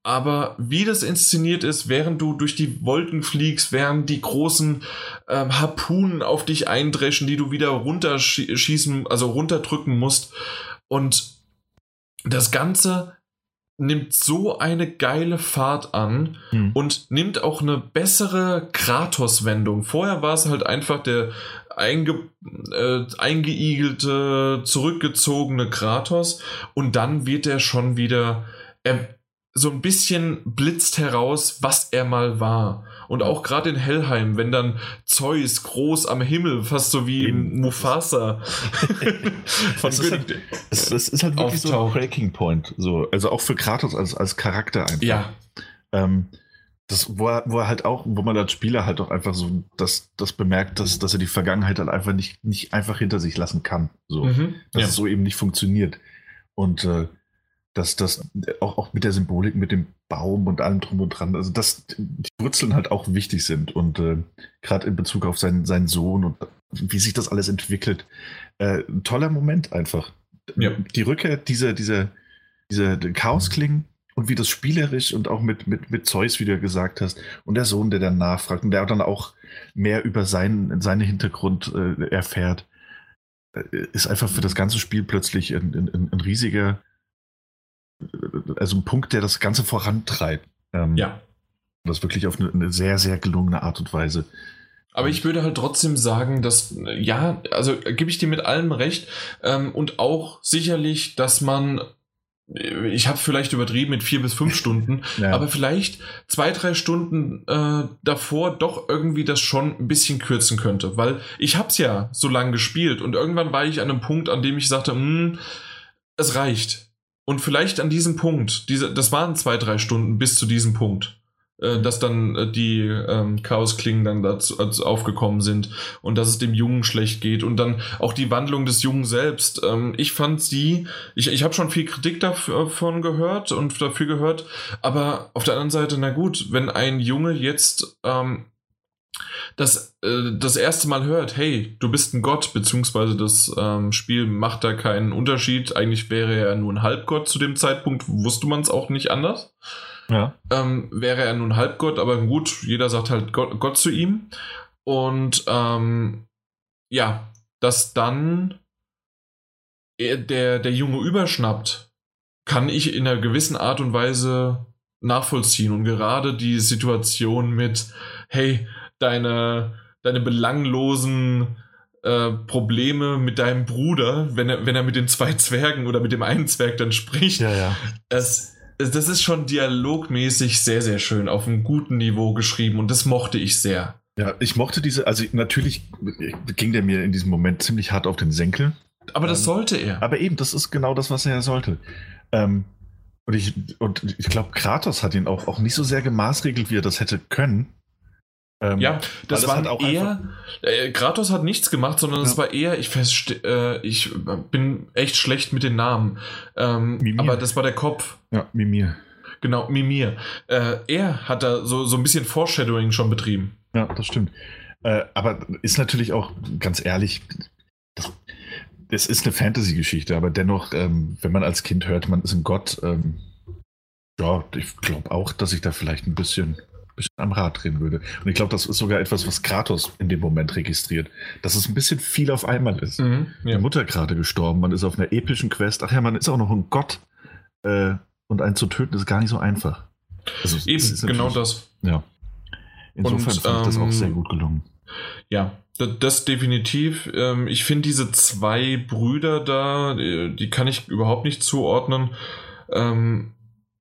Aber wie das inszeniert ist, während du durch die Wolken fliegst, während die großen ähm, Harpunen auf dich eindreschen, die du wieder runterschießen, also runterdrücken musst. Und das Ganze nimmt so eine geile Fahrt an hm. und nimmt auch eine bessere Kratos-Wendung. Vorher war es halt einfach der einge, äh, eingeigelte, zurückgezogene Kratos und dann wird er schon wieder, er, so ein bisschen blitzt heraus, was er mal war. Und auch gerade in Hellheim, wenn dann Zeus groß am Himmel, fast so wie Eben. Mufasa von das, ist halt, das, ist halt wirklich auftaucht. so ein Breaking Point. So. Also auch für Kratos als, als Charakter einfach. Ja. Ähm, das, wo er, wo er halt auch, wo man als Spieler halt auch einfach so das, das bemerkt, dass, dass er die Vergangenheit halt einfach nicht, nicht einfach hinter sich lassen kann. So. Mhm, dass ja. es so eben nicht funktioniert. Und äh, dass das auch, auch mit der Symbolik, mit dem Baum und allem drum und dran, also dass die Wurzeln halt auch wichtig sind und äh, gerade in Bezug auf seinen, seinen Sohn und wie sich das alles entwickelt. Äh, ein toller Moment einfach. Ja. Die Rückkehr dieser, dieser, dieser Chaosklingen und wie das spielerisch und auch mit, mit, mit Zeus, wie du ja gesagt hast, und der Sohn, der dann nachfragt und der dann auch mehr über seinen, seinen Hintergrund äh, erfährt, äh, ist einfach für das ganze Spiel plötzlich ein, ein, ein riesiger also ein Punkt, der das Ganze vorantreibt. Ähm, ja. Das wirklich auf eine, eine, sehr, sehr gelungene Art und Weise. Aber ich würde halt trotzdem sagen, dass, ja, also gebe ich dir mit allem recht ähm, und auch sicherlich, dass man ich habe vielleicht übertrieben mit vier bis fünf Stunden, ja. aber vielleicht zwei, drei Stunden äh, davor doch irgendwie das schon ein bisschen kürzen könnte, weil ich habe es ja so lange gespielt und irgendwann war ich an einem Punkt, an dem ich sagte, hm, es reicht. Und vielleicht an diesem Punkt, diese, das waren zwei, drei Stunden bis zu diesem Punkt, äh, dass dann äh, die ähm, Chaosklingen dann dazu also aufgekommen sind und dass es dem Jungen schlecht geht und dann auch die Wandlung des Jungen selbst. Ähm, ich fand sie, ich, ich habe schon viel Kritik davon gehört und dafür gehört, aber auf der anderen Seite, na gut, wenn ein Junge jetzt ähm, das, äh, das erste Mal hört, hey, du bist ein Gott, beziehungsweise das ähm, Spiel macht da keinen Unterschied. Eigentlich wäre er nur ein Halbgott zu dem Zeitpunkt, wusste man es auch nicht anders. Ja. Ähm, wäre er nun Halbgott, aber gut, jeder sagt halt Gott, Gott zu ihm. Und ähm, ja, dass dann der, der Junge überschnappt, kann ich in einer gewissen Art und Weise nachvollziehen. Und gerade die Situation mit, hey, deine, deine belanglosen äh, Probleme mit deinem Bruder, wenn er, wenn er mit den zwei Zwergen oder mit dem einen Zwerg dann spricht. Ja, ja. Es, das ist schon dialogmäßig sehr, sehr schön auf einem guten Niveau geschrieben und das mochte ich sehr. Ja, ich mochte diese, also natürlich ging der mir in diesem Moment ziemlich hart auf den Senkel. Aber das ähm, sollte er. Aber eben, das ist genau das, was er sollte. Ähm, Und ich, und ich glaube, Kratos hat ihn auch, auch nicht so sehr gemaßregelt, wie er das hätte können. Ähm, ja, das war auch eher. Äh, Kratos hat nichts gemacht, sondern es ja. war eher, ich festste, äh, ich bin echt schlecht mit den Namen. Ähm, aber das war der Kopf. Ja, Mimir. Genau, Mimir. Äh, er hat da so, so ein bisschen Foreshadowing schon betrieben. Ja, das stimmt. Äh, aber ist natürlich auch, ganz ehrlich, das, das ist eine Fantasy-Geschichte, aber dennoch, ähm, wenn man als Kind hört, man ist ein Gott, ähm, ja, ich glaube auch, dass ich da vielleicht ein bisschen am Rad drehen würde. Und ich glaube, das ist sogar etwas, was Kratos in dem Moment registriert, dass es ein bisschen viel auf einmal ist. Mhm, ja. Die Mutter gerade gestorben, man ist auf einer epischen Quest. Ach ja, man ist auch noch ein Gott. Äh, und einen zu töten ist gar nicht so einfach. Also, Eben, genau das. Ja. Insofern und, ich das auch ähm, sehr gut gelungen. Ja, das, das definitiv. Ähm, ich finde diese zwei Brüder da, die, die, kann ich überhaupt nicht zuordnen. Ähm,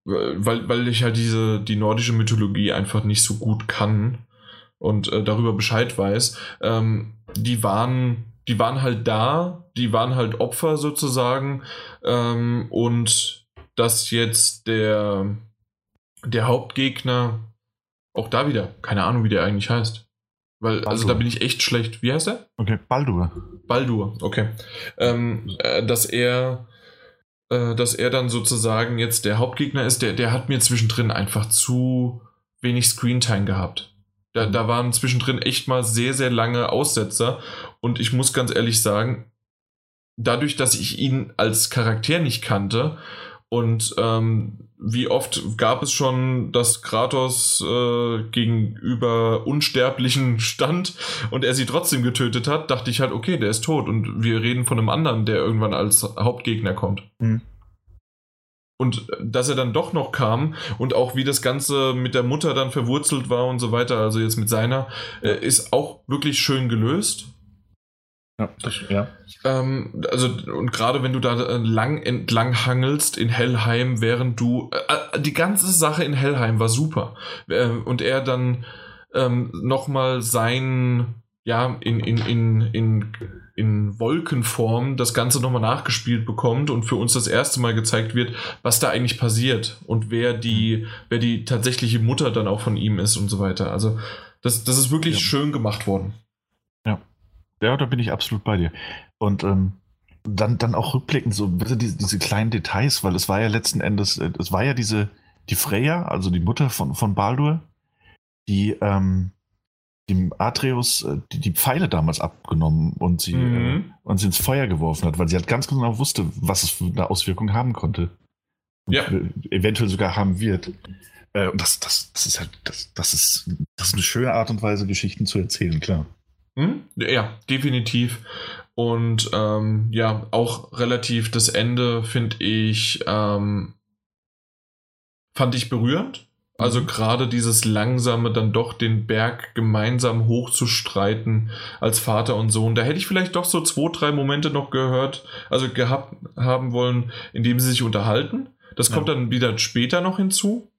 weil, weil ich halt diese, die nordische Mythologie einfach nicht so gut kann und äh, darüber Bescheid weiß. Ähm, die waren, die waren halt da, die waren halt Opfer sozusagen ähm, und dass jetzt der, der Hauptgegner auch da wieder, keine Ahnung, wie der eigentlich heißt. Weil, Baldur. also da bin ich echt schlecht. Wie heißt er? Okay, Baldur. Baldur, okay. Ähm, äh, dass er äh, dass er dann sozusagen jetzt der Hauptgegner ist, der, der hat mir zwischendrin einfach zu wenig Screentime gehabt. Da, da waren zwischendrin echt mal sehr, sehr lange Aussetzer und ich muss ganz ehrlich sagen, dadurch, dass ich ihn als Charakter nicht kannte und ähm, wie oft gab es schon, dass Kratos äh, gegenüber Unsterblichen stand und er sie trotzdem getötet hat, dachte ich halt, okay, der ist tot und wir reden von einem anderen, der irgendwann als Hauptgegner kommt. Mhm. Und dass er dann doch noch kam und auch wie das Ganze mit der Mutter dann verwurzelt war und so weiter, also jetzt mit seiner, äh, ist auch wirklich schön gelöst. Ja, das, ja. Ähm, also, und gerade wenn du da äh, lang entlang hangelst in Hellheim, während du. Äh, äh, die ganze Sache in Hellheim war super. Äh, und er dann ähm, nochmal sein. Ja, in, in, in, in, in Wolkenform das Ganze nochmal nachgespielt bekommt und für uns das erste Mal gezeigt wird, was da eigentlich passiert und wer die, wer die tatsächliche Mutter dann auch von ihm ist und so weiter. Also, das, das ist wirklich ja. schön gemacht worden. Ja, da bin ich absolut bei dir. Und ähm, dann, dann auch rückblickend so diese, diese kleinen Details, weil es war ja letzten Endes, äh, es war ja diese, die Freya, also die Mutter von, von Baldur, die ähm, dem Atreus äh, die, die Pfeile damals abgenommen und sie, mhm. äh, und sie ins Feuer geworfen hat, weil sie halt ganz genau wusste, was es für eine Auswirkung haben konnte. Und ja. Eventuell sogar haben wird. Äh, und das, das, das ist halt, das, das ist, das ist eine schöne Art und Weise, Geschichten zu erzählen, klar. Hm? Ja, definitiv. Und ähm, ja, auch relativ das Ende finde ich, ähm, fand ich berührend. Also mhm. gerade dieses langsame, dann doch den Berg gemeinsam hochzustreiten als Vater und Sohn. Da hätte ich vielleicht doch so zwei, drei Momente noch gehört, also gehabt haben wollen, in dem sie sich unterhalten. Das kommt ja. dann wieder später noch hinzu.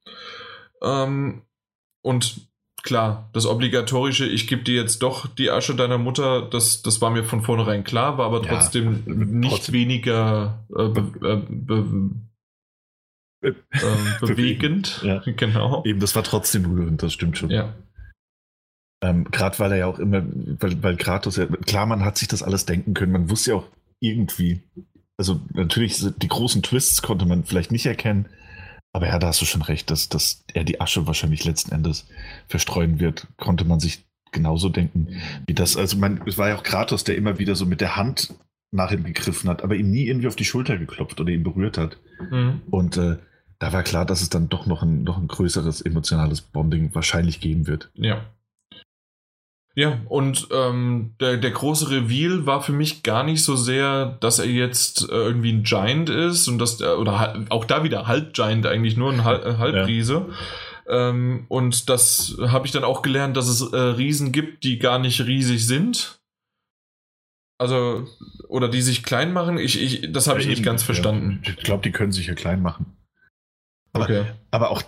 Ähm, und klar, das obligatorische, ich gebe dir jetzt doch die Asche deiner Mutter, das, das war mir von vornherein klar, war aber trotzdem ja, nicht trotzdem. weniger äh, be, be, äh, äh bewegend. Ja. Genau. Eben, das war trotzdem rührend, das stimmt schon. Ja. Ähm, Gerade weil er ja auch immer, weil, weil Kratos ja, klar, man hat sich das alles denken können, man wusste ja auch irgendwie, also natürlich die großen Twists konnte man vielleicht nicht erkennen, aber ja, da hast du schon recht, dass, dass er die Asche wahrscheinlich letzten Endes verstreuen wird, konnte man sich genauso denken, wie das. Also, man, es war ja auch Kratos, der immer wieder so mit der Hand nach ihm gegriffen hat, aber ihm nie irgendwie auf die Schulter geklopft oder ihn berührt hat. Mhm. Und äh, da war klar, dass es dann doch noch ein, noch ein größeres emotionales Bonding wahrscheinlich geben wird. Ja. Ja, und ähm, der, der große Reveal war für mich gar nicht so sehr, dass er jetzt äh, irgendwie ein Giant ist und dass der, oder auch da wieder Halb-Giant eigentlich nur ein Hal äh, Halbriese. Ja. Ähm, und das habe ich dann auch gelernt, dass es äh, Riesen gibt, die gar nicht riesig sind. Also, oder die sich klein machen. Ich, ich, das habe ja, ich nicht ganz verstanden. Ja. Ich glaube, die können sich ja klein machen. Aber, okay. aber auch,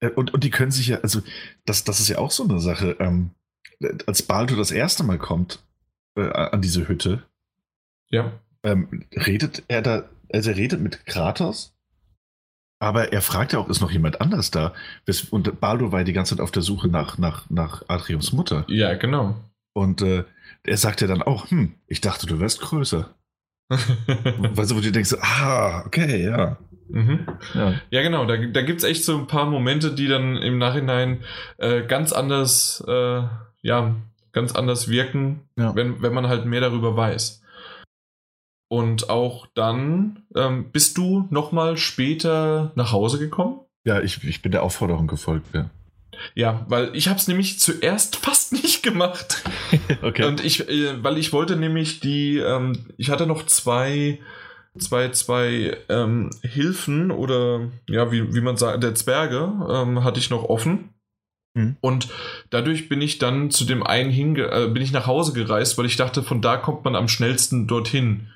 äh, und, und die können sich ja, also, das, das ist ja auch so eine Sache. Ähm, als Baldur das erste Mal kommt äh, an diese Hütte, ja. Ähm, redet er da, also er redet mit Kratos, Aber er fragt ja auch, ist noch jemand anders da? Und Baldur war ja die ganze Zeit auf der Suche nach, nach, nach Adriums Mutter. Ja, genau. Und äh, er sagt ja dann auch, hm, ich dachte, du wärst größer. weißt du, wo du denkst, ah, okay, ja. Mhm. Ja. ja. genau. Da, da gibt es echt so ein paar Momente, die dann im Nachhinein äh, ganz anders, äh, ja, ganz anders wirken, ja. wenn, wenn man halt mehr darüber weiß. Und auch dann ähm, bist du nochmal später nach Hause gekommen? Ja, ich, ich bin der Aufforderung gefolgt, ja. Ja, weil ich habe es nämlich zuerst fast nicht gemacht. okay. Und ich, äh, weil ich wollte nämlich die, ähm, ich hatte noch zwei, zwei, zwei ähm, Hilfen oder ja, wie, wie man sagt, der Zwerge ähm, hatte ich noch offen. Mhm. Und dadurch bin ich dann zu dem einen hinge äh, bin ich nach Hause gereist, weil ich dachte, von da kommt man am schnellsten dorthin.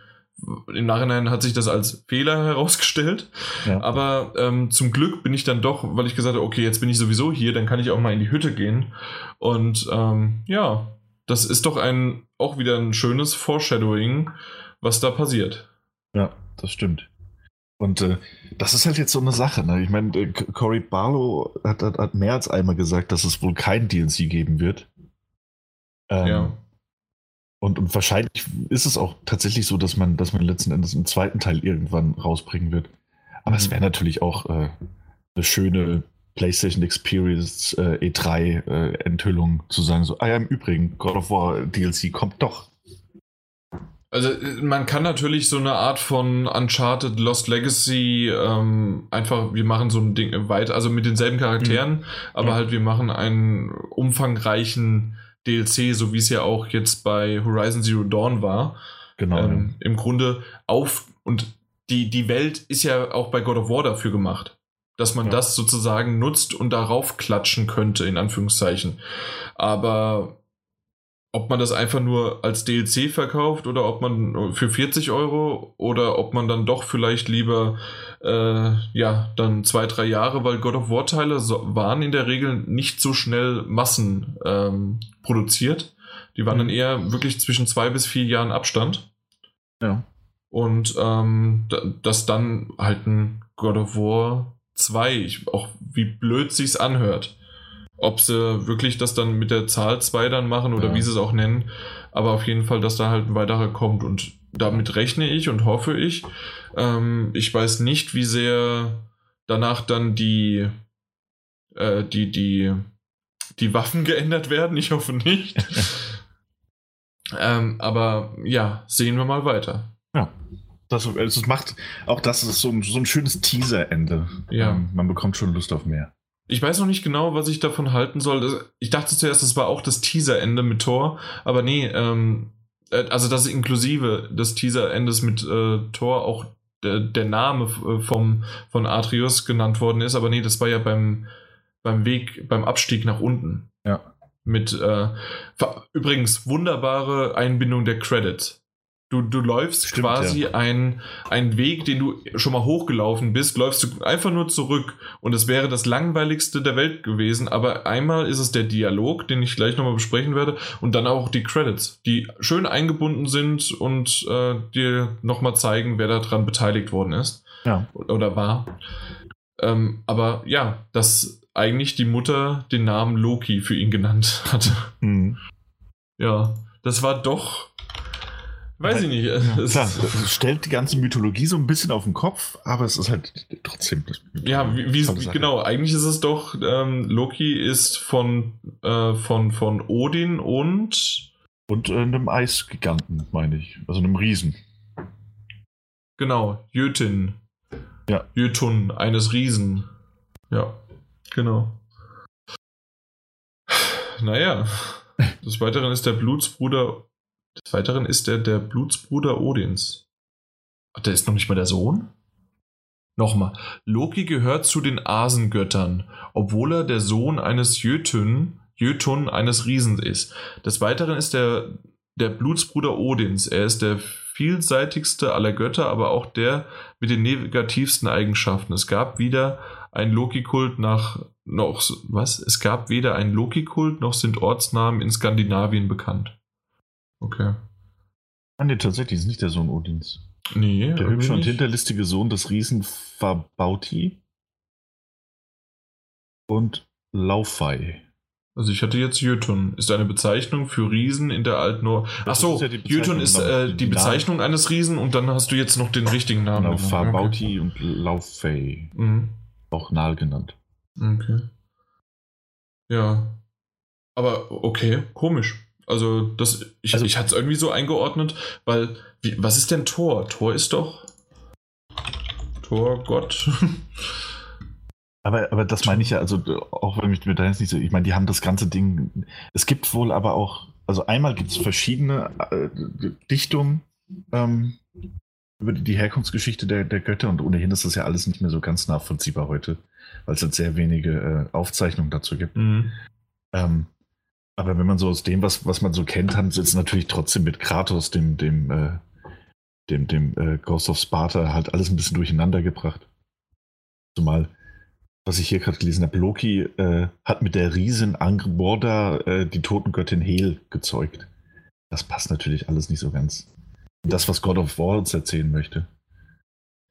Im Nachhinein hat sich das als Fehler herausgestellt. Ja. Aber ähm, zum Glück bin ich dann doch, weil ich gesagt habe, okay, jetzt bin ich sowieso hier, dann kann ich auch mal in die Hütte gehen. Und ähm, ja, das ist doch ein auch wieder ein schönes Foreshadowing, was da passiert. Ja, das stimmt. Und äh, das ist halt jetzt so eine Sache. Ne? Ich meine, äh, Cory Barlow hat, hat, hat, mehr als einmal gesagt, dass es wohl kein DLC geben wird. Ähm, ja. Und, und, wahrscheinlich ist es auch tatsächlich so, dass man, dass man letzten Endes einen zweiten Teil irgendwann rausbringen wird. Aber mhm. es wäre natürlich auch äh, eine schöne PlayStation Experience äh, E3-Enthüllung äh, zu sagen, so, ah ja, im Übrigen, God of War DLC kommt doch. Also man kann natürlich so eine Art von Uncharted Lost Legacy ähm, einfach, wir machen so ein Ding weiter, also mit denselben Charakteren, mhm. aber ja. halt wir machen einen umfangreichen DLC, so wie es ja auch jetzt bei Horizon Zero Dawn war. Genau. Ähm, Im Grunde auf und die, die Welt ist ja auch bei God of War dafür gemacht, dass man ja. das sozusagen nutzt und darauf klatschen könnte, in Anführungszeichen. Aber ob man das einfach nur als DLC verkauft oder ob man für 40 Euro oder ob man dann doch vielleicht lieber äh, ja dann zwei drei Jahre, weil God of War Teile so, waren in der Regel nicht so schnell Massen ähm, produziert. Die waren dann mhm. eher wirklich zwischen zwei bis vier Jahren Abstand. Ja. Und ähm, dass dann halt ein God of War 2, ich, auch wie blöd sich's anhört ob sie wirklich das dann mit der Zahl 2 dann machen oder ja. wie sie es auch nennen. Aber auf jeden Fall, dass da halt ein weiterer kommt. Und damit rechne ich und hoffe ich. Ähm, ich weiß nicht, wie sehr danach dann die, äh, die, die, die Waffen geändert werden. Ich hoffe nicht. ähm, aber ja, sehen wir mal weiter. Ja. Das, das macht auch das ist so ein, so ein schönes Teaser-Ende. Ja. Ähm, man bekommt schon Lust auf mehr. Ich weiß noch nicht genau, was ich davon halten soll. Ich dachte zuerst, das war auch das Teaser-Ende mit Thor, aber nee, ähm, äh, also das inklusive des Teaser-Endes mit äh, Thor auch der, Name äh, vom, von Atreus genannt worden ist, aber nee, das war ja beim, beim Weg, beim Abstieg nach unten. Ja. Mit äh, übrigens wunderbare Einbindung der Credits. Du, du läufst Stimmt, quasi ja. einen, Weg, den du schon mal hochgelaufen bist, läufst du einfach nur zurück und es wäre das langweiligste der Welt gewesen, aber einmal ist es der Dialog, den ich gleich nochmal besprechen werde und dann auch die Credits, die schön eingebunden sind und äh, dir nochmal zeigen, wer daran beteiligt worden ist ja. oder war. Ähm, aber ja, dass eigentlich die Mutter den Namen Loki für ihn genannt hatte. Mhm. Ja, das war doch Weiß ich nicht. Ja, klar, stellt die ganze Mythologie so ein bisschen auf den Kopf, aber es ist halt trotzdem. Ja, wie, wie genau. Eigentlich ist es doch, ähm, Loki ist von, äh, von, von Odin und. Und äh, einem Eisgiganten, meine ich. Also einem Riesen. Genau, Jötin. Ja. Jötun, eines Riesen. Ja, genau. Naja. Des Weiteren ist der Blutsbruder des Weiteren ist er der Blutsbruder Odins. Der ist noch nicht mal der Sohn? Nochmal. Loki gehört zu den Asengöttern, obwohl er der Sohn eines Jötun, Jötun eines Riesen ist. Des Weiteren ist er der Blutsbruder Odins. Er ist der vielseitigste aller Götter, aber auch der mit den negativsten Eigenschaften. Es gab wieder ein Loki-Kult nach noch was? Es gab weder ein Loki-Kult noch sind Ortsnamen in Skandinavien bekannt. Okay. Ah, nee, tatsächlich ist nicht der Sohn Odins. Nee. Der hübsche und hinterlistige Sohn des Riesen Fabauti. und Laufei. Also ich hatte jetzt Jötun. Ist eine Bezeichnung für Riesen in der Altnor. Achso, ja Jötun ist äh, die Bezeichnung Namen. eines Riesen und dann hast du jetzt noch den richtigen Namen. Genau, Farbauti okay. und Laufei. Mhm. Auch Nal genannt. Okay. Ja. Aber okay, komisch. Also, das, ich, also, ich hatte es irgendwie so eingeordnet, weil, wie, was ist denn Tor? Tor ist doch. Tor, Gott. Aber, aber das meine ich ja, also auch wenn mich mit da jetzt nicht so, ich meine, die haben das ganze Ding, es gibt wohl aber auch, also einmal gibt es verschiedene äh, Dichtungen ähm, über die, die Herkunftsgeschichte der, der Götter und ohnehin ist das ja alles nicht mehr so ganz nachvollziehbar heute, weil es halt sehr wenige äh, Aufzeichnungen dazu gibt. Mhm. Ähm, aber wenn man so aus dem, was, was man so kennt, hat es natürlich trotzdem mit Kratos, dem, dem, äh, dem, dem äh, Ghost of Sparta, halt alles ein bisschen durcheinander gebracht. Zumal was ich hier gerade gelesen habe, Loki äh, hat mit der Riesin Angrborda äh, die Totengöttin Hel gezeugt. Das passt natürlich alles nicht so ganz. Das, was God of War uns erzählen möchte.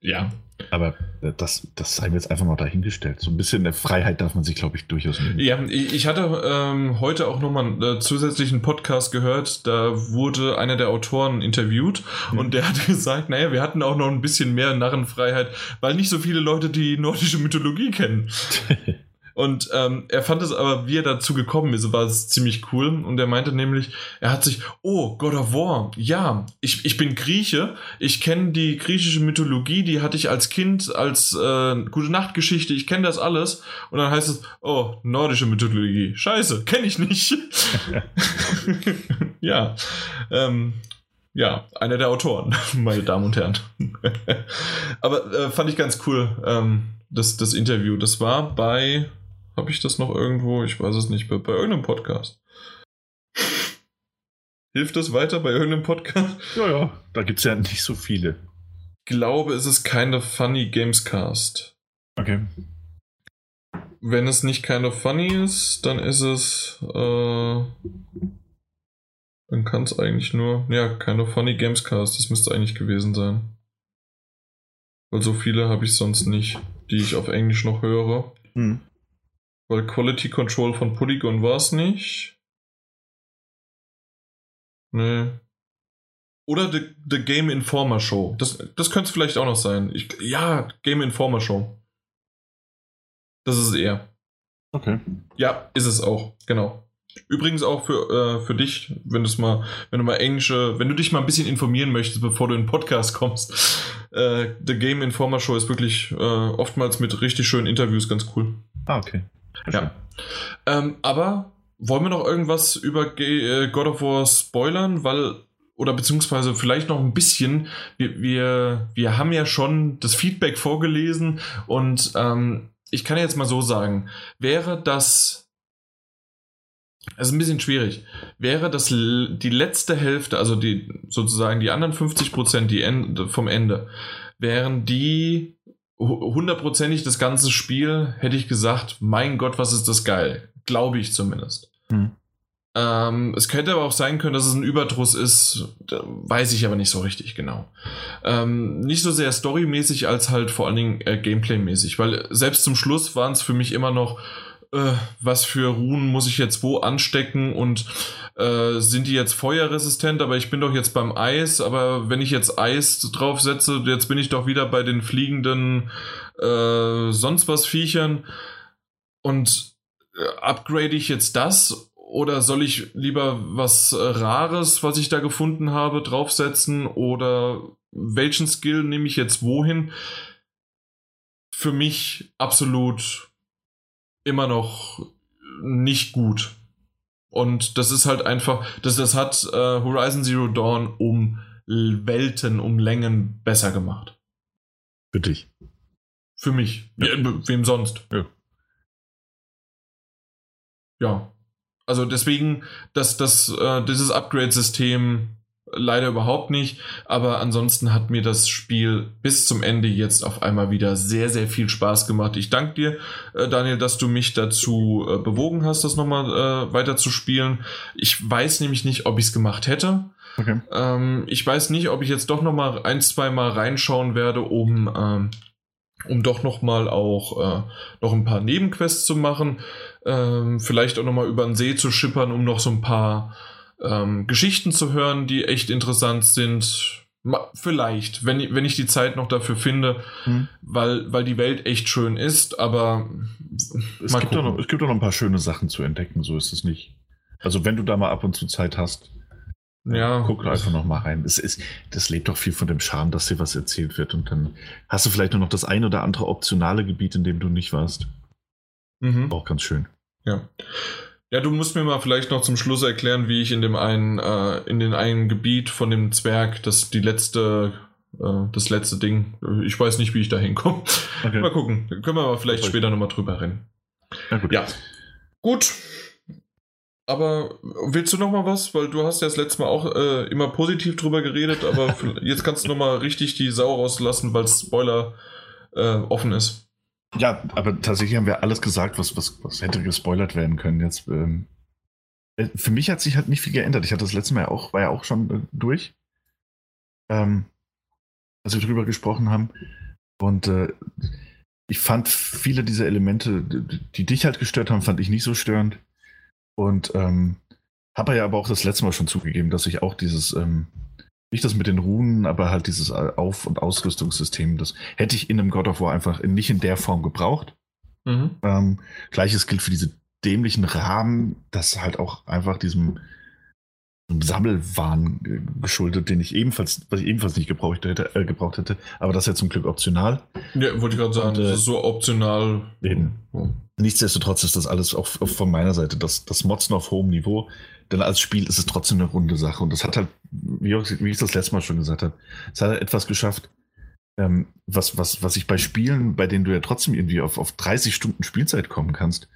Ja. Aber äh, das, das sei mir jetzt einfach mal dahingestellt. So ein bisschen der Freiheit darf man sich, glaube ich, durchaus nehmen. Ja, ich hatte ähm, heute auch nochmal einen äh, zusätzlichen Podcast gehört. Da wurde einer der Autoren interviewt mhm. und der hat gesagt, naja, wir hatten auch noch ein bisschen mehr Narrenfreiheit, weil nicht so viele Leute die nordische Mythologie kennen. Und ähm, er fand es aber, wie er dazu gekommen ist, war es ziemlich cool. Und er meinte nämlich, er hat sich, oh, God of War, ja, ich, ich bin Grieche, ich kenne die griechische Mythologie, die hatte ich als Kind, als äh, gute Nachtgeschichte, ich kenne das alles. Und dann heißt es, oh, nordische Mythologie, scheiße, kenne ich nicht. ja, ähm, ja, einer der Autoren, meine Damen und Herren. Aber äh, fand ich ganz cool, ähm, das, das Interview. Das war bei, habe ich das noch irgendwo? Ich weiß es nicht. Bei, bei irgendeinem Podcast. Hilft das weiter bei irgendeinem Podcast? Ja, ja. Da gibt es ja nicht so viele. Ich glaube, es ist keine Funny Gamescast. Okay. Wenn es nicht keine Funny ist, dann ist es. Äh, dann kann es eigentlich nur. Ja, keine Funny Gamescast. Das müsste eigentlich gewesen sein. Weil so viele habe ich sonst nicht, die ich auf Englisch noch höre. Hm. Weil Quality Control von Polygon war es nicht. Nee. Oder The, The Game Informer Show. Das, das könnte es vielleicht auch noch sein. Ich, ja, Game Informer Show. Das ist es eher. Okay. Ja, ist es auch, genau. Übrigens auch für, äh, für dich, wenn du mal, wenn du mal englische, wenn du dich mal ein bisschen informieren möchtest, bevor du in den Podcast kommst. Äh, The Game Informer Show ist wirklich äh, oftmals mit richtig schönen Interviews ganz cool. Ah, okay. Ja. Ähm, aber wollen wir noch irgendwas über äh, God of War spoilern? Weil, oder beziehungsweise vielleicht noch ein bisschen, wir, wir, wir haben ja schon das Feedback vorgelesen und ähm, ich kann jetzt mal so sagen, wäre das es ist ein bisschen schwierig. Wäre das die letzte Hälfte, also die sozusagen die anderen 50 Prozent die Ende, vom Ende, wären die hundertprozentig das ganze Spiel, hätte ich gesagt, mein Gott, was ist das geil. Glaube ich zumindest. Hm. Ähm, es könnte aber auch sein können, dass es ein Überdruss ist, weiß ich aber nicht so richtig genau. Ähm, nicht so sehr storymäßig als halt vor allen Dingen äh, gameplaymäßig, weil selbst zum Schluss waren es für mich immer noch, äh, was für Runen muss ich jetzt wo anstecken und äh, sind die jetzt feuerresistent, aber ich bin doch jetzt beim Eis, aber wenn ich jetzt Eis draufsetze, jetzt bin ich doch wieder bei den fliegenden äh, sonst was Viechern. Und äh, upgrade ich jetzt das? Oder soll ich lieber was äh, Rares, was ich da gefunden habe, draufsetzen? Oder welchen Skill nehme ich jetzt wohin? Für mich absolut immer noch nicht gut. Und das ist halt einfach, das, das hat äh, Horizon Zero Dawn um Welten, um Längen besser gemacht. Für dich. Für mich. Ja. Wem sonst? Ja. Ja. Also deswegen, dass das, äh, dieses Upgrade-System leider überhaupt nicht. Aber ansonsten hat mir das Spiel bis zum Ende jetzt auf einmal wieder sehr, sehr viel Spaß gemacht. Ich danke dir, äh, Daniel, dass du mich dazu äh, bewogen hast, das nochmal äh, weiter zu spielen. Ich weiß nämlich nicht, ob ich es gemacht hätte. Okay. Ähm, ich weiß nicht, ob ich jetzt doch nochmal ein, zwei Mal reinschauen werde, um ähm, um doch nochmal auch äh, noch ein paar Nebenquests zu machen. Ähm, vielleicht auch nochmal über den See zu schippern, um noch so ein paar ähm, Geschichten zu hören, die echt interessant sind. Vielleicht, wenn, ich- wenn ich die Zeit noch dafür finde, Hm. weil, weil die Welt echt schön ist, aber Es gibt, noch, es gibt auch noch ein paar schöne Sachen zu entdecken, so ist es nicht. Also wenn du da mal ab und zu Zeit hast, ja, guck einfach noch mal rein. Es ist, das lebt doch viel von dem Charme, dass dir was erzählt wird und dann hast du vielleicht nur noch das ein oder andere optionale Gebiet, in dem du nicht warst. Mhm. Auch ganz schön. Ja. Ja, du musst mir mal vielleicht noch zum Schluss erklären, wie ich in dem einen, äh, in den einen Gebiet von dem Zwerg, das die letzte, äh, das letzte Ding, ich weiß nicht, wie ich da hinkomme. Okay. Mal gucken. Können wir aber vielleicht Okay. später nochmal drüber reden. Ja, gut. Ja. Gut. Aber willst du noch mal was? Weil du hast ja das letzte Mal auch äh, immer positiv drüber geredet, aber jetzt kannst du noch mal richtig die Sau rauslassen, weil Spoiler äh, offen ist. Ja, aber tatsächlich haben wir alles gesagt, was, was, was hätte gespoilert werden können. Jetzt, ähm, äh, für mich hat sich halt nicht viel geändert. Ich hatte das letzte Mal auch, war ja auch schon äh, durch. Ähm, als wir drüber gesprochen haben. Und äh, ich fand viele dieser Elemente, die, die dich halt gestört haben, fand ich nicht so störend. Und ähm, habe ja aber auch das letzte Mal schon zugegeben, dass ich auch dieses, ähm, nicht das mit den Runen, aber halt dieses Auf- und Ausrüstungssystem, das hätte ich in einem God of War einfach in, nicht in der Form gebraucht. Mhm. Ähm, Gleiches gilt für diese dämlichen Rahmen, das halt auch einfach diesem Sammelwahn äh, geschuldet, den ich ebenfalls, was ich ebenfalls nicht gebraucht hätte, äh, gebraucht hätte. Aber das ist ja zum Glück optional. Ja, wollte ich gerade sagen, Und, äh, das ist so optional. Eben. Nichtsdestotrotz ist das alles auch von meiner Seite das, das Motzen auf hohem Niveau. Denn als Spiel ist es trotzdem eine runde Sache. Und das hat halt, wie ich ich das letzte Mal schon gesagt habe, es hat halt etwas geschafft, ähm, was, was, was ich bei Spielen, bei denen du ja trotzdem irgendwie auf, auf 30 Stunden Spielzeit kommen kannst,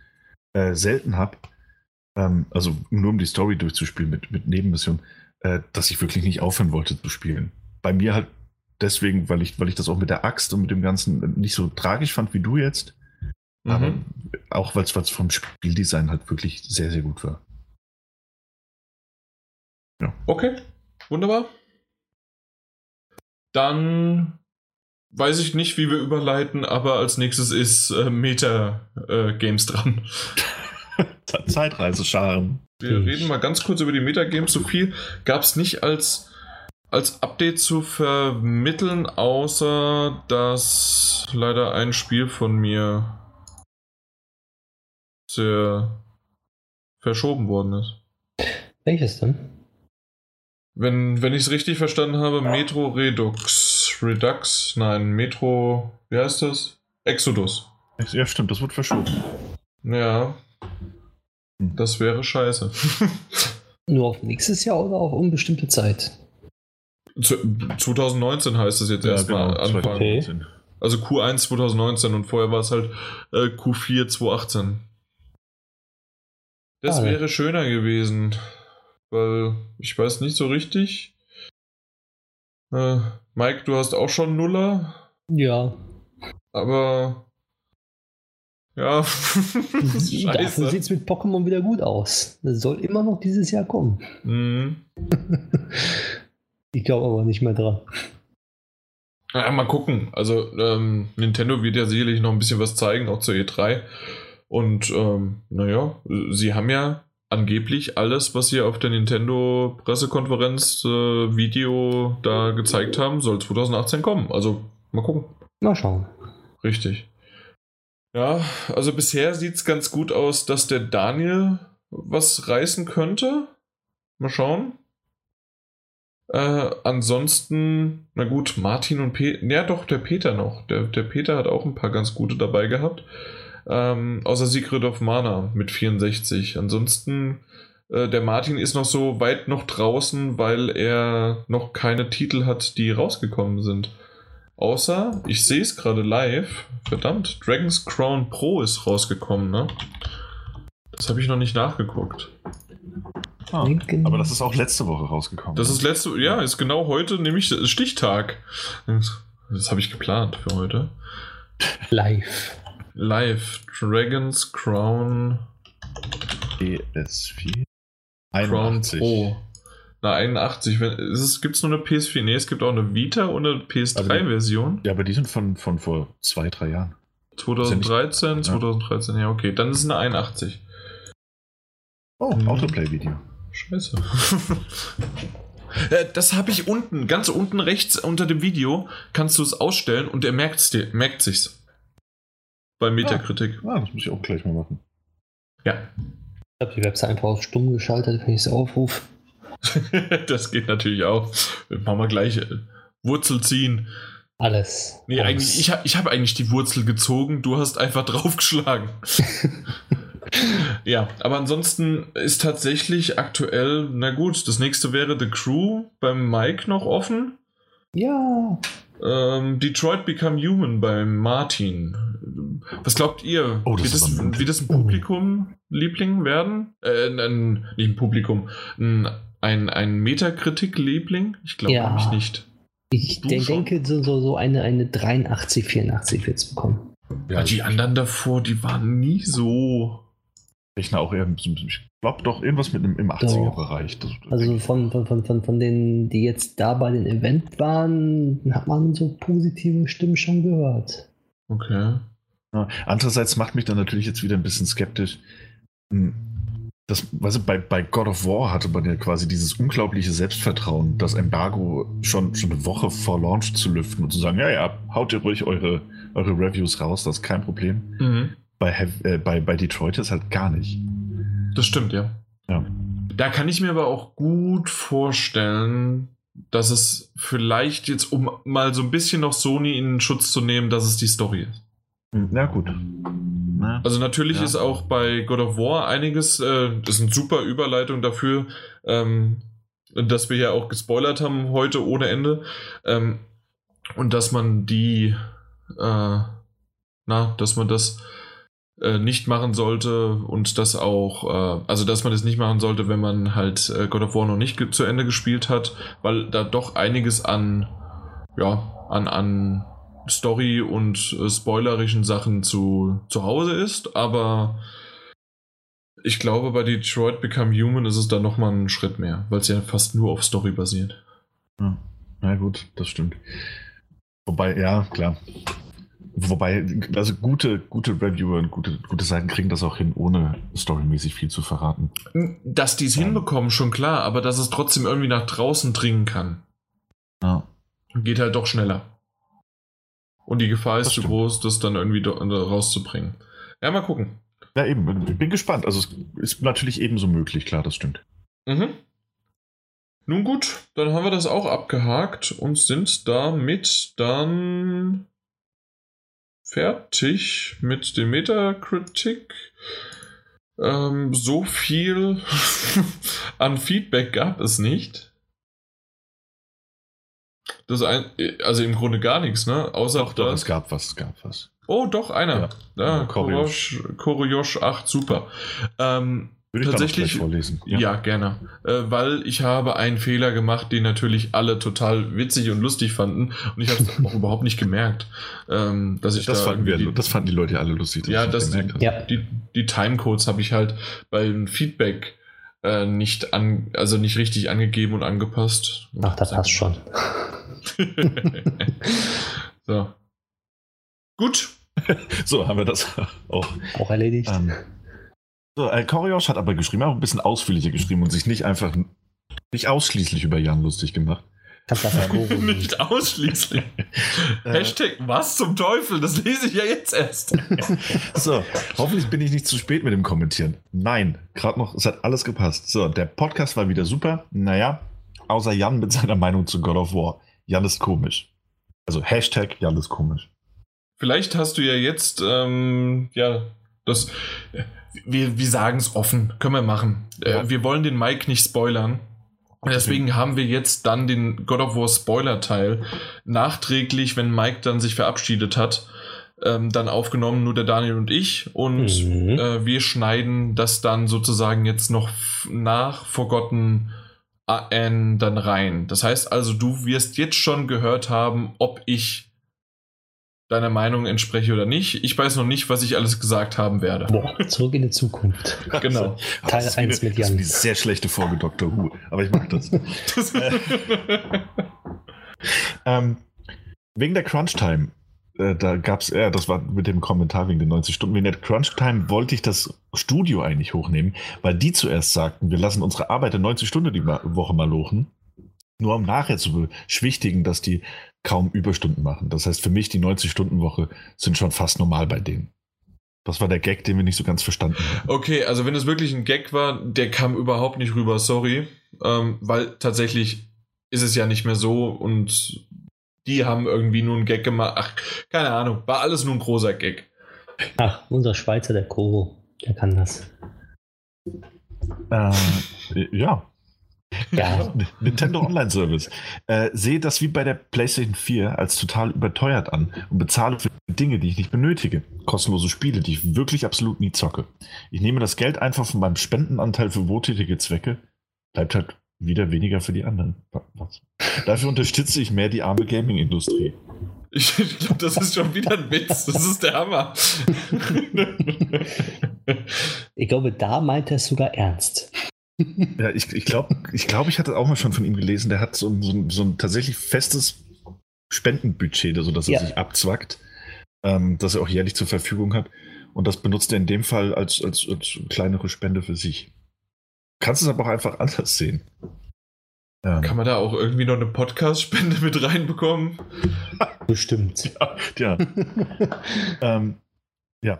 äh, selten habe. Ähm, also nur um die Story durchzuspielen mit, mit Nebenmissionen, äh, dass ich wirklich nicht aufhören wollte zu spielen. Bei mir halt deswegen, weil ich, weil ich das auch mit der Axt und mit dem Ganzen nicht so tragisch fand wie du jetzt. Aber Mhm. auch weil es vom Spieldesign halt wirklich sehr, sehr gut war. Okay, wunderbar. Dann weiß ich nicht, wie wir überleiten, aber als nächstes ist äh, Meta äh, Games dran. Zeitreisescharen. Wir Hm. reden mal ganz kurz über die Metagames. So viel gab es nicht als, als Update zu vermitteln, außer dass leider ein Spiel von mir sehr verschoben worden ist. Welches denn? Wenn, wenn ich es richtig verstanden habe, Metro Redux. Redux? Nein, Metro. Wie heißt das? Exodus. Ja, stimmt, das wird verschoben. Ja. Das wäre scheiße. Nur auf nächstes Jahr oder auf unbestimmte Zeit? Zu- 2019 heißt es jetzt erstmal Anfang. 2019. Also Q1 2019 und vorher war es halt äh, Q4 2018. Das Schade. wäre schöner gewesen, weil ich weiß nicht so richtig. Äh, Mike, du hast auch schon Nuller, Ja. aber ja, Dafür sieht es mit Pokémon wieder gut aus. Das soll immer noch dieses Jahr kommen. Mhm. Ich glaube aber nicht mehr dran. Ja, mal gucken. Also ähm, Nintendo wird ja sicherlich noch ein bisschen was zeigen, auch zur E3. Und ähm, naja, sie haben ja angeblich alles, was sie auf der Nintendo Pressekonferenz äh, Video da gezeigt haben, soll 2018 kommen. Also mal gucken. Mal schauen. Richtig. Ja, also bisher sieht es ganz gut aus, dass der Daniel was reißen könnte. Mal schauen. Äh, ansonsten, na gut, Martin und Peter. Ja, doch, der Peter noch. Der, der Peter hat auch ein paar ganz gute dabei gehabt. Ähm, außer Secret of Mana mit 64. Ansonsten, äh, der Martin ist noch so weit noch draußen, weil er noch keine Titel hat, die rausgekommen sind. Außer, ich sehe es gerade live. Verdammt, Dragon's Crown Pro ist rausgekommen, ne? Das habe ich noch nicht nachgeguckt. Ah, aber das ist auch letzte Woche rausgekommen. Das ist letzte, ja, ist genau heute, nämlich Stichtag. Das habe ich geplant für heute. Live. Live, Dragon's Crown, PS4. Crown 81. Pro. Eine 81. Gibt es nur eine PS4? Nee, es gibt auch eine Vita und eine PS3-Version. Also, ja, aber die sind von, von vor zwei, drei Jahren. 2013, ja 2013, ja, okay. Dann ist es eine 81. Oh, hm. Autoplay-Video. Scheiße. Äh, das habe ich unten, ganz unten rechts unter dem Video, kannst du es ausstellen und er merkt's dir, merkt sich's. Bei Metakritik. Ah, ah, das muss ich auch gleich mal machen. Ja. Ich habe die Website einfach auf stumm geschaltet, wenn ich es aufrufe. das geht natürlich auch. Machen wir gleich äh, Wurzel ziehen. Alles. Nee, eigentlich, ich habe ich hab eigentlich die Wurzel gezogen, du hast einfach draufgeschlagen. ja, aber ansonsten ist tatsächlich aktuell, na gut, das nächste wäre The Crew beim Mike noch offen. Ja. Ähm, Detroit Become Human beim Martin. Was glaubt ihr? Oh, das wird, das, wird das ein Publikum-Liebling werden? Äh, ein, nicht ein Publikum, ein, ein, ein Metakritik-Liebling? Ich glaube ja. nämlich nicht. Ich du denke, so, so, eine, eine 83, 84 wird es bekommen. Ja, die anderen davor, die waren nie so. Ich auch eher, ich glaube doch irgendwas mit einem, im 80er-Bereich. Also von, von, von, von, von denen, die jetzt da bei dem Event waren, hat man so positive Stimmen schon gehört. Okay. Andererseits macht mich dann natürlich jetzt wieder ein bisschen skeptisch. Hm, das, weißt du, bei, bei God of War hatte man ja quasi dieses unglaubliche Selbstvertrauen, das Embargo schon, schon eine Woche vor Launch zu lüften und zu sagen, ja, ja, haut ihr ruhig eure, eure Reviews raus, das ist kein Problem. Mhm. Bei, äh, bei, bei Detroit ist halt gar nicht. Das stimmt, ja. ja. Da kann ich mir aber auch gut vorstellen, dass es vielleicht jetzt, um mal so ein bisschen noch Sony in Schutz zu nehmen, dass es die Story ist. Hm, ja, gut. Na, also natürlich ja. ist auch bei God of War einiges, äh, das ist eine super Überleitung dafür, ähm, dass wir ja auch gespoilert haben heute ohne Ende. Ähm, und dass man die, äh, na, dass man das äh, nicht machen sollte und das auch, äh, also dass man das nicht machen sollte, wenn man halt äh, God of War noch nicht zu Ende gespielt hat, weil da doch einiges an, ja, an, an Story und äh, spoilerischen Sachen zu, zu Hause ist, aber ich glaube, bei Detroit Become Human ist es dann nochmal ein Schritt mehr, weil es ja fast nur auf Story basiert. Ja, na gut, das stimmt. Wobei, ja, klar. Wobei, also gute, gute Reviewer und gute, gute Seiten kriegen das auch hin, ohne storymäßig viel zu verraten. Dass die es ja. hinbekommen, schon klar, aber dass es trotzdem irgendwie nach draußen dringen kann. Ja. Geht halt doch schneller. Und die Gefahr ist zu groß, das dann irgendwie rauszubringen. Ja, mal gucken. Ja, eben. Ich bin gespannt. Also, es ist natürlich ebenso möglich, klar, das stimmt. Mhm. Nun gut, dann haben wir das auch abgehakt und sind damit dann fertig mit dem Metakritik. Ähm, so viel an Feedback gab es nicht. Das ein, also im Grunde gar nichts, ne? Außer doch, doch, es gab was, es gab was. Oh, doch, einer. Ja, ja Koryosh, Koryosh 8, super. Ähm, Würde ich tatsächlich vorlesen. Ja, ja gerne. Äh, weil ich habe einen Fehler gemacht, den natürlich alle total witzig und lustig fanden. Und ich habe es auch überhaupt nicht gemerkt. Ähm, dass ich das, da fanden wir, die, das fanden die Leute alle lustig. Ja, das, ja. die, die Timecodes habe ich halt beim Feedback äh, nicht an, also nicht richtig angegeben und angepasst. Ach, das passt schon. so. Gut. so, haben wir das auch, auch erledigt. Ähm, so, äh, Koriosch hat aber geschrieben, auch ein bisschen ausführlicher geschrieben und sich nicht einfach, nicht ausschließlich über Jan lustig gemacht. Nicht ausschließlich. Äh. Hashtag was zum Teufel? Das lese ich ja jetzt erst. so, hoffentlich bin ich nicht zu spät mit dem Kommentieren. Nein, gerade noch, es hat alles gepasst. So, der Podcast war wieder super. Naja, außer Jan mit seiner Meinung zu God of War. Jan ist komisch. Also Hashtag Jan ist komisch. Vielleicht hast du ja jetzt, ähm, ja, das. Wir, wir sagen es offen, können wir machen. Äh, ja. Äh, wir wollen den Mike nicht spoilern. Okay. Deswegen haben wir jetzt dann den God of War Spoiler-Teil nachträglich, wenn Mike dann sich verabschiedet hat, ähm, dann aufgenommen, nur der Daniel und ich. Und mhm. äh, wir schneiden das dann sozusagen jetzt noch nach Forgotten AN dann rein. Das heißt also, du wirst jetzt schon gehört haben, ob ich deiner Meinung entspreche oder nicht. Ich weiß noch nicht, was ich alles gesagt haben werde. Boah, zurück in die Zukunft. Genau. Teil 1 mit Das ist Jan. eine sehr schlechte Folge Dr. Who, aber ich mag das. ähm, wegen der Crunch-Time, äh, da gab es, ja, das war mit dem Kommentar wegen den 90 Stunden, wegen der Crunch-Time wollte ich das Studio eigentlich hochnehmen, weil die zuerst sagten, wir lassen unsere Arbeit in 90 Stunden die Woche mal lochen, nur um nachher zu beschwichtigen, dass die kaum Überstunden machen. Das heißt, für mich die 90-Stunden-Woche sind schon fast normal bei denen. Das war der Gag, den wir nicht so ganz verstanden haben. Okay, also wenn es wirklich ein Gag war, der kam überhaupt nicht rüber, sorry. Ähm, weil tatsächlich ist es ja nicht mehr so und die haben irgendwie nur einen Gag gemacht. Ach, keine Ahnung, war alles nur ein großer Gag. Ach, unser Schweizer, der Koro, der kann das. Äh, ja, Ja, Nintendo Online Service. Äh, sehe das wie bei der PlayStation 4 als total überteuert an und bezahle für Dinge, die ich nicht benötige. Kostenlose Spiele, die ich wirklich absolut nie zocke. Ich nehme das Geld einfach von meinem Spendenanteil für wohltätige Zwecke. Bleibt halt wieder weniger für die anderen. Was? Dafür unterstütze ich mehr die arme Gaming-Industrie. Ich, glaube, das ist schon wieder ein Witz. Das ist der Hammer. ich glaube, da meint er es sogar ernst. Ja, ich, ich glaube, ich, glaub, ich hatte auch mal schon von ihm gelesen, der hat so, ein- so, so ein tatsächlich festes Spendenbudget, sodass er Ja. sich abzwackt, ähm, das er auch jährlich zur Verfügung hat. Und das benutzt er in dem Fall als, als, als kleinere Spende für sich. Kannst es aber auch einfach anders sehen. Ähm, Kann man da auch irgendwie noch eine Podcast-Spende mit reinbekommen? Bestimmt. ja. ähm,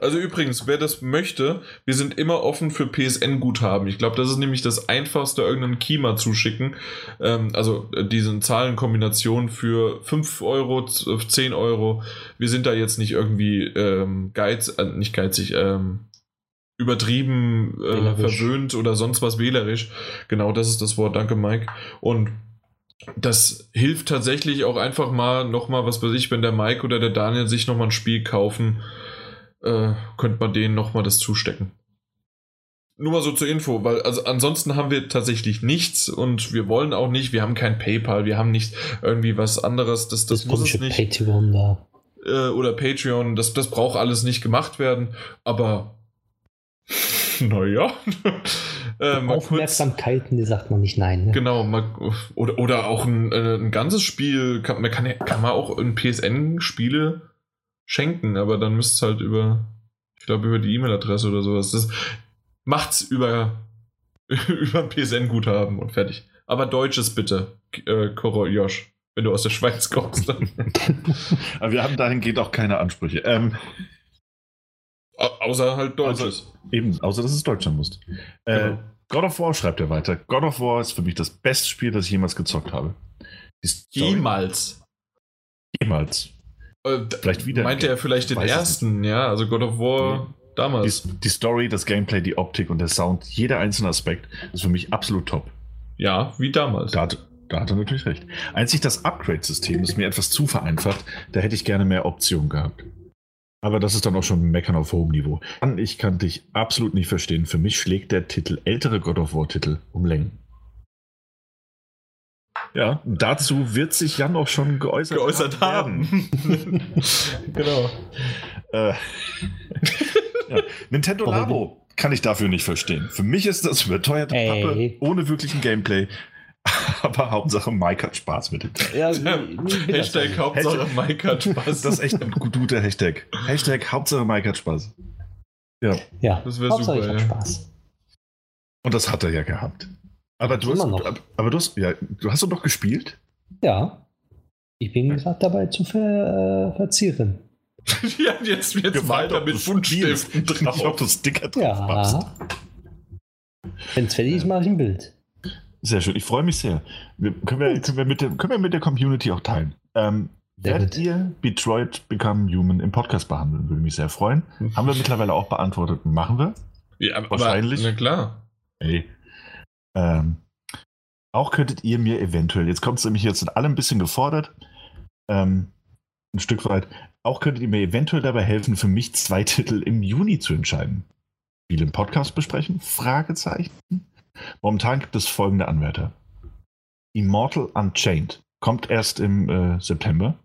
Also übrigens, wer das möchte, wir sind immer offen für PSN-Guthaben. Ich glaube, das ist nämlich das einfachste, irgendeinen Kima zuschicken. Ähm, also äh, diese Zahlenkombination für 5 Euro, z- 10 Euro. Wir sind da jetzt nicht irgendwie ähm, geiz, äh, nicht geizig, ähm, übertrieben äh, verwöhnt oder sonst was wählerisch. Genau, das ist das Wort. Danke, Mike. Und das hilft tatsächlich auch einfach mal nochmal, was weiß ich, wenn der Mike oder der Daniel sich nochmal ein Spiel kaufen, äh, könnte man denen nochmal das zustecken. Nur mal so zur Info, weil also ansonsten haben wir tatsächlich nichts und wir wollen auch nicht, wir haben kein PayPal, wir haben nicht irgendwie was anderes, das, das, Das, muss es nicht. Patreon da. Äh, oder Patreon, das, das braucht alles nicht gemacht werden, aber naja. äh, mal kurz, Aufmerksamkeiten, die sagt man nicht nein. Ne? Genau, mal, oder, oder auch ein, äh, ein ganzes Spiel, kann, man kann, ja- kann man auch in PSN-Spiele schenken, aber dann müsst es halt über, ich glaube, über die E-Mail-Adresse oder sowas. Das macht's über, über ein PSN-Guthaben und fertig. Aber Deutsches bitte, äh, Koro Josh, wenn du aus der Schweiz kommst. Dann. aber wir haben dahingehend auch keine Ansprüche. Ähm, Außer halt Deutsches. eben, außer dass es Deutschland muss. Äh, Genau. God of War schreibt er weiter. God of War ist für mich das beste Spiel, das ich jemals gezockt habe. Jemals. Jemals. Äh, Vielleicht wieder. Meinte er vielleicht den ersten, ja, also God of War damals. Die, die Story, das Gameplay, die Optik und der Sound, jeder einzelne Aspekt ist für mich absolut top. Ja, wie damals. Da da hat er natürlich recht. Einzig das Upgrade-System ist mir etwas zu vereinfacht. Da hätte ich gerne mehr Optionen gehabt. Aber das ist dann auch schon Meckern auf hohem Niveau. Mann, Ich kann dich absolut nicht verstehen. Für mich schlägt der Titel ältere God of War-Titel um Längen. Ja, dazu wird sich Jan auch schon geäußert, geäußert haben. genau. Äh, ja. Nintendo Labo kann ich dafür nicht verstehen. Für mich ist das überteuerte Ey. Pappe ohne wirklichen Gameplay. Aber Hauptsache Mike hat Spaß mit dem Teil. Ja, Hashtag Hauptsache Mike hat Spaß. Das ist echt ein guter Hashtag. Hashtag Hauptsache Mike hat Spaß. Ja, Ja, Das wär Hauptsache, super, ja. Spaß. und das hat er ja gehabt. Aber du hast, aber du hast, ja, du hast doch gespielt? Ja. Ich bin gerade dabei zu ver, äh, verzieren. ja, jetzt jetzt weiter mit Buntstiften Ich ob drauf. du Sticker drauf machst. Ja. Wenn es fertig ist, mache ich ein Bild. Sehr schön, ich freue mich sehr. Wir, können, wir, können, wir mit der, können wir mit der Community auch teilen. Ähm, werdet ihr Detroit Become Human im Podcast behandeln? Würde mich sehr freuen. Haben wir mittlerweile auch beantwortet. Machen wir? Ja, aber, Wahrscheinlich. Na klar. Ey. Ähm, auch könntet ihr mir eventuell, jetzt kommt es nämlich jetzt sind alle ein bisschen gefordert, ähm, ein Stück weit, auch könntet ihr mir eventuell dabei helfen, für mich zwei Titel im Juni zu entscheiden. Spiele im Podcast besprechen? Fragezeichen. Momentan gibt es folgende Anwärter. Immortal Unchained kommt erst im äh, September.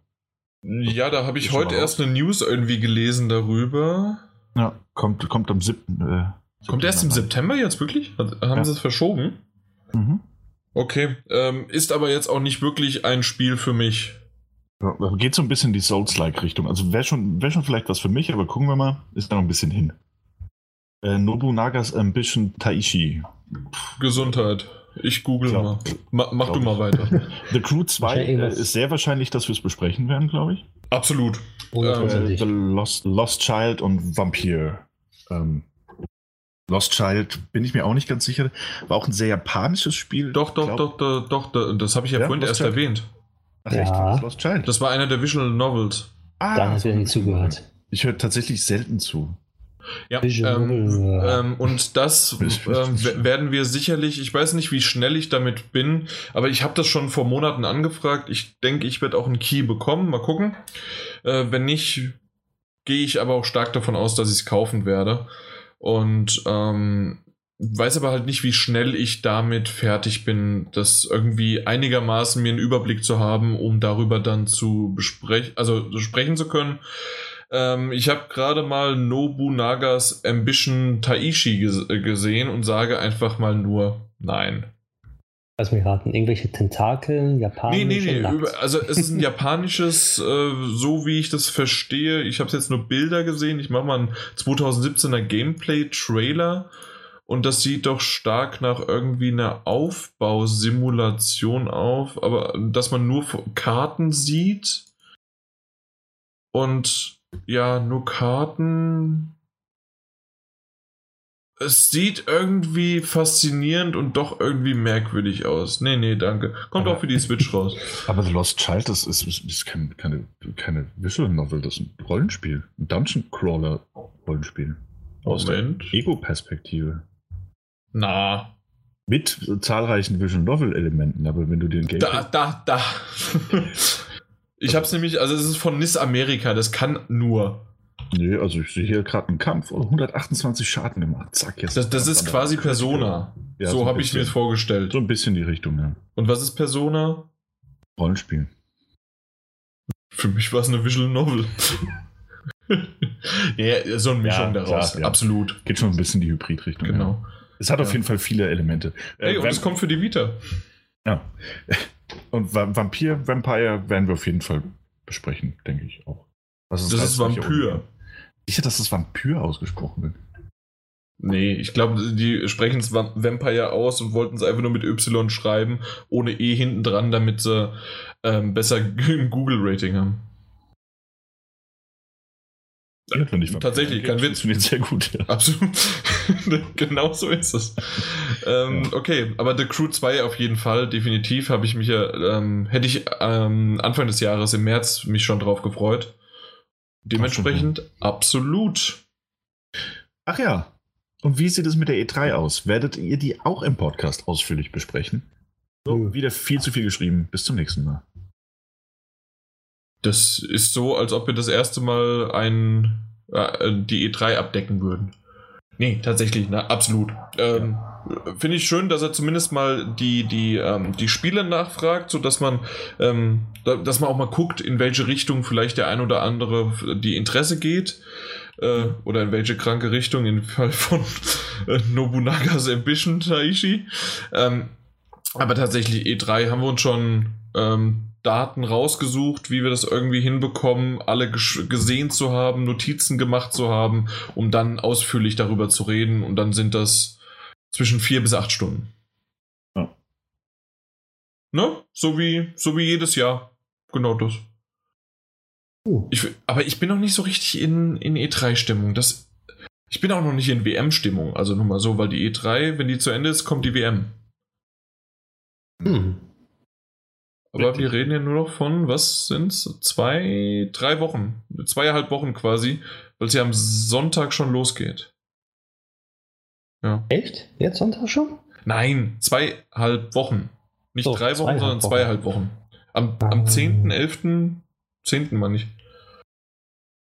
Ja, da habe ich schon heute erst eine News irgendwie gelesen darüber. Ja, kommt, kommt am 7. Äh, Kommt erst im September jetzt wirklich? Haben Ja. sie es verschoben? Mhm. Okay, ähm, ist aber jetzt auch nicht wirklich ein Spiel für mich. Ja, geht so ein bisschen in die Souls-like-Richtung. Also wäre schon, wär schon vielleicht was für mich, aber gucken wir mal. Ist da noch ein bisschen hin. Äh, Nobunagas Ambition Taishi. Gesundheit. Ich google Glaub- mal. Ma mach du mal ich. weiter. The Crew 2 Wahrscheinlich äh, ist sehr wahrscheinlich, dass wir es besprechen werden, glaube ich. Absolut. Äh, Hundertprozentig. The Lost, Lost Child und Vampir. Ähm, Lost Child bin ich mir auch nicht ganz sicher. War auch ein sehr japanisches Spiel. Doch, doch, Glaub- doch, doch, doch, doch, das habe ich ja, Ja, vorhin Lost erst Child. erwähnt. Ach, Ja. echt? Lost Child. Das war einer der Visual Novels. ah, Dann hast du wieder nie zugehört. Ich höre tatsächlich selten zu. Ja, ähm, Novel. ähm, und das w- werden wir sicherlich, ich weiß nicht, wie schnell ich damit bin, aber ich habe das schon vor Monaten angefragt. Ich denke, ich werde auch einen Key bekommen. Mal gucken. Äh, wenn nicht, gehe ich aber auch stark davon aus, dass ich es kaufen werde. Und ähm, weiß aber halt nicht, wie schnell ich damit fertig bin, das irgendwie einigermaßen mir einen Überblick zu haben, um darüber dann zu besprechen, also sprechen zu können. Ähm, ich habe gerade mal Nobunagas Ambition Taishi ges gesehen und sage einfach mal nur nein. Lass mich raten. Irgendwelche Tentakel, Nee, japanisch nee, nee. nackt. Über, also es ist ein japanisches, äh, so wie ich das verstehe. Ich habe jetzt nur Bilder gesehen. Ich mache mal einen 2017er Gameplay-Trailer. Und das sieht doch stark nach irgendwie einer Aufbausimulation auf, aber dass man nur Karten sieht. Und ja, nur Karten. Es sieht irgendwie faszinierend und doch irgendwie merkwürdig aus. Nee, nee, danke. Kommt Aber- auch für die Switch raus. Aber The Lost Child, das ist, ist, ist kein, keine, keine Visual Novel, das ist ein Rollenspiel. Ein Dungeon Crawler Rollenspiel. Aus der. Ego-Perspektive. Na, Mit zahlreichen Visual Novel Elementen, aber wenn du den Gameplay. da, da, da. ich hab's nämlich, also es ist von NIS Amerika, das kann nur. Nee, also ich sehe hier gerade einen Kampf, oh, 128 Schaden gemacht. Zack, jetzt. Das, das ist quasi Persona. Ja, so ein habe ich mir vorgestellt. So ein bisschen die Richtung, ja. Und was ist Persona? Rollenspiel. Für mich war es eine Visual Novel. ja, so eine Mischung Ja, daraus. klar, ja. Absolut. Geht schon ein bisschen in die Hybrid-Richtung. Ja. Genau. Es hat auf Ja. jeden Fall viele Elemente. Hey, Äh, und es kommt für die Vita. Ja. Und Va- Vampir, Vampire werden wir auf jeden Fall besprechen, denke ich auch. Das ist Vampyr. Sicher, dass das Vampir ausgesprochen wird. Nee, ich glaube, die sprechen es Va- Vampire aus und wollten es einfach nur mit Y schreiben, ohne E hinten dran, damit sie ähm, besser ein Google-Rating haben. Ja, Tatsächlich, kein Witz. Funktioniert sehr gut. Ja. Absolut. genau so ist es. Ähm, Ja. Okay, aber The Crew 2 auf jeden Fall, definitiv habe ich mich ja, ähm, hätte ich ähm, Anfang des Jahres im März mich schon drauf gefreut. Dementsprechend absolut. Ach ja. Und wie sieht es mit der E3 aus? Werdet ihr die auch im Podcast ausführlich besprechen? So, wieder viel zu viel geschrieben. Bis zum nächsten Mal. Das ist so, als ob wir das erste Mal ein, äh, die E3 abdecken würden. Nee, tatsächlich, na, absolut. Ähm, Finde ich schön, dass er zumindest mal die, die, ähm, die Spiele nachfragt, sodass man, ähm, da, dass man auch mal guckt, in welche Richtung vielleicht der ein oder andere die Interesse geht. Äh, oder in welche kranke Richtung, im Fall von äh, Nobunagas Ambition Taishi. Ähm, aber tatsächlich, E3 haben wir uns schon ähm, Daten rausgesucht, wie wir das irgendwie hinbekommen, alle gesehen zu haben, Notizen gemacht zu haben, um dann ausführlich darüber zu reden. Und dann sind das zwischen vier bis acht Stunden. Ja. Ne? So wie, so wie jedes Jahr. Genau das. Uh. Ich, aber ich bin noch nicht so richtig in, in E3-Stimmung. Das, ich bin auch noch nicht in WM-Stimmung. Also nur mal so, weil die E3, wenn die zu Ende ist, kommt die WM. Hm. Aber Richtig. wir reden ja nur noch von, was sind's? Zwei, drei Wochen. Zweieinhalb Wochen quasi, weil es ja am Sonntag schon losgeht. Ja. Echt? Jetzt Sonntag schon? Nein, zweieinhalb Wochen. Nicht So, drei Wochen, sondern Wochen. zweieinhalb Wochen. Am, Ah. am 10., 11., 10. meine ich.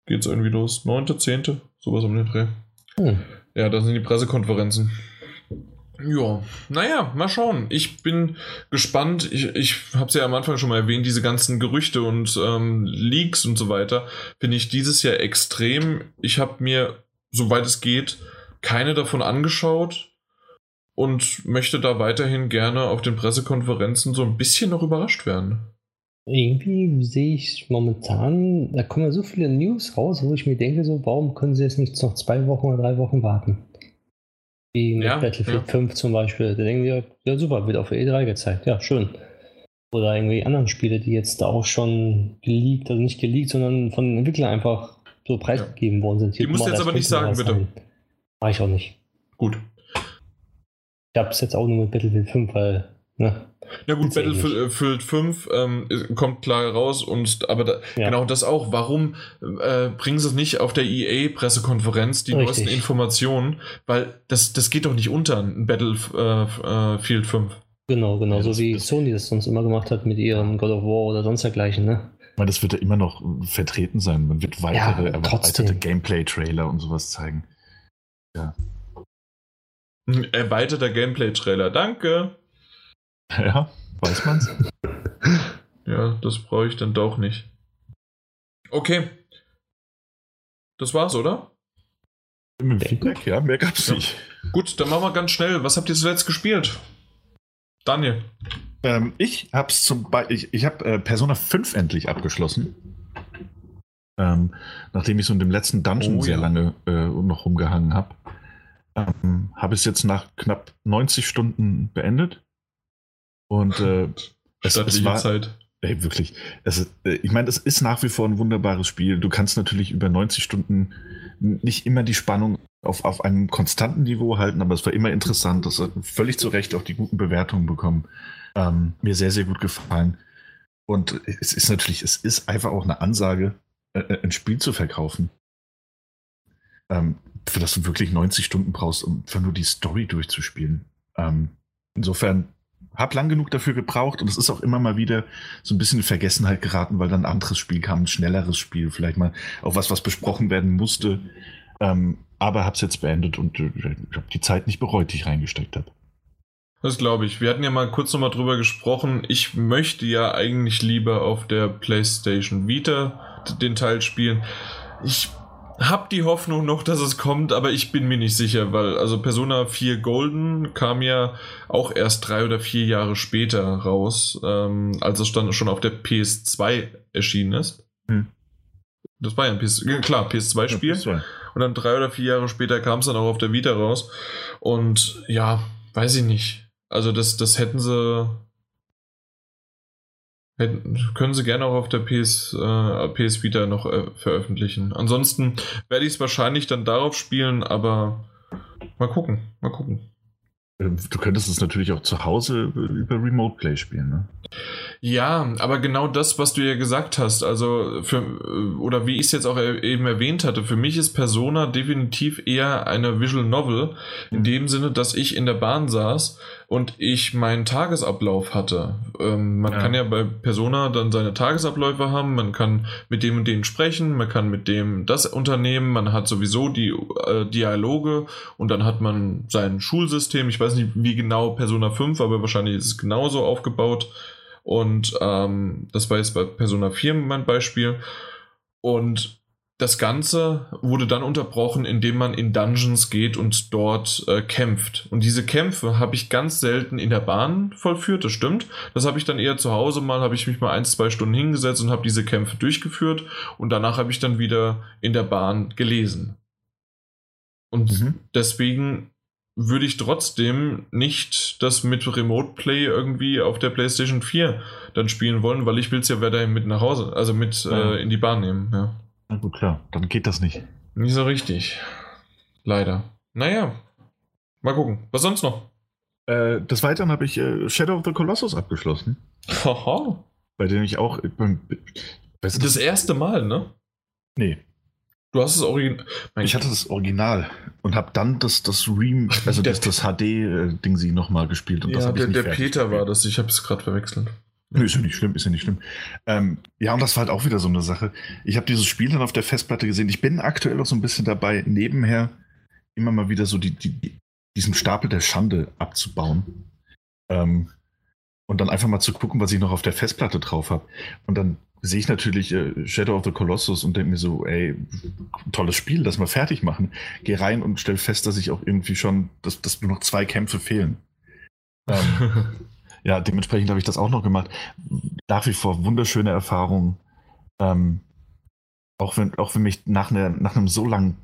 Geht's irgendwie los. 9., 10., sowas um den Dreh. Hm. Ja, das sind die Pressekonferenzen. Ja, naja, mal schauen. Ich bin gespannt. Ich, ich habe es ja am Anfang schon mal erwähnt, diese ganzen Gerüchte und ähm, Leaks und so weiter finde ich dieses Jahr extrem. Ich habe mir, soweit es geht, keine davon angeschaut und möchte da weiterhin gerne auf den Pressekonferenzen so ein bisschen noch überrascht werden. Irgendwie sehe ich momentan, da kommen ja so viele News raus, wo ich mir denke, so, warum können sie jetzt nicht noch zwei Wochen oder drei Wochen warten? Wie mit ja, Battlefield ja. 5 zum Beispiel. Da denken wir, ja super, wird auf der E3 gezeigt. Ja, schön. Oder irgendwie anderen Spiele, die jetzt da auch schon geleakt, also nicht geleakt, sondern von den Entwicklern einfach so preisgegeben ja. worden sind. Hier die musst du jetzt aber nicht sagen, bitte. Mach ich auch nicht. Gut. Ich habe es jetzt auch nur mit Battlefield 5, weil ne, ja gut, Battlefield 5 ähm, kommt klar raus und aber da, ja. genau das auch. Warum äh, bringen sie es nicht auf der EA-Pressekonferenz, die Richtig. neuesten Informationen? Weil das, das geht doch nicht unter, ein Battlefield 5. Genau, genau, ja, so wie Sony das sonst immer gemacht hat mit ihrem God of War oder sonst dergleichen, ne? Ich meine, das wird ja immer noch vertreten sein. Man wird weitere, ja, erweiterte Gameplay-Trailer und sowas zeigen. Ja. Erweiterter Gameplay-Trailer, danke. Ja, weiß man's. ja, das brauche ich dann doch nicht. Okay. Das war's, oder? Mit Feedback, ja, mehr gab's ja. nicht. Gut, dann machen wir ganz schnell. Was habt ihr zuletzt gespielt? Daniel. Ähm, ich hab's zum Beispiel, ich, ich habe äh, Persona 5 endlich abgeschlossen. Ähm, nachdem ich so in dem letzten Dungeon oh, sehr ja. lange äh, noch rumgehangen habe. Ähm, habe ich es jetzt nach knapp 90 Stunden beendet. Und äh, es, es war, Zeit. Ey, wirklich. Es, äh, ich meine, es ist nach wie vor ein wunderbares Spiel. Du kannst natürlich über 90 Stunden nicht immer die Spannung auf, auf einem konstanten Niveau halten, aber es war immer interessant. Das hat völlig zu Recht auch die guten Bewertungen bekommen. Ähm, mir sehr, sehr gut gefallen. Und es ist natürlich, es ist einfach auch eine Ansage, äh, äh ein Spiel zu verkaufen. Ähm, für das du wirklich 90 Stunden brauchst, um einfach nur die Story durchzuspielen. Ähm, insofern habe lang genug dafür gebraucht und es ist auch immer mal wieder so ein bisschen in Vergessenheit geraten, weil dann ein anderes Spiel kam, ein schnelleres Spiel, vielleicht mal auch was, was besprochen werden musste. Ähm, aber habe es jetzt beendet und äh, ich habe die Zeit nicht bereut, die ich reingesteckt habe. Das glaube ich. Wir hatten ja mal kurz nochmal drüber gesprochen. Ich möchte ja eigentlich lieber auf der PlayStation Vita den Teil spielen. Ich hab die Hoffnung noch, dass es kommt, aber ich bin mir nicht sicher, weil also Persona 4 Golden kam ja auch erst drei oder vier Jahre später raus, ähm, als es dann schon auf der PS2 erschienen ist. Hm. Das war ja ein PS, klar, PS2-Spiel. Ja, und dann drei oder vier Jahre später kam es dann auch auf der Vita raus. Und ja, weiß ich nicht. Also das, das hätten sie können sie gerne auch auf der PS, äh, PS Vita noch äh, veröffentlichen. Ansonsten werde ich es wahrscheinlich dann darauf spielen, aber mal gucken, mal gucken. Ähm, du könntest es natürlich auch zu Hause über Remote Play spielen, ne? Ja, aber genau das, was du ja gesagt hast, also für, oder wie ich es jetzt auch eben erwähnt hatte, für mich ist Persona definitiv eher eine Visual Novel, in mhm. dem Sinne, dass ich in der Bahn saß und ich meinen Tagesablauf hatte. Ähm, man ja. kann ja bei Persona dann seine Tagesabläufe haben, man kann mit dem und denen sprechen, man kann mit dem das unternehmen, man hat sowieso die äh, Dialoge und dann hat man sein Schulsystem. Ich weiß nicht, wie genau Persona 5, aber wahrscheinlich ist es genauso aufgebaut. Und ähm, das war jetzt bei Persona 4 mein Beispiel. Und das Ganze wurde dann unterbrochen, indem man in Dungeons geht und dort äh, kämpft. Und diese Kämpfe habe ich ganz selten in der Bahn vollführt, das stimmt. Das habe ich dann eher zu Hause mal, habe ich mich mal ein, zwei Stunden hingesetzt und habe diese Kämpfe durchgeführt. Und danach habe ich dann wieder in der Bahn gelesen. Und mhm. deswegen würde ich trotzdem nicht das mit Remote Play irgendwie auf der PlayStation 4 dann spielen wollen, weil ich will es ja weiterhin mit nach Hause, also mit ja. äh, in die Bahn nehmen. Ja. Na gut, klar, dann geht das nicht. Nicht so richtig. Leider. Naja, mal gucken. Was sonst noch? Äh, des Weiteren habe ich äh, Shadow of the Colossus abgeschlossen. Haha. Bei dem ich auch. Äh, das, das erste Mal, ne? Nee, Du hast das Original. Ich hatte das Original und habe dann das, das Rem, also das, das HD-Ding sie nochmal gespielt. Und ja, das der, der Peter war das. Ich habe es gerade verwechselt. Ist ja nicht schlimm, ist ja nicht schlimm. Ähm, ja, und das war halt auch wieder so eine Sache. Ich habe dieses Spiel dann auf der Festplatte gesehen. Ich bin aktuell auch so ein bisschen dabei, nebenher immer mal wieder so die, die, die diesen Stapel der Schande abzubauen. Ähm, und dann einfach mal zu gucken, was ich noch auf der Festplatte drauf habe. Und dann sehe ich natürlich äh, Shadow of the Colossus und denke mir so, ey, tolles Spiel, das mal fertig machen. Geh rein und stell fest, dass ich auch irgendwie schon, dass, dass nur noch zwei Kämpfe fehlen. Ähm, ja, dementsprechend habe ich das auch noch gemacht. Nach wie vor wunderschöne Erfahrung. Ähm, auch wenn, auch wenn mich nach, einer, nach einem so langen,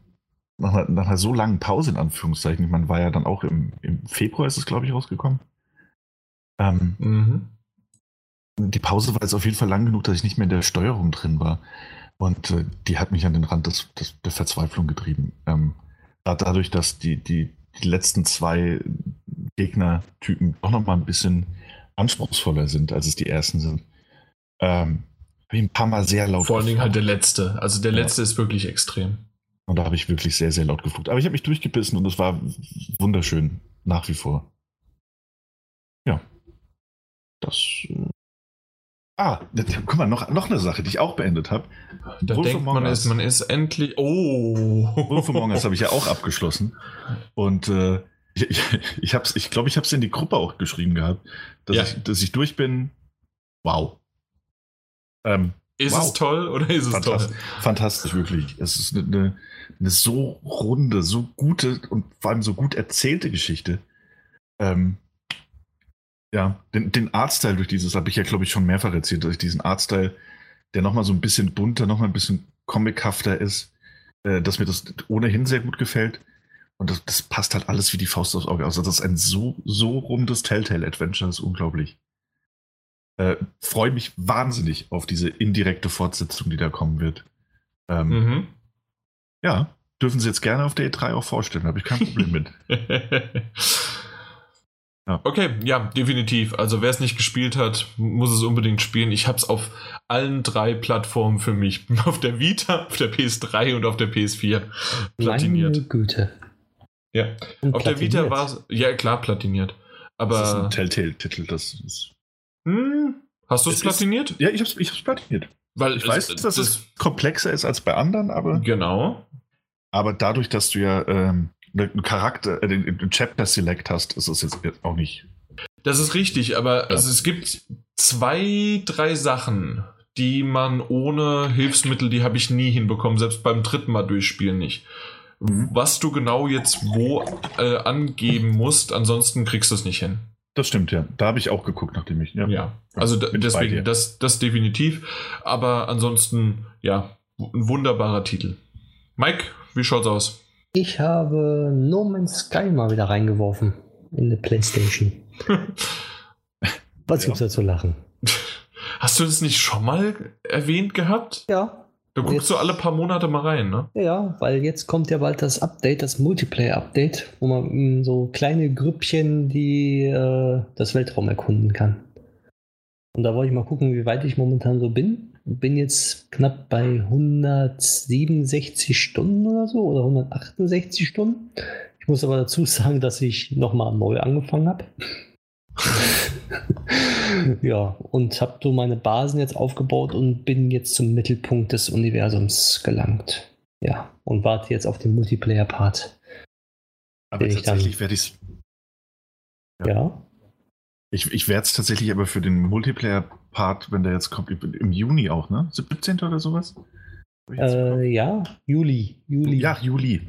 nach einer, nach einer so langen Pause in Anführungszeichen, man war ja dann auch im, im Februar ist es, glaube ich, rausgekommen. Ähm, mhm. Die Pause war jetzt auf jeden Fall lang genug, dass ich nicht mehr in der Steuerung drin war. Und äh, die hat mich an den Rand des, des, der Verzweiflung getrieben. Ähm, dadurch, dass die, die, die letzten zwei Gegnertypen doch noch mal ein bisschen anspruchsvoller sind, als es die ersten sind. Ähm, habe ich ein paar Mal sehr laut Vor allen Dingen halt der letzte. Also der letzte ja. ist wirklich extrem. Und da habe ich wirklich sehr, sehr laut geflucht. Aber ich habe mich durchgebissen und es war wunderschön, nach wie vor. Ja. Das. Äh ah, guck mal, noch, noch eine Sache, die ich auch beendet habe. Da Wolf denkt man, ist, man ist endlich. Oh! Wolf Among Us habe ich ja auch abgeschlossen. Und äh, ich, glaube, ich, glaub, ich habe es in die Gruppe auch geschrieben gehabt, dass, ja. ich, dass ich durch bin. Wow. Ähm, ist wow. es toll oder ist es Fantastisch, toll? Fantastisch, wirklich. Es ist eine, eine, eine, so runde, so gute und vor allem so gut erzählte Geschichte. Ähm, ja, den, den Artstyle durch dieses habe ich ja, glaube ich, schon mehrfach erzählt, dass ich diesen Artstyle, der nochmal so ein bisschen bunter, nochmal ein bisschen comichafter ist, äh, dass mir das ohnehin sehr gut gefällt. Und das, das, passt halt alles wie die Faust aufs Auge. Also das ist ein so, so rundes Telltale-Adventure, das ist unglaublich. Äh, Freue mich wahnsinnig auf diese indirekte Fortsetzung, die da kommen wird. Ähm, mhm. Ja, dürfen Sie jetzt gerne auf der E3 auch vorstellen, habe ich kein Problem mit. Ja. Okay, ja, definitiv. Also wer es nicht gespielt hat, muss es unbedingt spielen. Ich habe es auf allen drei Plattformen für mich. Auf der Vita, auf der PS3 und auf der PS4 platiniert. Meine Güte. Ja. Und auf der Vita war es, ja klar, platiniert. Aber, das ist ein Telltale-Titel, das ist. Hm, hast du es platiniert? Ist, ja, ich habe es ich platiniert. Weil ich es, weiß, dass das es komplexer ist als bei anderen, aber. Genau. Aber dadurch, dass du ja ähm, einen Charakter, äh, den Chapter Select hast, ist es jetzt auch nicht. Das ist richtig, aber ja. also es gibt zwei, drei Sachen, die man ohne Hilfsmittel, die habe ich nie hinbekommen, selbst beim dritten Mal durchspielen nicht. Mhm. Was du genau jetzt wo äh, angeben musst, ansonsten kriegst du es nicht hin. Das stimmt, ja. Da habe ich auch geguckt, nachdem ich. Ja, ja. also da, deswegen, das, das definitiv. Aber ansonsten, ja, ein wunderbarer Titel. Mike, wie schaut's aus? Ich habe No Man's Sky mal wieder reingeworfen in der Playstation. Was ja. gibt's da zu lachen? Hast du das nicht schon mal erwähnt gehabt? Ja. Da guckst jetzt, du alle paar Monate mal rein, ne? Ja, weil jetzt kommt ja bald das Update, das Multiplayer-Update, wo man so kleine Grüppchen, die äh, das Weltraum erkunden kann. Und da wollte ich mal gucken, wie weit ich momentan so bin bin jetzt knapp bei 167 Stunden oder so oder 168 Stunden. Ich muss aber dazu sagen, dass ich nochmal neu angefangen habe. ja, und habe so meine Basen jetzt aufgebaut und bin jetzt zum Mittelpunkt des Universums gelangt. Ja, und warte jetzt auf den Multiplayer-Part. Aber tatsächlich werde ich es. Ja. ja. Ich, ich werde es tatsächlich aber für den Multiplayer-Part, wenn der jetzt kommt, im Juni auch, ne? 17. oder sowas? Äh, ja, Juli. Juli. Ja, Juli.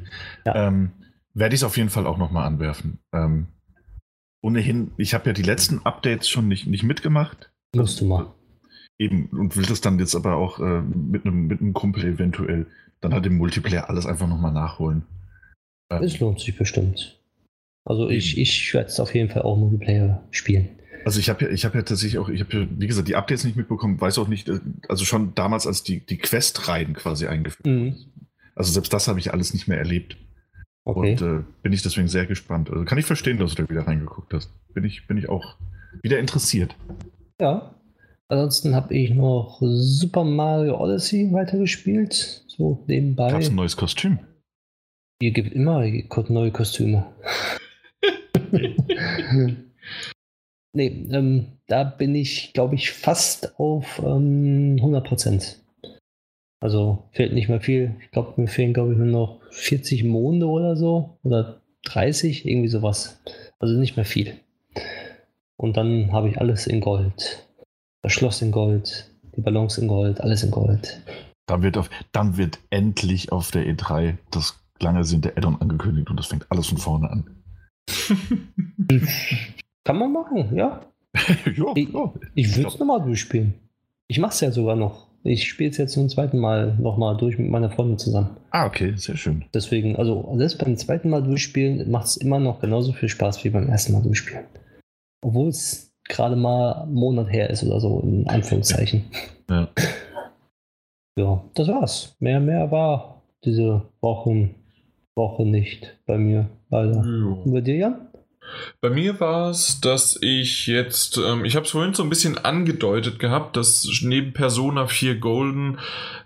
Ja. Ähm, werde ich es auf jeden Fall auch nochmal anwerfen. Ähm, ohnehin, ich habe ja die letzten Updates schon nicht, nicht mitgemacht. Musst du mal. Eben, und will das dann jetzt aber auch äh, mit einem mit einem Kumpel eventuell dann halt im Multiplayer alles einfach nochmal nachholen. Ähm, es lohnt sich bestimmt. Also ich, ich werde es auf jeden Fall auch Multiplayer spielen. Also ich habe ja, ich habe ja tatsächlich auch, ich habe ja, wie gesagt, die Updates nicht mitbekommen, weiß auch nicht, äh, also schon damals, als die, die Quest-Reihen quasi eingeführt mhm. Also selbst das habe ich alles nicht mehr erlebt. Okay. Und äh, bin ich deswegen sehr gespannt. Also kann ich verstehen, dass du da wieder reingeguckt hast. Bin ich, bin ich auch wieder interessiert. Ja. Ansonsten habe ich noch Super Mario Odyssey weitergespielt. So nebenbei. Gab es ein neues Kostüm? Ihr gibt immer neue Kostüme. nee, ähm, da bin ich, glaube ich, fast auf ähm, 100 Prozent. Also fehlt nicht mehr viel. Ich glaube, mir fehlen, glaube ich, nur noch 40 Monde oder so. Oder 30, irgendwie sowas. Also nicht mehr viel. Und dann habe ich alles in Gold. Das Schloss in Gold, die Ballons in Gold, alles in Gold. Dann wird, auf, dann wird endlich auf der E3 das lange sind Add-on angekündigt und das fängt alles von vorne an. Kann man machen, ja. ja, ich ja. ich würde es nochmal durchspielen. Ich mache es ja sogar noch. Ich spiele es jetzt zum zweiten Mal nochmal durch mit meiner Freundin zusammen. Ah, okay, sehr schön. Deswegen, also selbst beim zweiten Mal durchspielen macht es immer noch genauso viel Spaß wie beim ersten Mal durchspielen. Obwohl es gerade mal einen Monat her ist oder so, in Anführungszeichen. Ja. Ja, das war's. Mehr, mehr war diese Wochen, Woche nicht bei mir, leider. Und bei dir, Jan? Bei mir war es, dass ich jetzt, ähm, ich habe es vorhin so ein bisschen angedeutet gehabt, dass neben Persona 4 Golden,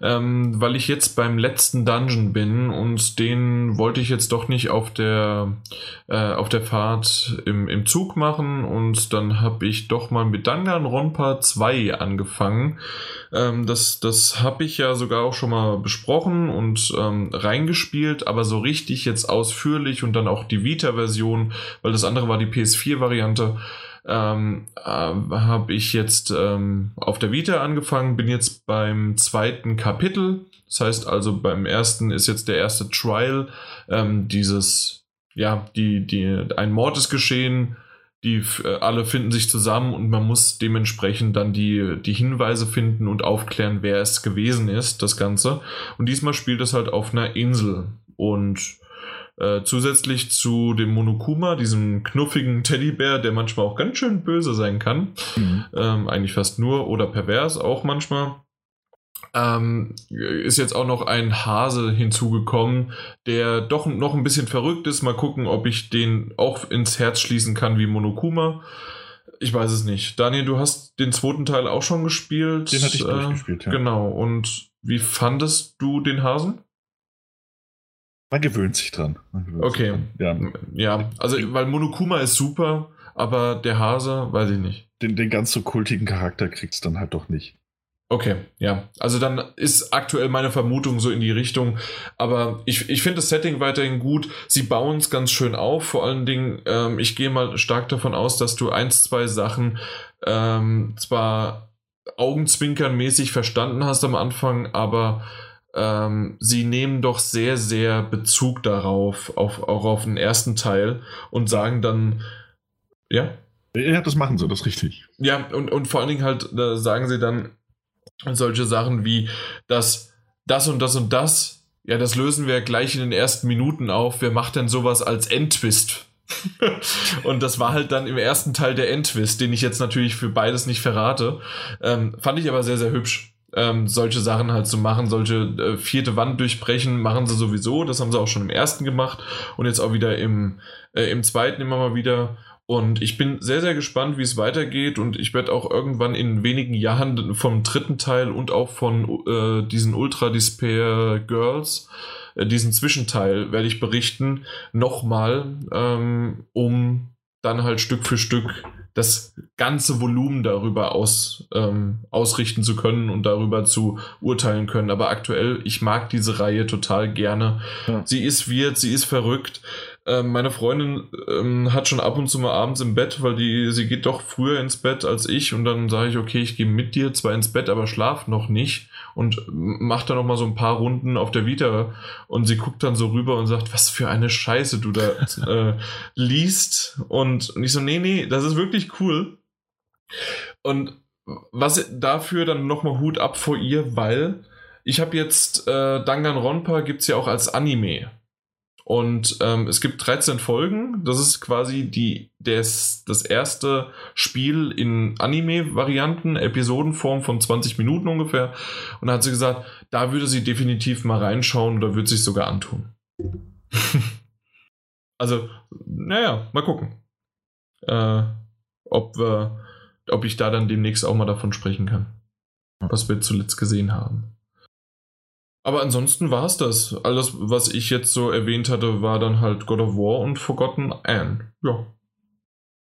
ähm, weil ich jetzt beim letzten Dungeon bin und den wollte ich jetzt doch nicht auf der, äh, auf der Fahrt im, im Zug machen und dann habe ich doch mal mit Danganronpa 2 angefangen. Ähm, das das habe ich ja sogar auch schon mal besprochen und ähm, reingespielt, aber so richtig jetzt ausführlich und dann auch die Vita-Version, weil das andere war die PS4-Variante. Ähm, äh, habe ich jetzt ähm, auf der Vita angefangen, bin jetzt beim zweiten Kapitel. Das heißt also, beim ersten ist jetzt der erste Trial, ähm, dieses, ja, die, die, ein Mord ist geschehen, die äh, alle finden sich zusammen und man muss dementsprechend dann die, die Hinweise finden und aufklären, wer es gewesen ist, das Ganze. Und diesmal spielt es halt auf einer Insel. Und äh, zusätzlich zu dem Monokuma, diesem knuffigen Teddybär, der manchmal auch ganz schön böse sein kann, Mhm. ähm, eigentlich fast nur oder pervers auch manchmal. Ähm, ist jetzt auch noch ein Hase hinzugekommen, der doch noch ein bisschen verrückt ist. Mal gucken, ob ich den auch ins Herz schließen kann wie Monokuma. Ich weiß es nicht. Daniel, du hast den zweiten Teil auch schon gespielt. Den hatte ich durchgespielt, ja. Genau. Und wie fandest du den Hasen? Man gewöhnt sich dran. Gewöhnt Okay. Sich dran. Ja. Ja, also weil Monokuma ist super, aber der Hase, weiß ich nicht. Den, den ganz so kultigen Charakter kriegt's dann halt doch nicht. Okay, ja. Also dann ist aktuell meine Vermutung so in die Richtung. Aber ich, ich finde das Setting weiterhin gut. Sie bauen es ganz schön auf. Vor allen Dingen, ähm, ich gehe mal stark davon aus, dass du eins, zwei Sachen ähm, zwar augenzwinkernmäßig verstanden hast am Anfang, aber ähm, sie nehmen doch sehr, sehr Bezug darauf, auf, auch auf den ersten Teil und sagen dann, ja, Ja, das machen sie, das ist richtig. ja, und, und vor allen Dingen halt da sagen sie dann solche Sachen wie, dass das und das und das, ja, das lösen wir gleich in den ersten Minuten auf. Wer macht denn sowas als Endtwist? und das war halt dann im ersten Teil der Endtwist, den ich jetzt natürlich für beides nicht verrate. Ähm, fand ich aber sehr, sehr hübsch. Ähm, solche Sachen halt zu machen, solche äh, vierte Wand durchbrechen, machen sie sowieso. Das haben sie auch schon im ersten gemacht und jetzt auch wieder im, äh, im zweiten immer mal wieder. Und ich bin sehr, sehr gespannt, wie es weitergeht. Und ich werde auch irgendwann in wenigen Jahren vom dritten Teil und auch von äh, diesen Ultra Despair Girls, äh, diesen Zwischenteil, werde ich berichten, nochmal, ähm, um dann halt Stück für Stück das ganze Volumen darüber aus, ähm, ausrichten zu können und darüber zu urteilen können. Aber aktuell, ich mag diese Reihe total gerne. Ja. Sie ist weird, sie ist verrückt. Ähm, meine Freundin ähm, hat schon ab und zu mal abends im Bett, weil die, sie geht doch früher ins Bett als ich und dann sage ich, okay, ich gehe mit dir zwar ins Bett, aber schlaf noch nicht und mach da noch mal so ein paar Runden auf der Vita und sie guckt dann so rüber und sagt, was für eine Scheiße du da äh, liest und, und ich so, nee, nee, das ist wirklich cool. Und was dafür dann noch mal Hut ab vor ihr, weil ich habe jetzt äh, Danganronpa gibt's ja auch als Anime und ähm, es gibt 13 Folgen. Das ist quasi die, des, das erste Spiel in Anime-Varianten, Episodenform von 20 Minuten ungefähr. Und da hat sie gesagt, da würde sie definitiv mal reinschauen oder würde sich sogar antun. also, naja, mal gucken. Äh, ob, wir, ob ich da dann demnächst auch mal davon sprechen kann. Was wir zuletzt gesehen haben. Aber ansonsten war es das. Alles, was ich jetzt so erwähnt hatte, war dann halt God of War und Forgotten Anne. Ja.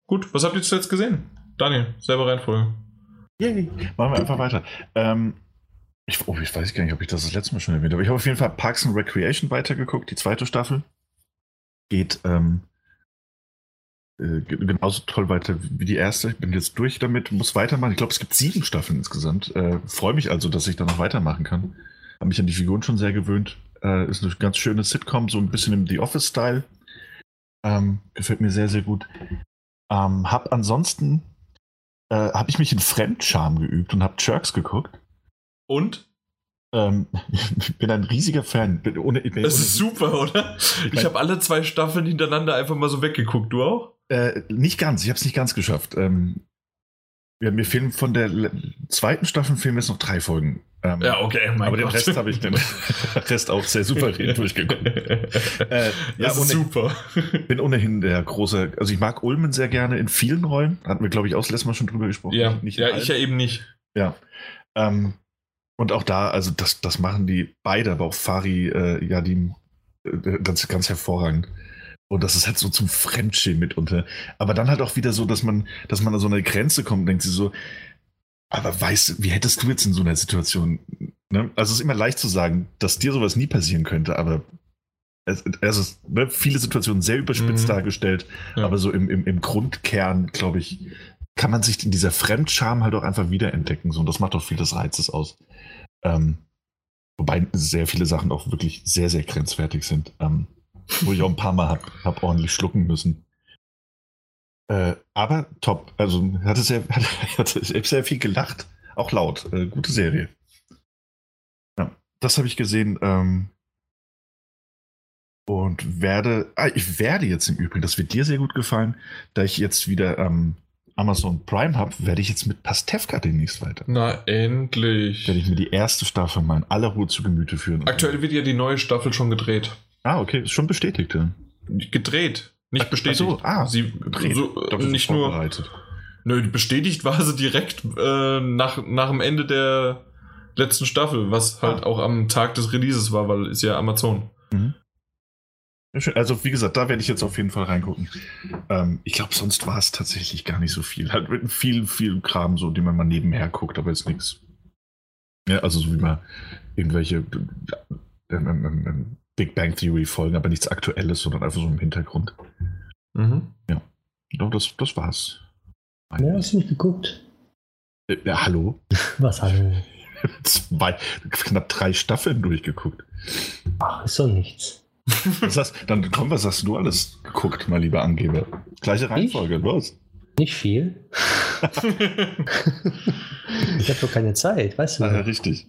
Gut, was habt ihr zuletzt gesehen? Daniel, selber Reihenfolge. Yay. Machen wir einfach weiter. Ähm, ich, oh, ich weiß gar nicht, ob ich das das letzte Mal schon erwähnt habe. Ich habe auf jeden Fall Parks and Recreation weitergeguckt, die zweite Staffel. geht ähm, äh, genauso toll weiter wie die erste. Ich bin jetzt durch damit, muss weitermachen. Ich glaube, es gibt sieben Staffeln insgesamt. Äh, Freue mich also, dass ich da noch weitermachen kann. Habe mich an die Figuren schon sehr gewöhnt. Äh, ist eine ganz schöne Sitcom, so ein bisschen im The Office-Style. Ähm, gefällt mir sehr, sehr gut. Ähm, hab ansonsten äh, habe ich mich in Fremdscham geübt und habe Jerks geguckt. Und? Ähm, ich bin ein riesiger Fan. Bin ohne, bin das ist super, oder? Ich habe alle zwei Staffeln hintereinander einfach mal so weggeguckt. Du auch? Äh, nicht ganz. Ich habe es nicht ganz geschafft. Ähm, ja, mir fehlen von der zweiten Staffel fehlen jetzt noch drei Folgen. Ähm, ja, okay. aber Gott. den Rest habe ich den Rest auch sehr souverän durchgeguckt. Äh, ja, super. bin ohnehin der große, also ich mag Ulmen sehr gerne in vielen Rollen. Hatten wir, glaube ich, auch das letzte Mal schon drüber gesprochen. Ja, nicht ja ich ja eben nicht. Ja. Ähm, und auch da, also das, das machen die beide, aber auch Fari, äh, ja, die äh, ganz, ganz hervorragend. Und das ist halt so zum Fremdschämen mitunter. Aber dann halt auch wieder so, dass man, dass man an so eine Grenze kommt und denkt sich so, aber weißt du, wie hättest du jetzt in so einer Situation, ne? Also es ist immer leicht zu sagen, dass dir sowas nie passieren könnte, aber es, es ist ne, viele Situationen sehr überspitzt mhm. dargestellt, ja. aber so im, im, im Grundkern, glaube ich, kann man sich in dieser Fremdscham halt auch einfach wiederentdecken. So, und das macht auch viel des Reizes aus. Ähm, wobei sehr viele Sachen auch wirklich sehr, sehr grenzwertig sind. Ähm, wo ich auch ein paar Mal habe hab ordentlich schlucken müssen. Äh, aber top. Also hatte sehr, hatte sehr viel gelacht. Auch laut. Äh, gute Serie. Ja, das habe ich gesehen. Ähm, und werde, ah, ich werde jetzt im Übrigen, das wird dir sehr gut gefallen, da ich jetzt wieder ähm, Amazon Prime habe, werde ich jetzt mit Pastewka demnächst weiter. Na, endlich. Werde ich mir die erste Staffel mal in aller Ruhe zu Gemüte führen. Aktuell wird ja die neue Staffel schon gedreht. Ah, okay, ist schon bestätigt. Ja. Gedreht, nicht ach, bestätigt. Ach so, ah, sie gedreht. So, Doch, nicht nur. Nö, bestätigt war sie direkt äh, nach, nach dem Ende der letzten Staffel, was halt ah. auch am Tag des Releases war, weil ist ja Amazon. Mhm. Also wie gesagt, da werde ich jetzt auf jeden Fall reingucken. Ähm, ich glaube, sonst war es tatsächlich gar nicht so viel. Halt mit viel, viel Kram, so, den man mal nebenher guckt, aber jetzt nichts. Ja, also so wie man irgendwelche äh, ähm, ähm Big Bang Theory Folgen, aber nichts Aktuelles, sondern einfach so im Hintergrund. Mhm. Ja, doch, das, das war's. Ja, hast du nicht geguckt? Äh, ja, hallo? Was hallo? Zwei, knapp drei Staffeln durchgeguckt. Ach, ist doch nichts. Was hast, dann komm, was hast du alles geguckt, mein lieber Angeber? Gleiche Reihenfolge, ich? los. Nicht viel. ich habe doch keine Zeit, weißt du? Ja, richtig.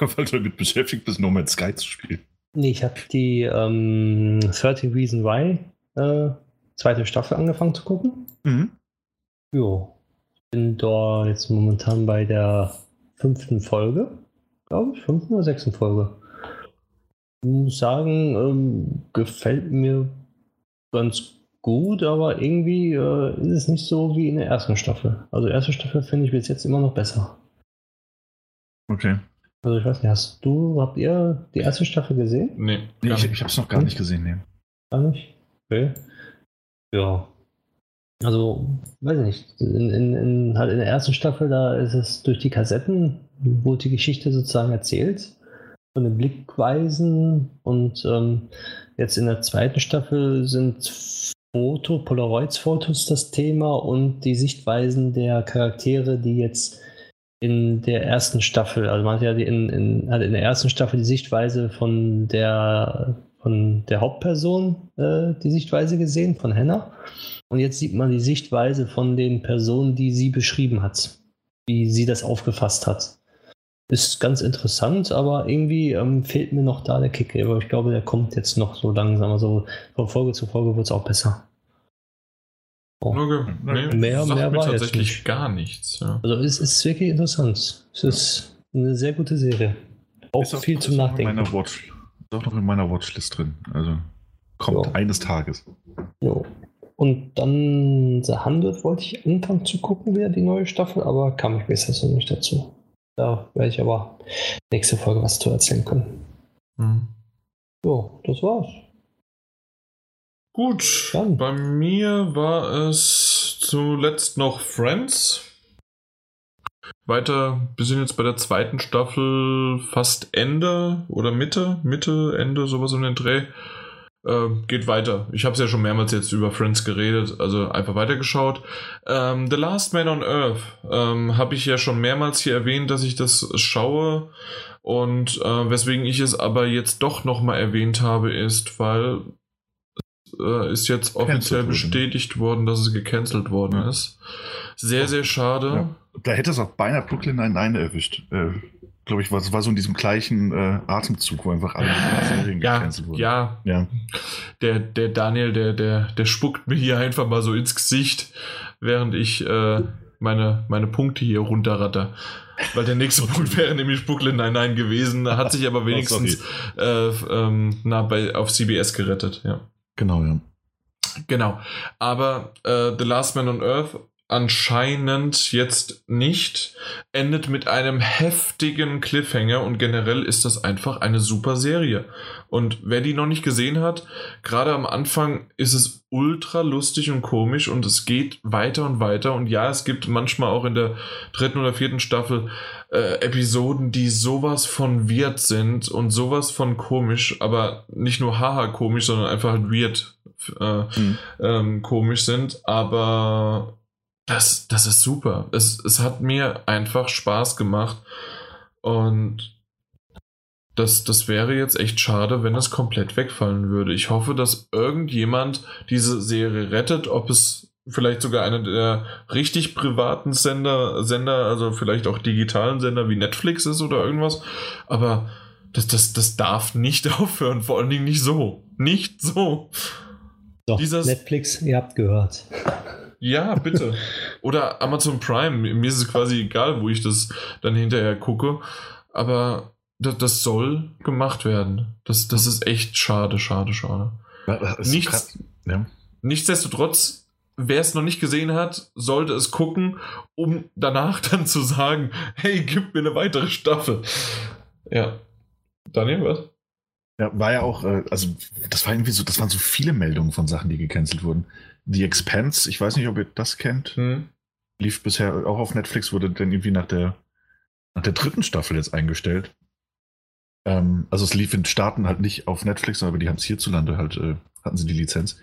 Weil du damit beschäftigt bist, No Man's Sky zu spielen. Nee, ich habe die ähm, 30 Reason Why äh, zweite Staffel angefangen zu gucken. Mhm. Jo. Bin da jetzt momentan bei der fünften Folge. Glaube ich, fünften oder sechsten Folge. Ich muss sagen, ähm, gefällt mir ganz gut, aber irgendwie äh, ist es nicht so wie in der ersten Staffel. Also erste Staffel finde ich bis jetzt immer noch besser. Okay. Also ich weiß nicht, hast du, habt ihr die erste Staffel gesehen? Nee, nee ich, ich habe es noch gar nicht gesehen, nee. Gar nicht? Okay. Ja. Also, weiß ich nicht. In, in, in, halt in der ersten Staffel, da ist es durch die Kassetten, wurde die Geschichte sozusagen erzählt. Von den Blickweisen. Und ähm, jetzt in der zweiten Staffel sind Foto, Polaroids-Fotos das Thema und die Sichtweisen der Charaktere, die jetzt in der ersten Staffel, also man hat ja in, in, hat in der ersten Staffel die Sichtweise von der, von der Hauptperson, äh, die Sichtweise gesehen, von Hannah. Und jetzt sieht man die Sichtweise von den Personen, die sie beschrieben hat, wie sie das aufgefasst hat. Ist ganz interessant, aber irgendwie ähm, fehlt mir noch da der Kick. Aber ich glaube, der kommt jetzt noch so langsam. Also von Folge zu Folge wird es auch besser. Oh. Okay. Nee, mehr, mehr war tatsächlich nicht. gar nichts. Ja. Also es ist wirklich interessant. Es ist eine sehr gute Serie. Auch, ist viel zum Nachdenken. Meiner Watch, ist auch noch in meiner Watchlist drin. Also kommt jo. eines Tages. Jo. Und dann The 100 wollte ich anfangen zu gucken, wieder die neue Staffel, aber kam ich bisher so nicht dazu. Da werde ich aber nächste Folge was zu erzählen können. Mhm. So, das war's. Gut, Dann. bei mir war es zuletzt noch Friends. Weiter, wir sind jetzt bei der zweiten Staffel fast Ende oder Mitte, Mitte, Ende, sowas um den Dreh. äh, geht weiter. Ich habe es ja schon mehrmals jetzt über Friends geredet, also einfach weitergeschaut. Ähm, The Last Man on Earth ähm, habe ich ja schon mehrmals hier erwähnt, dass ich das schaue. Und äh, weswegen ich es aber jetzt doch nochmal erwähnt habe, ist, weil äh, ist jetzt offiziell bestätigt worden, dass es gecancelt worden ja. ist. Sehr, sehr schade. Ja. Da hätte es auch beinahe Brooklyn Nine-Nine erwischt. Äh, Glaube ich, war, war so in diesem gleichen äh, Atemzug, wo einfach alle Serien ja, gecancelt wurden. Ja, ja. Der, der Daniel, der, der, der spuckt mir hier einfach mal so ins Gesicht, während ich äh, meine, meine Punkte hier runterratter. Weil der nächste Punkt wäre nämlich Brooklyn Nine-Nine gewesen. Hat sich aber oh, wenigstens oh, äh, ähm, na, bei, auf CBS gerettet, ja. Genau, ja. Genau. Aber äh, The Last Man on Earth anscheinend jetzt nicht, endet mit einem heftigen Cliffhanger und generell ist das einfach eine super Serie. Und wer die noch nicht gesehen hat, gerade am Anfang ist es ultra lustig und komisch und es geht weiter und weiter und ja, es gibt manchmal auch in der dritten oder vierten Staffel äh, Episoden, die sowas von weird sind und sowas von komisch, aber nicht nur haha komisch, sondern einfach halt weird äh, mhm. ähm, komisch sind, aber das, das ist super. Es, es hat mir einfach Spaß gemacht. Und das, das wäre jetzt echt schade, wenn es komplett wegfallen würde. Ich hoffe, dass irgendjemand diese Serie rettet, ob es vielleicht sogar einer der richtig privaten Sender, Sender, also vielleicht auch digitalen Sender wie Netflix ist oder irgendwas. Aber das, das, das darf nicht aufhören, vor allen Dingen nicht so. Nicht so. Doch, Dieses, Netflix, ihr habt gehört. Ja, bitte. Oder Amazon Prime. Mir ist es quasi egal, wo ich das dann hinterher gucke. Aber das, das soll gemacht werden. Das, das ist echt schade, schade, schade. Nichts, ja. Nichtsdestotrotz, wer es noch nicht gesehen hat, sollte es gucken, um danach dann zu sagen, hey, gib mir eine weitere Staffel. Ja. Daniel, was? Ja, war ja auch, äh, also das war irgendwie so, das waren so viele Meldungen von Sachen, die gecancelt wurden. The Expanse, ich weiß nicht, ob ihr das kennt. Hm. Lief bisher auch auf Netflix, wurde dann irgendwie nach der, nach der dritten Staffel jetzt eingestellt. Ähm, also es lief in Staaten halt nicht auf Netflix, aber die haben es hierzulande halt, äh, hatten sie die Lizenz.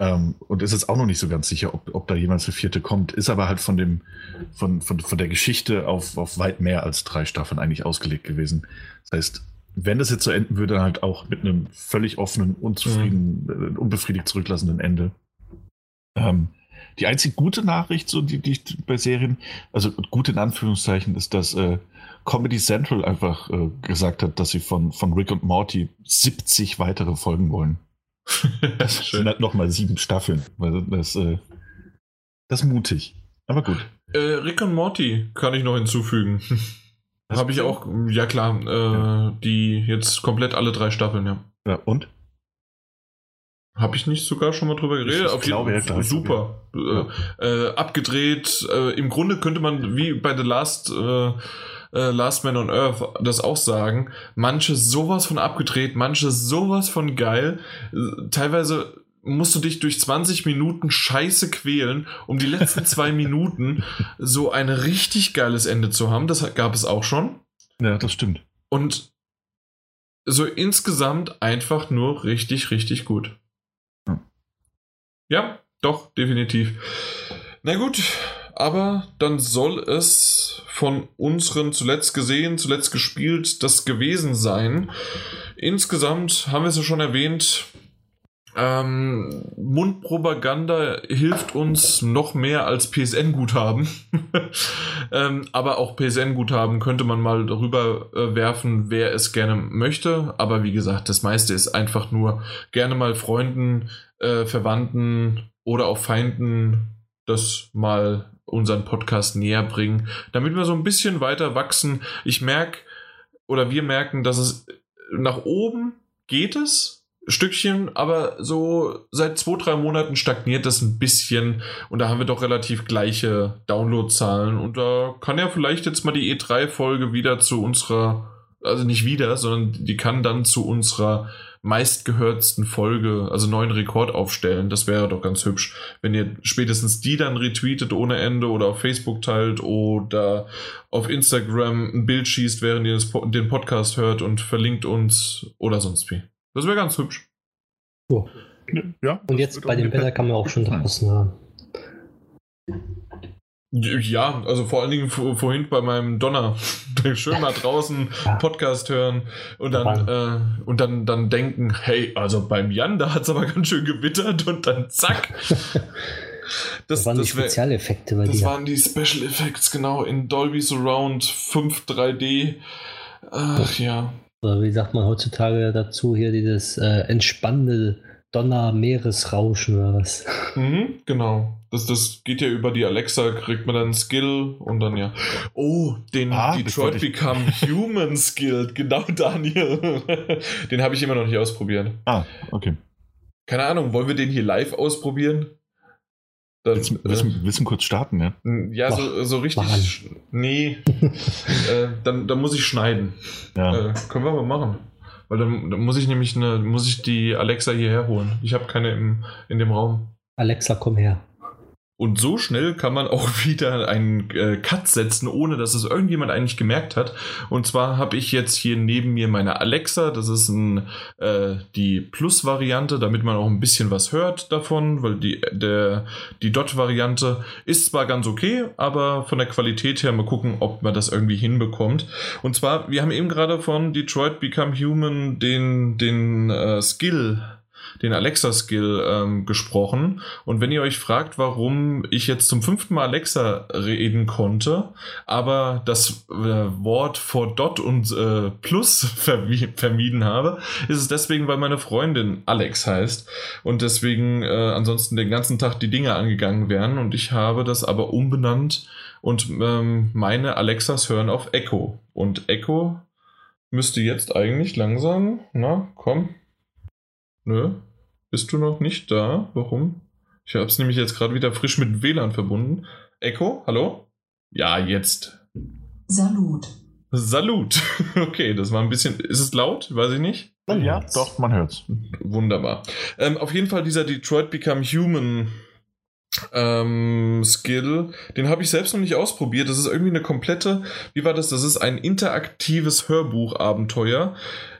Ähm, und ist jetzt auch noch nicht so ganz sicher, ob, ob da jemals eine vierte kommt. Ist aber halt von dem, von, von, von der Geschichte auf, auf weit mehr als drei Staffeln eigentlich ausgelegt gewesen. Das heißt, wenn das jetzt so enden würde, halt auch mit einem völlig offenen, unzufrieden, mhm. unbefriedigt zurücklassenden Ende. Ähm, die einzige gute Nachricht, so die, die ich bei Serien, also gut in Anführungszeichen, ist, dass äh, Comedy Central einfach äh, gesagt hat, dass sie von, von Rick und Morty 70 weitere Folgen wollen. Das sind halt nochmal sieben Staffeln. Weil das, äh, das ist mutig. Aber gut. Äh, Rick und Morty kann ich noch hinzufügen. Habe ich auch, ja klar, äh, ja. die jetzt komplett alle drei Staffeln, ja. Ja, und? Habe ich nicht sogar schon mal drüber geredet? Auf jeden Fall super. Ja. Äh, äh, abgedreht. Äh, Im Grunde könnte man wie bei The Last, äh, äh, Last Man on Earth das auch sagen. Manche sowas von abgedreht, manche sowas von geil. Teilweise musst du dich durch 20 Minuten scheiße quälen, um die letzten zwei Minuten so ein richtig geiles Ende zu haben. Das gab es auch schon. Ja, das stimmt. Und so insgesamt einfach nur richtig, richtig gut. Ja, doch, definitiv. Na gut, aber dann soll es von unseren zuletzt gesehen, zuletzt gespielt, das gewesen sein. Insgesamt haben wir es ja schon erwähnt, ähm, Mundpropaganda hilft uns noch mehr als PSN-Guthaben. ähm, aber auch PSN-Guthaben könnte man mal darüber äh, werfen, wer es gerne möchte. Aber wie gesagt, das meiste ist einfach nur gerne mal Freunden, äh, Verwandten oder auch Feinden das mal unseren Podcast näher bringen, damit wir so ein bisschen weiter wachsen. Ich merke oder wir merken, dass es nach oben geht es, Stückchen, aber so seit zwei, drei Monaten stagniert das ein bisschen und da haben wir doch relativ gleiche Downloadzahlen und da kann ja vielleicht jetzt mal die E3-Folge wieder zu unserer, also nicht wieder, sondern die kann dann zu unserer meistgehörtsten Folge, also neuen Rekord aufstellen. Das wäre doch ganz hübsch, wenn ihr spätestens die dann retweetet ohne Ende oder auf Facebook teilt oder auf Instagram ein Bild schießt, während ihr den Podcast hört und verlinkt uns oder sonst wie. Das wäre ganz hübsch. Oh. Ja, Und jetzt bei dem Wetter kann man auch schon draußen hören. Ja, also vor allen Dingen vorhin bei meinem Donner. Schön mal draußen Podcast hören und dann, äh, und dann, dann denken, hey, also beim Jan, da hat es aber ganz schön gewittert und dann zack. Das, das waren das die Spezialeffekte bei Das dir. waren die Special Effects, genau, in Dolby Surround 5 3D. Ach ja. Oder wie sagt man heutzutage dazu hier dieses äh, entspannende Donner, Meeresrauschen oder was? Mhm, genau. Das, das geht ja über die Alexa, kriegt man dann einen Skill und dann ja. Oh, den ah, Detroit Become Human Skill. Genau, Daniel. den habe ich immer noch nicht ausprobiert. Ah, okay. Keine Ahnung, wollen wir den hier live ausprobieren? Dann, willst, willst, äh, willst du kurz starten, ja? Ja, so, so richtig. Nee. äh, dann, dann muss ich schneiden. Ja. Äh, können wir aber machen. Weil dann, dann, muss ich nämlich eine, muss ich die Alexa hierher holen. Ich habe keine im, in dem Raum. Alexa, komm her. Und so schnell kann man auch wieder einen äh, Cut setzen, ohne dass es irgendjemand eigentlich gemerkt hat. Und zwar habe ich jetzt hier neben mir meine Alexa. Das ist ein, äh, die Plus-Variante, damit man auch ein bisschen was hört davon, weil die, der, die Dot-Variante ist zwar ganz okay, aber von der Qualität her mal gucken, ob man das irgendwie hinbekommt. Und zwar, wir haben eben gerade von Detroit Become Human den, den äh, Skill den Alexa-Skill ähm, gesprochen. Und wenn ihr euch fragt, warum ich jetzt zum fünften Mal Alexa reden konnte, aber das äh, Wort vor Dot und äh, Plus vermieden habe, ist es deswegen, weil meine Freundin Alex heißt und deswegen äh, ansonsten den ganzen Tag die Dinge angegangen wären. Und ich habe das aber umbenannt und ähm, meine Alexas hören auf Echo. Und Echo müsste jetzt eigentlich langsam, na komm, Nö. Bist du noch nicht da? Warum? Ich habe es nämlich jetzt gerade wieder frisch mit WLAN verbunden. Echo, hallo? Ja, jetzt. Salut. Salut. Okay, das war ein bisschen. Ist es laut? Weiß ich nicht. Ja, doch, man hört's. Wunderbar. Ähm, auf jeden Fall dieser Detroit Become Human ähm, Skill, den habe ich selbst noch nicht ausprobiert. Das ist irgendwie eine komplette, wie war das? Das ist ein interaktives Hörbuchabenteuer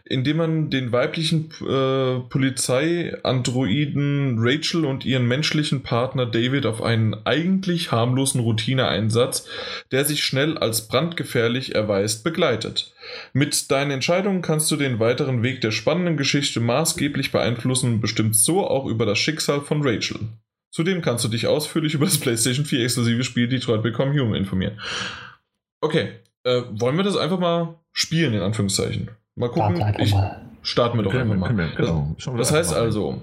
indem man den weiblichen äh, Polizei-Androiden Rachel und ihren menschlichen Partner David auf einen eigentlich harmlosen Routineeinsatz, der sich schnell als brandgefährlich erweist, begleitet. Mit deinen Entscheidungen kannst du den weiteren Weg der spannenden Geschichte maßgeblich beeinflussen und bestimmst so auch über das Schicksal von Rachel. Zudem kannst du dich ausführlich über das PlayStation 4 exklusive Spiel Detroit Become Human informieren. Okay, äh, wollen wir das einfach mal spielen, in Anführungszeichen? Mal gucken. Ich, starten wir doch können einfach mal. Wir, genau. Das, das heißt also,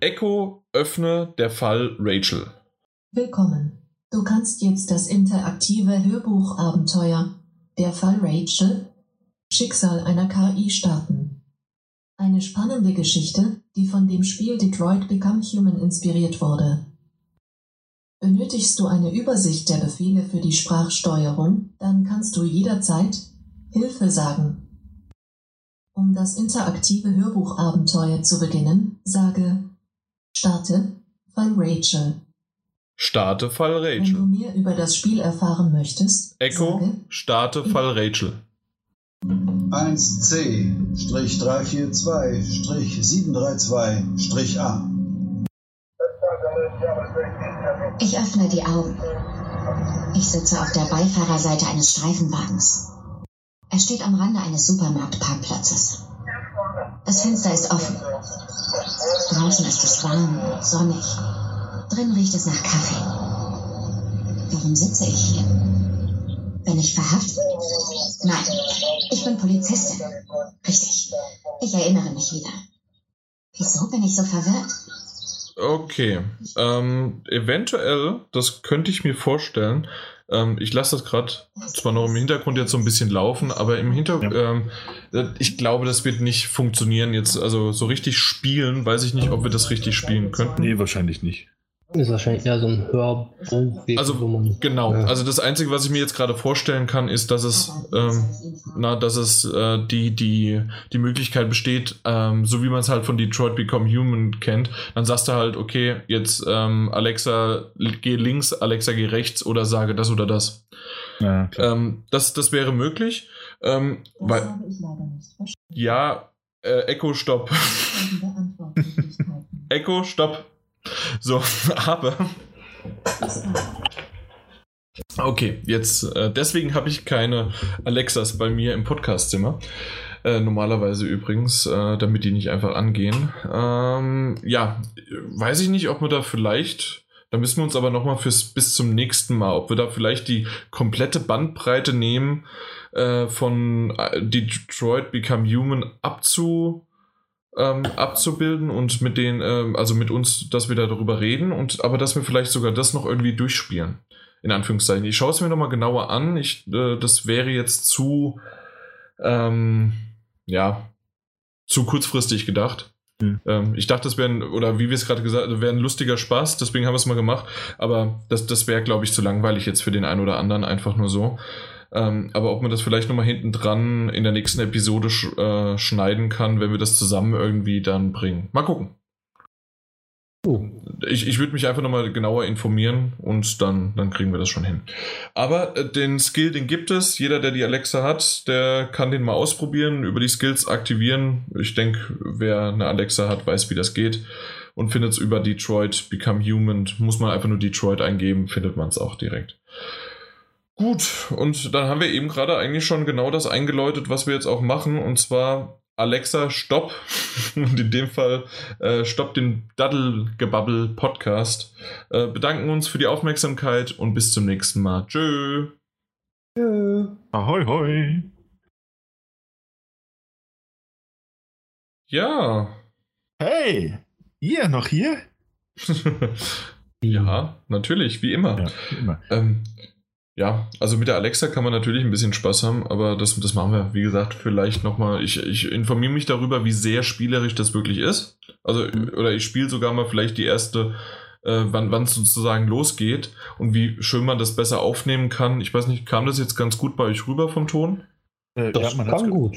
Echo öffne der Fall Rachel. Willkommen. Du kannst jetzt das interaktive Hörbuchabenteuer Der Fall Rachel Schicksal einer KI starten. Eine spannende Geschichte, die von dem Spiel Detroit Become Human inspiriert wurde. Benötigst du eine Übersicht der Befehle für die Sprachsteuerung, dann kannst du jederzeit Hilfe sagen um das interaktive Hörbuchabenteuer zu beginnen, sage Starte Fall Rachel. Starte Fall Rachel. Wenn du mehr über das Spiel erfahren möchtest, Echo, sage, starte Fall Rachel. 1C-342-732-A. Ich öffne die Augen. Ich sitze auf der Beifahrerseite eines Streifenwagens. Er steht am Rande eines Supermarktparkplatzes. Das Fenster ist offen. Draußen ist es warm und sonnig. Drin riecht es nach Kaffee. Warum sitze ich hier? Bin ich verhaftet? Nein, ich bin Polizistin. Richtig. Ich erinnere mich wieder. Wieso bin ich so verwirrt? Okay. Ähm, eventuell, das könnte ich mir vorstellen, ähm, ich lasse das gerade zwar noch im Hintergrund jetzt so ein bisschen laufen, aber im Hintergrund, ja. ähm, äh, ich glaube, das wird nicht funktionieren jetzt. Also so richtig spielen, weiß ich nicht, ob wir das richtig spielen könnten. Nee, wahrscheinlich nicht. Ist wahrscheinlich eher so ein Hörbuch. Also man, genau. Ja. Also das Einzige, was ich mir jetzt gerade vorstellen kann, ist, dass es, ähm, na, dass es äh, die die die Möglichkeit besteht, ähm, so wie man es halt von Detroit Become Human kennt. Dann sagst du halt, okay, jetzt ähm, Alexa geh links, Alexa geh rechts oder sage das oder das. Ja, ähm, das das wäre möglich. Ähm, weil, ja, äh, Echo Stopp. Echo, stopp. So, aber. Okay, jetzt, äh, deswegen habe ich keine Alexas bei mir im Podcastzimmer. Äh, normalerweise übrigens, äh, damit die nicht einfach angehen. Ähm, ja, weiß ich nicht, ob wir da vielleicht, da müssen wir uns aber nochmal bis zum nächsten Mal, ob wir da vielleicht die komplette Bandbreite nehmen, äh, von äh, Detroit Become Human abzu, ähm, abzubilden und mit den, äh, also mit uns, dass wir da darüber reden und aber dass wir vielleicht sogar das noch irgendwie durchspielen. In Anführungszeichen. Ich schaue es mir nochmal genauer an. Ich, äh, das wäre jetzt zu, ähm, ja, zu kurzfristig gedacht. Hm. Ähm, ich dachte, das wäre, ein- oder wie wir es gerade gesagt haben, wäre ein lustiger Spaß, deswegen haben wir es mal gemacht. Aber das, das wäre, glaube ich, zu langweilig jetzt für den einen oder anderen, einfach nur so. Ähm, aber ob man das vielleicht nochmal hinten dran in der nächsten Episode sch äh, schneiden kann, wenn wir das zusammen irgendwie dann bringen. Mal gucken. Oh, Ich, ich würde mich einfach nochmal genauer informieren und dann, dann kriegen wir das schon hin. Aber äh, den Skill, den gibt es. Jeder, der die Alexa hat, der kann den mal ausprobieren, über die Skills aktivieren. Ich denke, wer eine Alexa hat, weiß, wie das geht. Und findet es über Detroit Become Human. Muss man einfach nur Detroit eingeben, findet man es auch direkt. Gut, und dann haben wir eben gerade eigentlich schon genau das eingeläutet, was wir jetzt auch machen. Und zwar Alexa, stopp. Und in dem Fall äh, stopp den Daddlegebabbel Podcast. Äh, bedanken uns für die Aufmerksamkeit und bis zum nächsten Mal. Tschö. Ahoi, hoi. Ja. Hey, ihr noch hier? ja, natürlich, wie immer. Ja, wie immer. Ähm, ja, also mit der Alexa kann man natürlich ein bisschen Spaß haben, aber das, das machen wir, wie gesagt, vielleicht nochmal. Ich, ich informiere mich darüber, wie sehr spielerisch das wirklich ist. Also, oder ich spiele sogar mal vielleicht die erste, äh, wann wann es sozusagen losgeht und wie schön man das besser aufnehmen kann. Ich weiß nicht, kam das jetzt ganz gut bei euch rüber vom Ton? Äh, das kann ge- gut.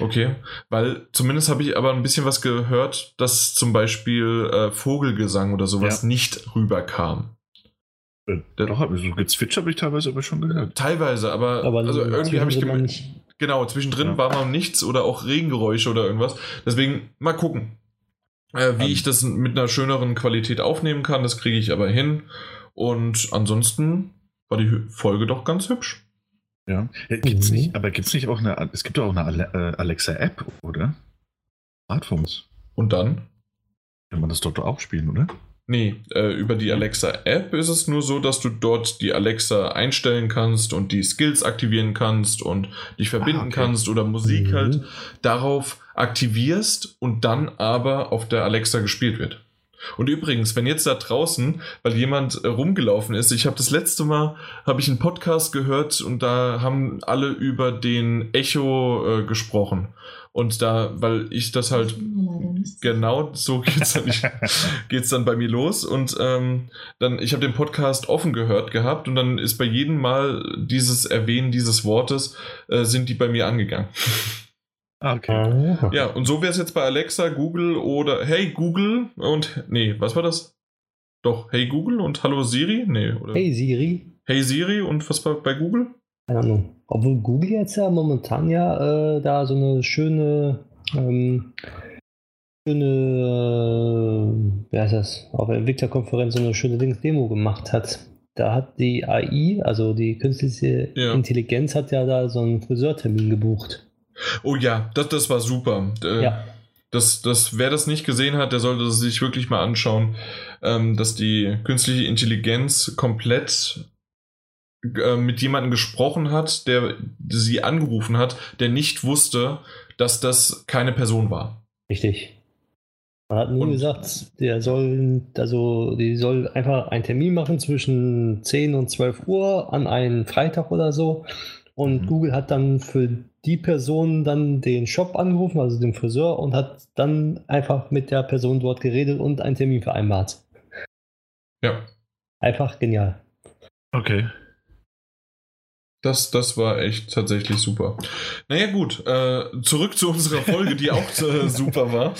Okay, weil zumindest habe ich aber ein bisschen was gehört, dass zum Beispiel äh, Vogelgesang oder sowas Ja. nicht rüberkam. Äh, Doch, aber so gezwitscht habe ich teilweise aber schon gehört. Teilweise, aber, Aber also irgendwie habe ich gemerkt, genau, zwischendrin Ja. war mal nichts oder auch Regengeräusche oder irgendwas. Deswegen mal gucken, äh, wie Ähm. ich das mit einer schöneren Qualität aufnehmen kann. Das kriege ich aber hin. Und ansonsten war die Folge doch ganz hübsch. Ja. ja gibt's Mhm. nicht, aber gibt es nicht auch eine, es gibt doch auch eine äh, Alexa-App, oder? Smartphones. Und dann? Kann man das dort auch spielen, oder? Nee, äh, über die Alexa-App ist es nur so, dass du dort die Alexa einstellen kannst und die Skills aktivieren kannst und dich verbinden Ah, okay. kannst oder Musik Mhm. halt darauf aktivierst und dann aber auf der Alexa gespielt wird. Und übrigens, wenn jetzt da draußen, weil jemand äh, rumgelaufen ist, ich habe das letzte Mal, habe ich einen Podcast gehört und da haben alle über den Echo äh, gesprochen. Und da, weil ich das halt Ich. Genau, so geht's dann, nicht, geht's dann bei mir los. Und ähm, dann, ich habe den Podcast offen gehört gehabt und dann ist bei jedem Mal dieses Erwähnen dieses Wortes, äh, sind die bei mir angegangen. Ah, okay. Ah. ja, und so wäre es jetzt bei Alexa, Google oder Hey Google und nee, was war das? Doch, Hey Google und Hallo Siri? Nee, oder? Hey Siri. Hey Siri und was war bei Google? Keine Ahnung. Obwohl Google jetzt ja momentan ja äh, da so eine schöne, ähm, schöne, äh, wie heißt das, auf der Entwicklerkonferenz so eine schöne Dings Demo gemacht hat. Da hat die AI, also die künstliche Ja. Intelligenz, hat ja da so einen Friseurtermin gebucht. Oh ja, das, das war super. Äh, Ja. Das, das, wer das nicht gesehen hat, der sollte sich wirklich mal anschauen, ähm, dass die künstliche Intelligenz komplett äh, mit jemandem gesprochen hat, der sie angerufen hat, der nicht wusste, dass das keine Person war. Richtig. Man hat nur Und- gesagt, der soll, also die soll einfach einen Termin machen zwischen 10 und 12 Uhr an einem Freitag oder so. Und Mhm. Google hat dann für die Person dann den Shop angerufen, also den Friseur, und hat dann einfach mit der Person dort geredet und einen Termin vereinbart. Ja, Einfach genial. Okay. Das, das war echt tatsächlich super. Naja, gut, äh, zurück zu unserer Folge, die auch äh, super war.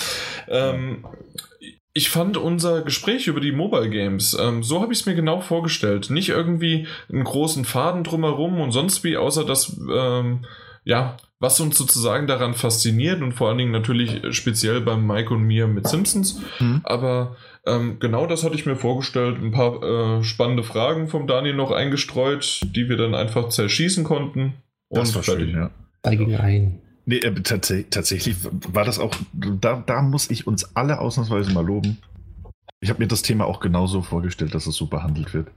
Ähm, ich fand unser Gespräch über die Mobile Games, ähm, so habe ich es mir genau vorgestellt. Nicht irgendwie einen großen Faden drumherum und sonst wie, außer dass ähm, ja, was uns sozusagen daran fasziniert und vor allen Dingen natürlich speziell beim Mike und mir mit Simpsons. Mhm. Aber ähm, genau das hatte ich mir vorgestellt. Ein paar äh, spannende Fragen vom Daniel noch eingestreut, die wir dann einfach zerschießen konnten. Und das war schön, ja. Zwei gegen ein. Nee, äh, tats tatsächlich war das auch, da, da muss ich uns alle ausnahmsweise mal loben. Ich habe mir das Thema auch genauso vorgestellt, dass es so behandelt wird.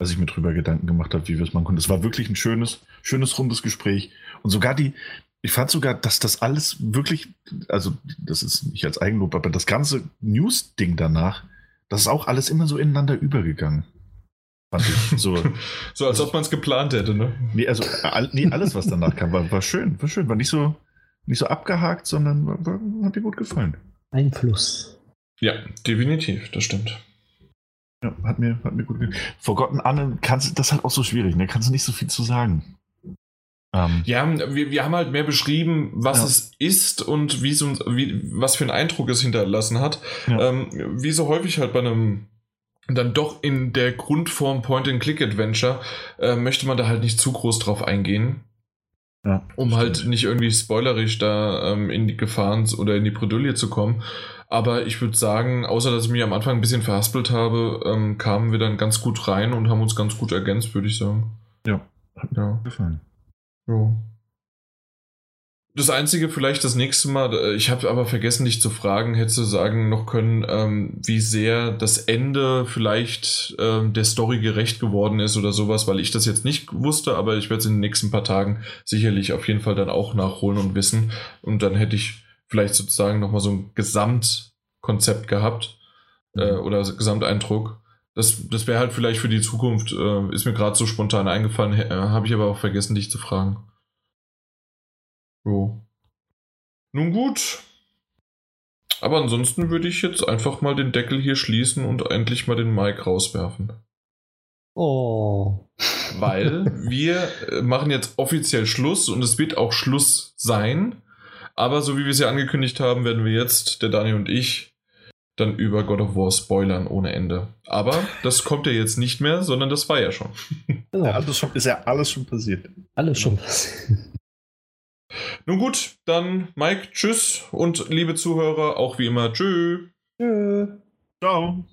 Als ich mir drüber Gedanken gemacht habe, wie wir es machen konnten. Es war wirklich ein schönes, schönes rundes Gespräch. Und sogar die, ich fand sogar, dass das alles wirklich, also das ist nicht als Eigenlob, aber das ganze News-Ding danach, das ist auch alles immer so ineinander übergegangen. Fand ich. So, so als ob man es geplant hätte, ne? Nee, also all, nee, alles, was danach kam, war, war schön, war schön. War nicht so, nicht so abgehakt, sondern war, war, hat mir gut gefallen. Einfluss. Ja, definitiv, das stimmt. Ja, hat mir, hat mir gut gefallen. Forgotten Anne, kannst, das ist halt auch so schwierig, ne? Kannst du nicht so viel zu sagen. Ähm, ja, wir, wir haben halt mehr beschrieben, was ja. es ist und wie so, wie, was für einen Eindruck es hinterlassen hat. Ja. Ähm, wie so häufig halt bei einem dann doch in der Grundform Point-and-Click-Adventure äh, möchte man da halt nicht zu groß drauf eingehen. Ja, um halt stimmt. halt nicht irgendwie spoilerisch da ähm, in die Gefahren oder in die Bredouille zu kommen. Aber ich würde sagen, außer dass ich mich am Anfang ein bisschen verhaspelt habe, ähm, kamen wir dann ganz gut rein und haben uns ganz gut ergänzt, würde ich sagen. Ja, hat mir ja. gefallen. Ja. Das Einzige vielleicht das nächste Mal, äh, ich habe aber vergessen, dich zu fragen, hättest du sagen noch können, ähm, wie sehr das Ende vielleicht ähm, der Story gerecht geworden ist oder sowas, weil ich das jetzt nicht wusste, aber ich werde es in den nächsten paar Tagen sicherlich auf jeden Fall dann auch nachholen und wissen. Und dann hätte ich vielleicht sozusagen nochmal so ein Gesamtkonzept gehabt äh, mhm. oder Gesamteindruck. Das, das wäre halt vielleicht für die Zukunft, äh, ist mir gerade so spontan eingefallen, äh, habe ich aber auch vergessen, dich zu fragen. Jo. Nun gut. Aber ansonsten würde ich jetzt einfach mal den Deckel hier schließen und endlich mal den Mic rauswerfen. Oh. Weil wir äh, machen jetzt offiziell Schluss und es wird auch Schluss sein. Aber so wie wir es ja angekündigt haben, werden wir jetzt, der Dani und ich, dann über God of War spoilern ohne Ende. Aber das kommt ja jetzt nicht mehr, sondern das war ja schon. Genau. Ja, das ist ja alles schon passiert. Alles schon passiert. Nun gut, dann Mike, tschüss und liebe Zuhörer, auch wie immer, tschüss. Tschüss. Ciao.